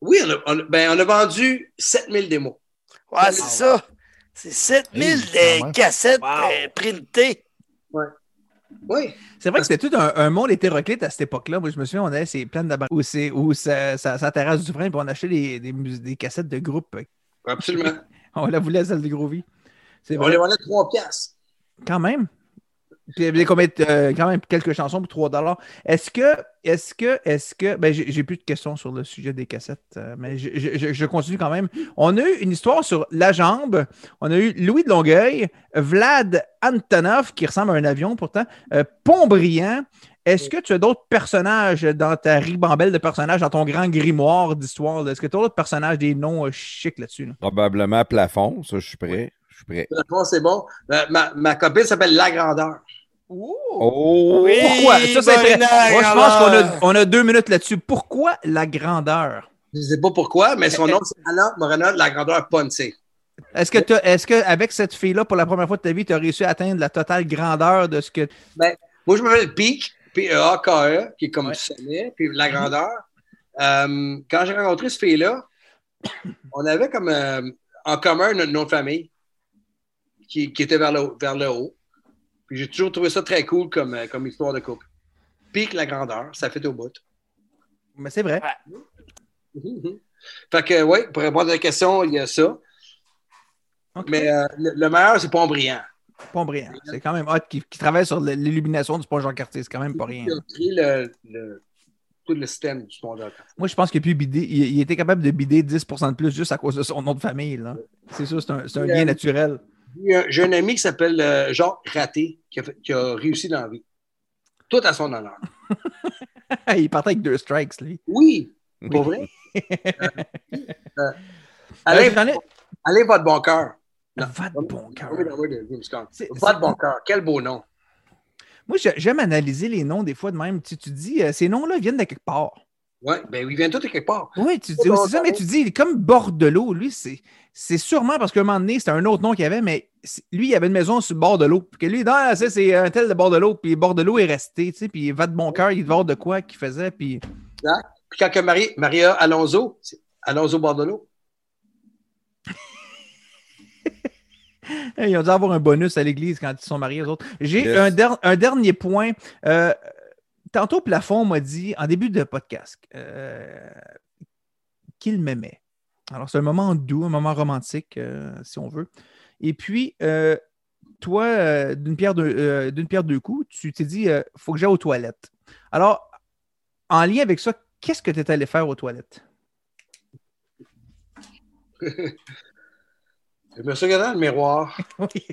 Oui, on a, on ben, on a vendu 7000 démos. Ouais, c'est ça. C'est 7000 Oui, de quand même. cassettes Wow. euh, printées. Oui. C'est vrai que c'était tout un, un monde hétéroclite à cette époque-là. Moi, je me souviens, on avait ces plans de où, où ça, ça, ça terrasse du frein, puis on achetait des, des, mus- des cassettes de groupe. Absolument. *laughs* On la voulait, celle de Groovy. On les vendait 3 piastres. Quand même. Puis il y euh, quand même quelques chansons pour 3 dollars. Est-ce que, est-ce que, est-ce que, ben j'ai plus de questions sur le sujet des cassettes, euh, mais je, je- je- continue quand même. On a eu une histoire sur La Jambe. On a eu Louis de Longueuil, Vlad Antonov, qui ressemble à un avion pourtant, euh, Pontbriand. Est-ce que tu as d'autres personnages dans ta ribambelle de personnages, dans ton grand grimoire d'histoire? Est-ce que tu as d'autres personnages, des noms euh, chics là-dessus? là? Probablement plafond, ça, je suis prêt. Je suis prêt. Bon, c'est bon. Ma, ma copine s'appelle La Grandeur. Oh! Oui, Pourquoi? Ça, c'est. Moi, je pense qu'on a, on a deux minutes là-dessus. Pourquoi la grandeur? Je ne sais pas pourquoi, mais son *laughs* nom, c'est Anna Morena de La Grandeur Ponce. Est-ce que, t'as- est-ce que avec cette fille-là, pour la première fois de ta vie, tu as réussi à atteindre la totale grandeur de ce que. Moi, je m'appelle Peak, P-E-A-K-E, qui est comme Ouais. sonnet, puis la grandeur. Euh, quand j'ai rencontré cette fille-là, on avait comme euh, en commun notre nom de famille qui, qui était vers le, vers le haut. Puis j'ai toujours trouvé ça très cool comme, euh, comme histoire de couple. Peak, la grandeur, ça fait au bout. Mais c'est vrai. *laughs* Fait que, oui, pour répondre à la question, il y a ça. Mais euh, le, le meilleur, c'est Pontbriand. Pontbriand. C'est quand même hot qui, qui travaille sur l'illumination du pont Jean-Cartier. C'est quand même pas rien. Il a le, le- tout le système du pont Jean-Cartier. Moi, je pense qu'il a pu bider. Il, il était capable de bider 10% de plus juste à cause de son nom de famille. là. C'est ça, c'est un, c'est un lien naturel. J'ai un- ami qui s'appelle euh, Jacques Raté, qui a, fait- qui a réussi dans la vie. Tout à son honneur. *laughs* il partait avec deux strikes, lui. Oui, pour vrai. Euh, euh, Euh, allez, ai- allez, votre bon cœur. De bon cœur. Oui, oui, oui, oui, oui, de bon cœur. Quel beau nom. Moi, j'ai- j'aime analyser les noms des fois de même. Tu, tu dis, euh, ces noms-là viennent de quelque part. Oui, ben, il vient tout de quelque part. Oui, tu dis, c'est ça, mais tu dis, comme Bordelot, lui, c'est, c'est sûrement parce qu'à un moment donné, c'était un autre nom qu'il y avait, mais lui, il avait une maison sur le bord de l'eau. Puis que lui, non, ça, c'est un tel de Bordelot, puis Bordelot est resté, tu sais, puis va de bon cœur, il devait voir de quoi qu'il faisait, puis Puis quand que Marie, Maria Alonso, c'est Alonso Bordelot. *laughs* Ils ont dû avoir un bonus à l'église quand ils sont mariés, eux autres. J'ai Yes. un, der- un dernier point. Euh, tantôt, Plafond m'a dit, en début de podcast, euh, qu'il m'aimait. Alors, c'est un moment doux, un moment romantique, euh, si on veut. Et puis, euh, toi, d'une pierre, deux- d'une pierre deux coups, tu t'es dit, il faut que j'aille aux toilettes. Alors, en lien avec ça, qu'est-ce que tu es allé faire aux toilettes? *laughs* Je me suis regardé dans le miroir. *laughs* Oui,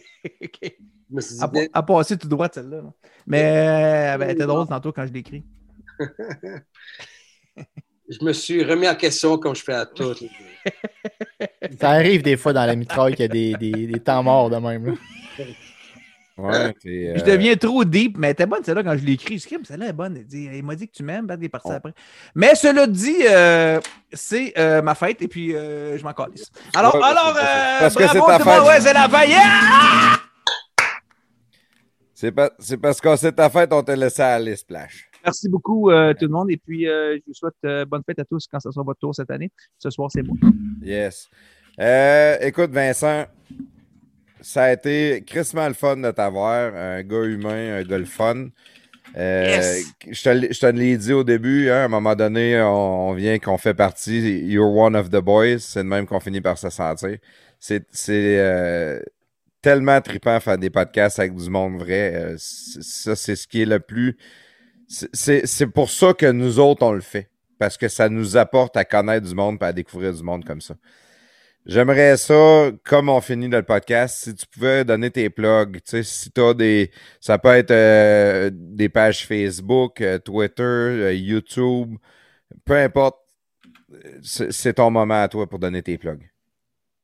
OK. Je me suis dit, À, bien, à passer tout droit, celle-là. là. Mais euh, ben, elle était drôle tantôt quand je l'écris. *laughs* je me suis remis en question comme je fais à toutes. *laughs* Ça arrive des fois dans la mitraille qu'il y a des, des, des temps morts de même. là. Ouais, t'es, Je euh, deviens trop deep, mais elle était bonne celle-là quand je l'ai écrit. Je dis, celle-là est bonne. Dit- il m'a dit que tu m'aimes, il est parti Oh. après. Mais cela dit, euh, c'est euh, ma fête et puis euh, je m'en calisse. Alors, Ouais, alors, parce que- euh, parce que c'est bravo ta tout le monde. fête. Ouais, c'est la fête. Yeah! C'est pas- c'est parce que c'est ta fête, on t'a laissé aller, Splash. Merci beaucoup euh, tout le monde et puis euh, je vous souhaite euh, bonne fête à tous quand ça sera votre tour cette année. Ce soir, c'est moi. Yes. Euh, écoute, Vincent, ça a été crissement le fun de t'avoir. Un gars humain, un gars le fun. Euh, Yes. Je te l'ai- je te l'ai dit au début, hein, à un moment donné, on, on vient qu'on fait partie. You're one of the boys. C'est de même qu'on finit par se sentir. C'est c'est, tellement trippant faire des podcasts avec du monde vrai. Euh, ça, c'est ce qui est le plus. c'est- pour ça que nous autres, on le fait. Parce que ça nous apporte à connaître du monde et à découvrir du monde comme ça. J'aimerais ça, comme on finit le podcast, si tu pouvais donner tes plugs, tu sais, si tu as des. Ça peut être euh, des pages Facebook, euh, Twitter, euh, YouTube, peu importe. C'est c'est ton moment à toi pour donner tes plugs.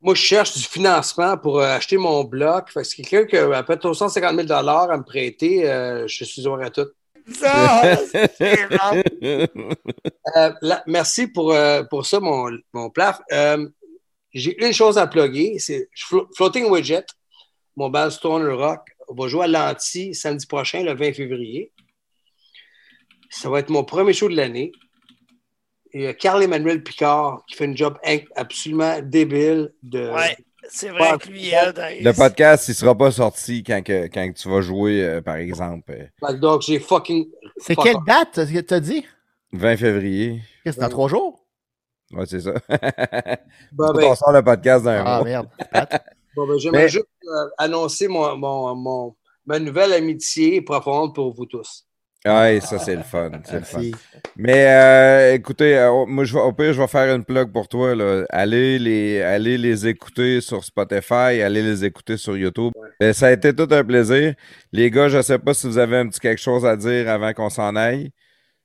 Moi, je cherche du financement pour euh, acheter mon bloc. Fait que si quelqu'un qui a peut-être 150 000 à me prêter, euh, je suis ouvert à tout. Ça, c'est. *laughs* Euh, là, merci pour, euh, pour ça, mon, mon plaf. Euh, J'ai une chose à plugger, c'est Flo- Floating Widget, mon band Stoner Rock. On va jouer à l'Anti samedi prochain, le 20 février. Ça va être mon premier show de l'année. Et euh, Carl-Emmanuel Picard qui fait une job absolument débile de. Ouais, c'est vrai que lui, euh, Le podcast, il sera pas sorti quand, que- quand tu vas jouer, euh, par exemple, euh, Donc, j'ai fucking. C'est fuck quelle date que tu as dit? 20 février. Qu'est-ce que c'est dans trois jours? Ouais, c'est ça. Bon, *laughs* on ben, sort le podcast d'un Ah mois. merde. *laughs* bon, ben, J'aimerais Mais- juste euh, annoncer mon, mon, mon- ma nouvelle amitié profonde pour vous tous. Ouais, ça, c'est le fun. C'est le fun. Mais euh, écoutez, euh, moi, je vais, au pire, je vais faire une plug pour toi. Là. Allez, les, allez les écouter sur Spotify, allez les écouter sur YouTube. Euh, ça a été tout un plaisir. Les gars, je ne sais pas si vous avez un petit quelque chose à dire avant qu'on s'en aille.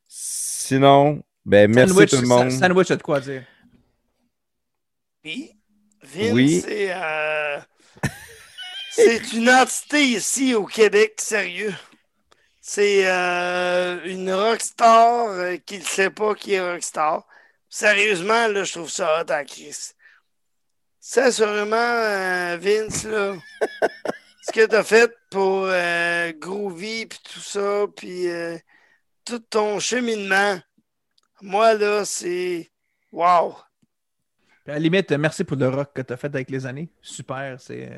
Sinon, ben, merci Sandwich, tout le monde. sa- Sandwich, a de quoi dire. Oui. Vince, Oui. c'est euh, *laughs* c'est une entité ici au Québec, sérieux. C'est euh, une rockstar euh, qui ne sait pas qui est rockstar. Sérieusement, là, je trouve ça hot en crise. Sincèrement, euh, Vince, là, ce que tu fait pour euh, Groovy puis tout ça, puis euh, tout ton cheminement, moi, là, c'est wow. Puis à la limite, merci pour le rock que tu as fait avec les années. Super. c'est-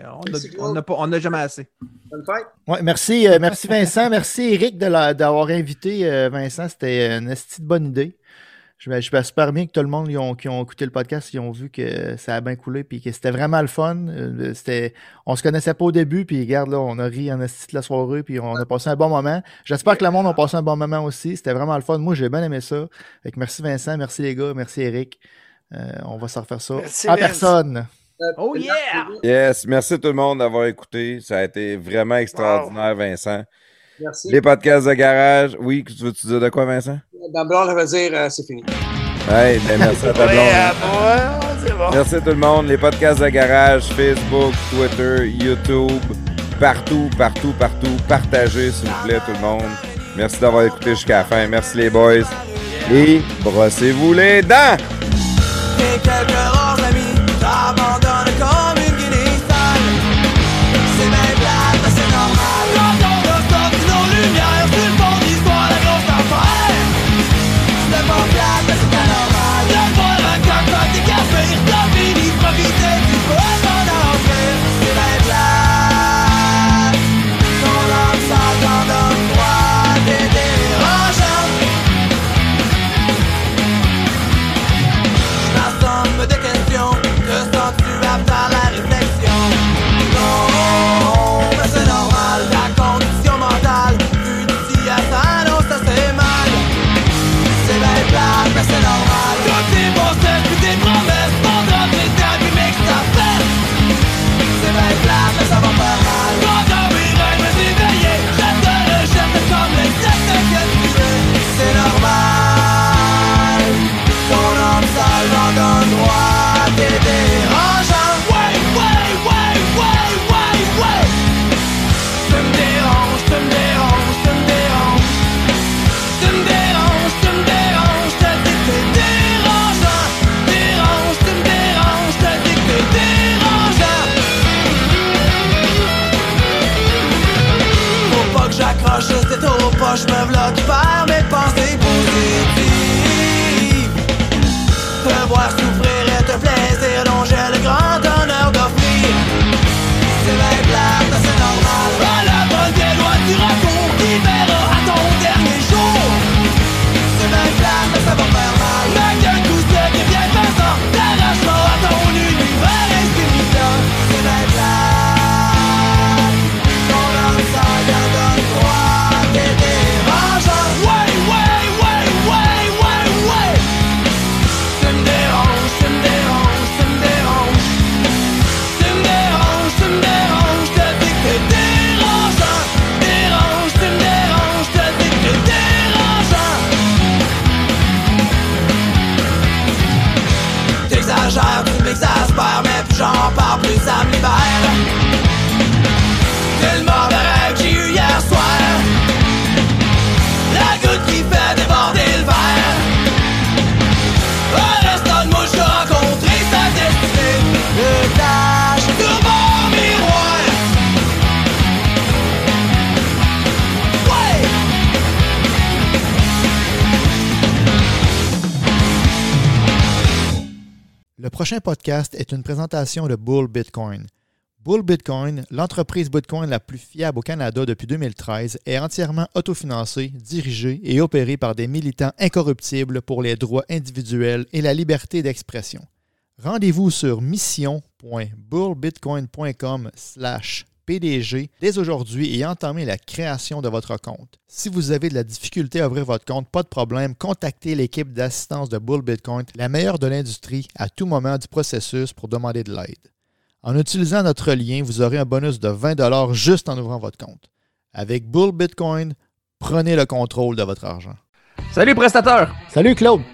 On n'a pas- on n'a jamais assez. Bonne fête! Ouais, merci, euh, merci Vincent. Merci Eric d'avoir invité euh, Vincent. C'était une esti de bonne idée. Je je super bien que tout le monde qui ont, qui ont écouté le podcast, ils ont vu que ça a bien coulé puis que c'était vraiment le fun. Euh, C'était, on se connaissait pas au début, puis regarde là, on a ri en esti de la soirée, puis on a passé un bon moment. J'espère que le monde a passé un bon moment aussi. C'était vraiment le fun. Moi, j'ai bien aimé ça. Fait que merci Vincent, merci les gars, merci Eric. Euh, on va se refaire ça Merci, en Vince. personne. Oh yeah! Yes, merci tout le monde d'avoir écouté. Ça a été vraiment extraordinaire, Vincent. Merci. Les podcasts de garage. Oui, tu veux-tu dire de quoi, Vincent? Dans blanc, on va dire euh, c'est fini. Hey, ben, merci à ta blonde. Ouais, bon, c'est bon. Merci tout le monde. Les podcasts de garage, Facebook, Twitter, YouTube, partout, partout, partout. Partagez, s'il vous plaît, tout le monde. Merci d'avoir écouté jusqu'à la fin. Merci les boys. Et brossez-vous les dents! Et quelques rares amis lâche, me v'là qui prochain podcast est une présentation de Bull Bitcoin. Bull Bitcoin, l'entreprise Bitcoin la plus fiable au Canada depuis 2013, est entièrement autofinancée, dirigée et opérée par des militants incorruptibles pour les droits individuels et la liberté d'expression. Rendez-vous sur mission.bullbitcoin.com slash PDG dès aujourd'hui et entamez la création de votre compte. Si vous avez de la difficulté à ouvrir votre compte, pas de problème, contactez l'équipe d'assistance de Bull Bitcoin, la meilleure de l'industrie, à tout moment du processus pour demander de l'aide. En utilisant notre lien, vous aurez un bonus de 20 juste en ouvrant votre compte. Avec Bull Bitcoin, prenez le contrôle de votre argent. Salut, prestateur! Salut Claude!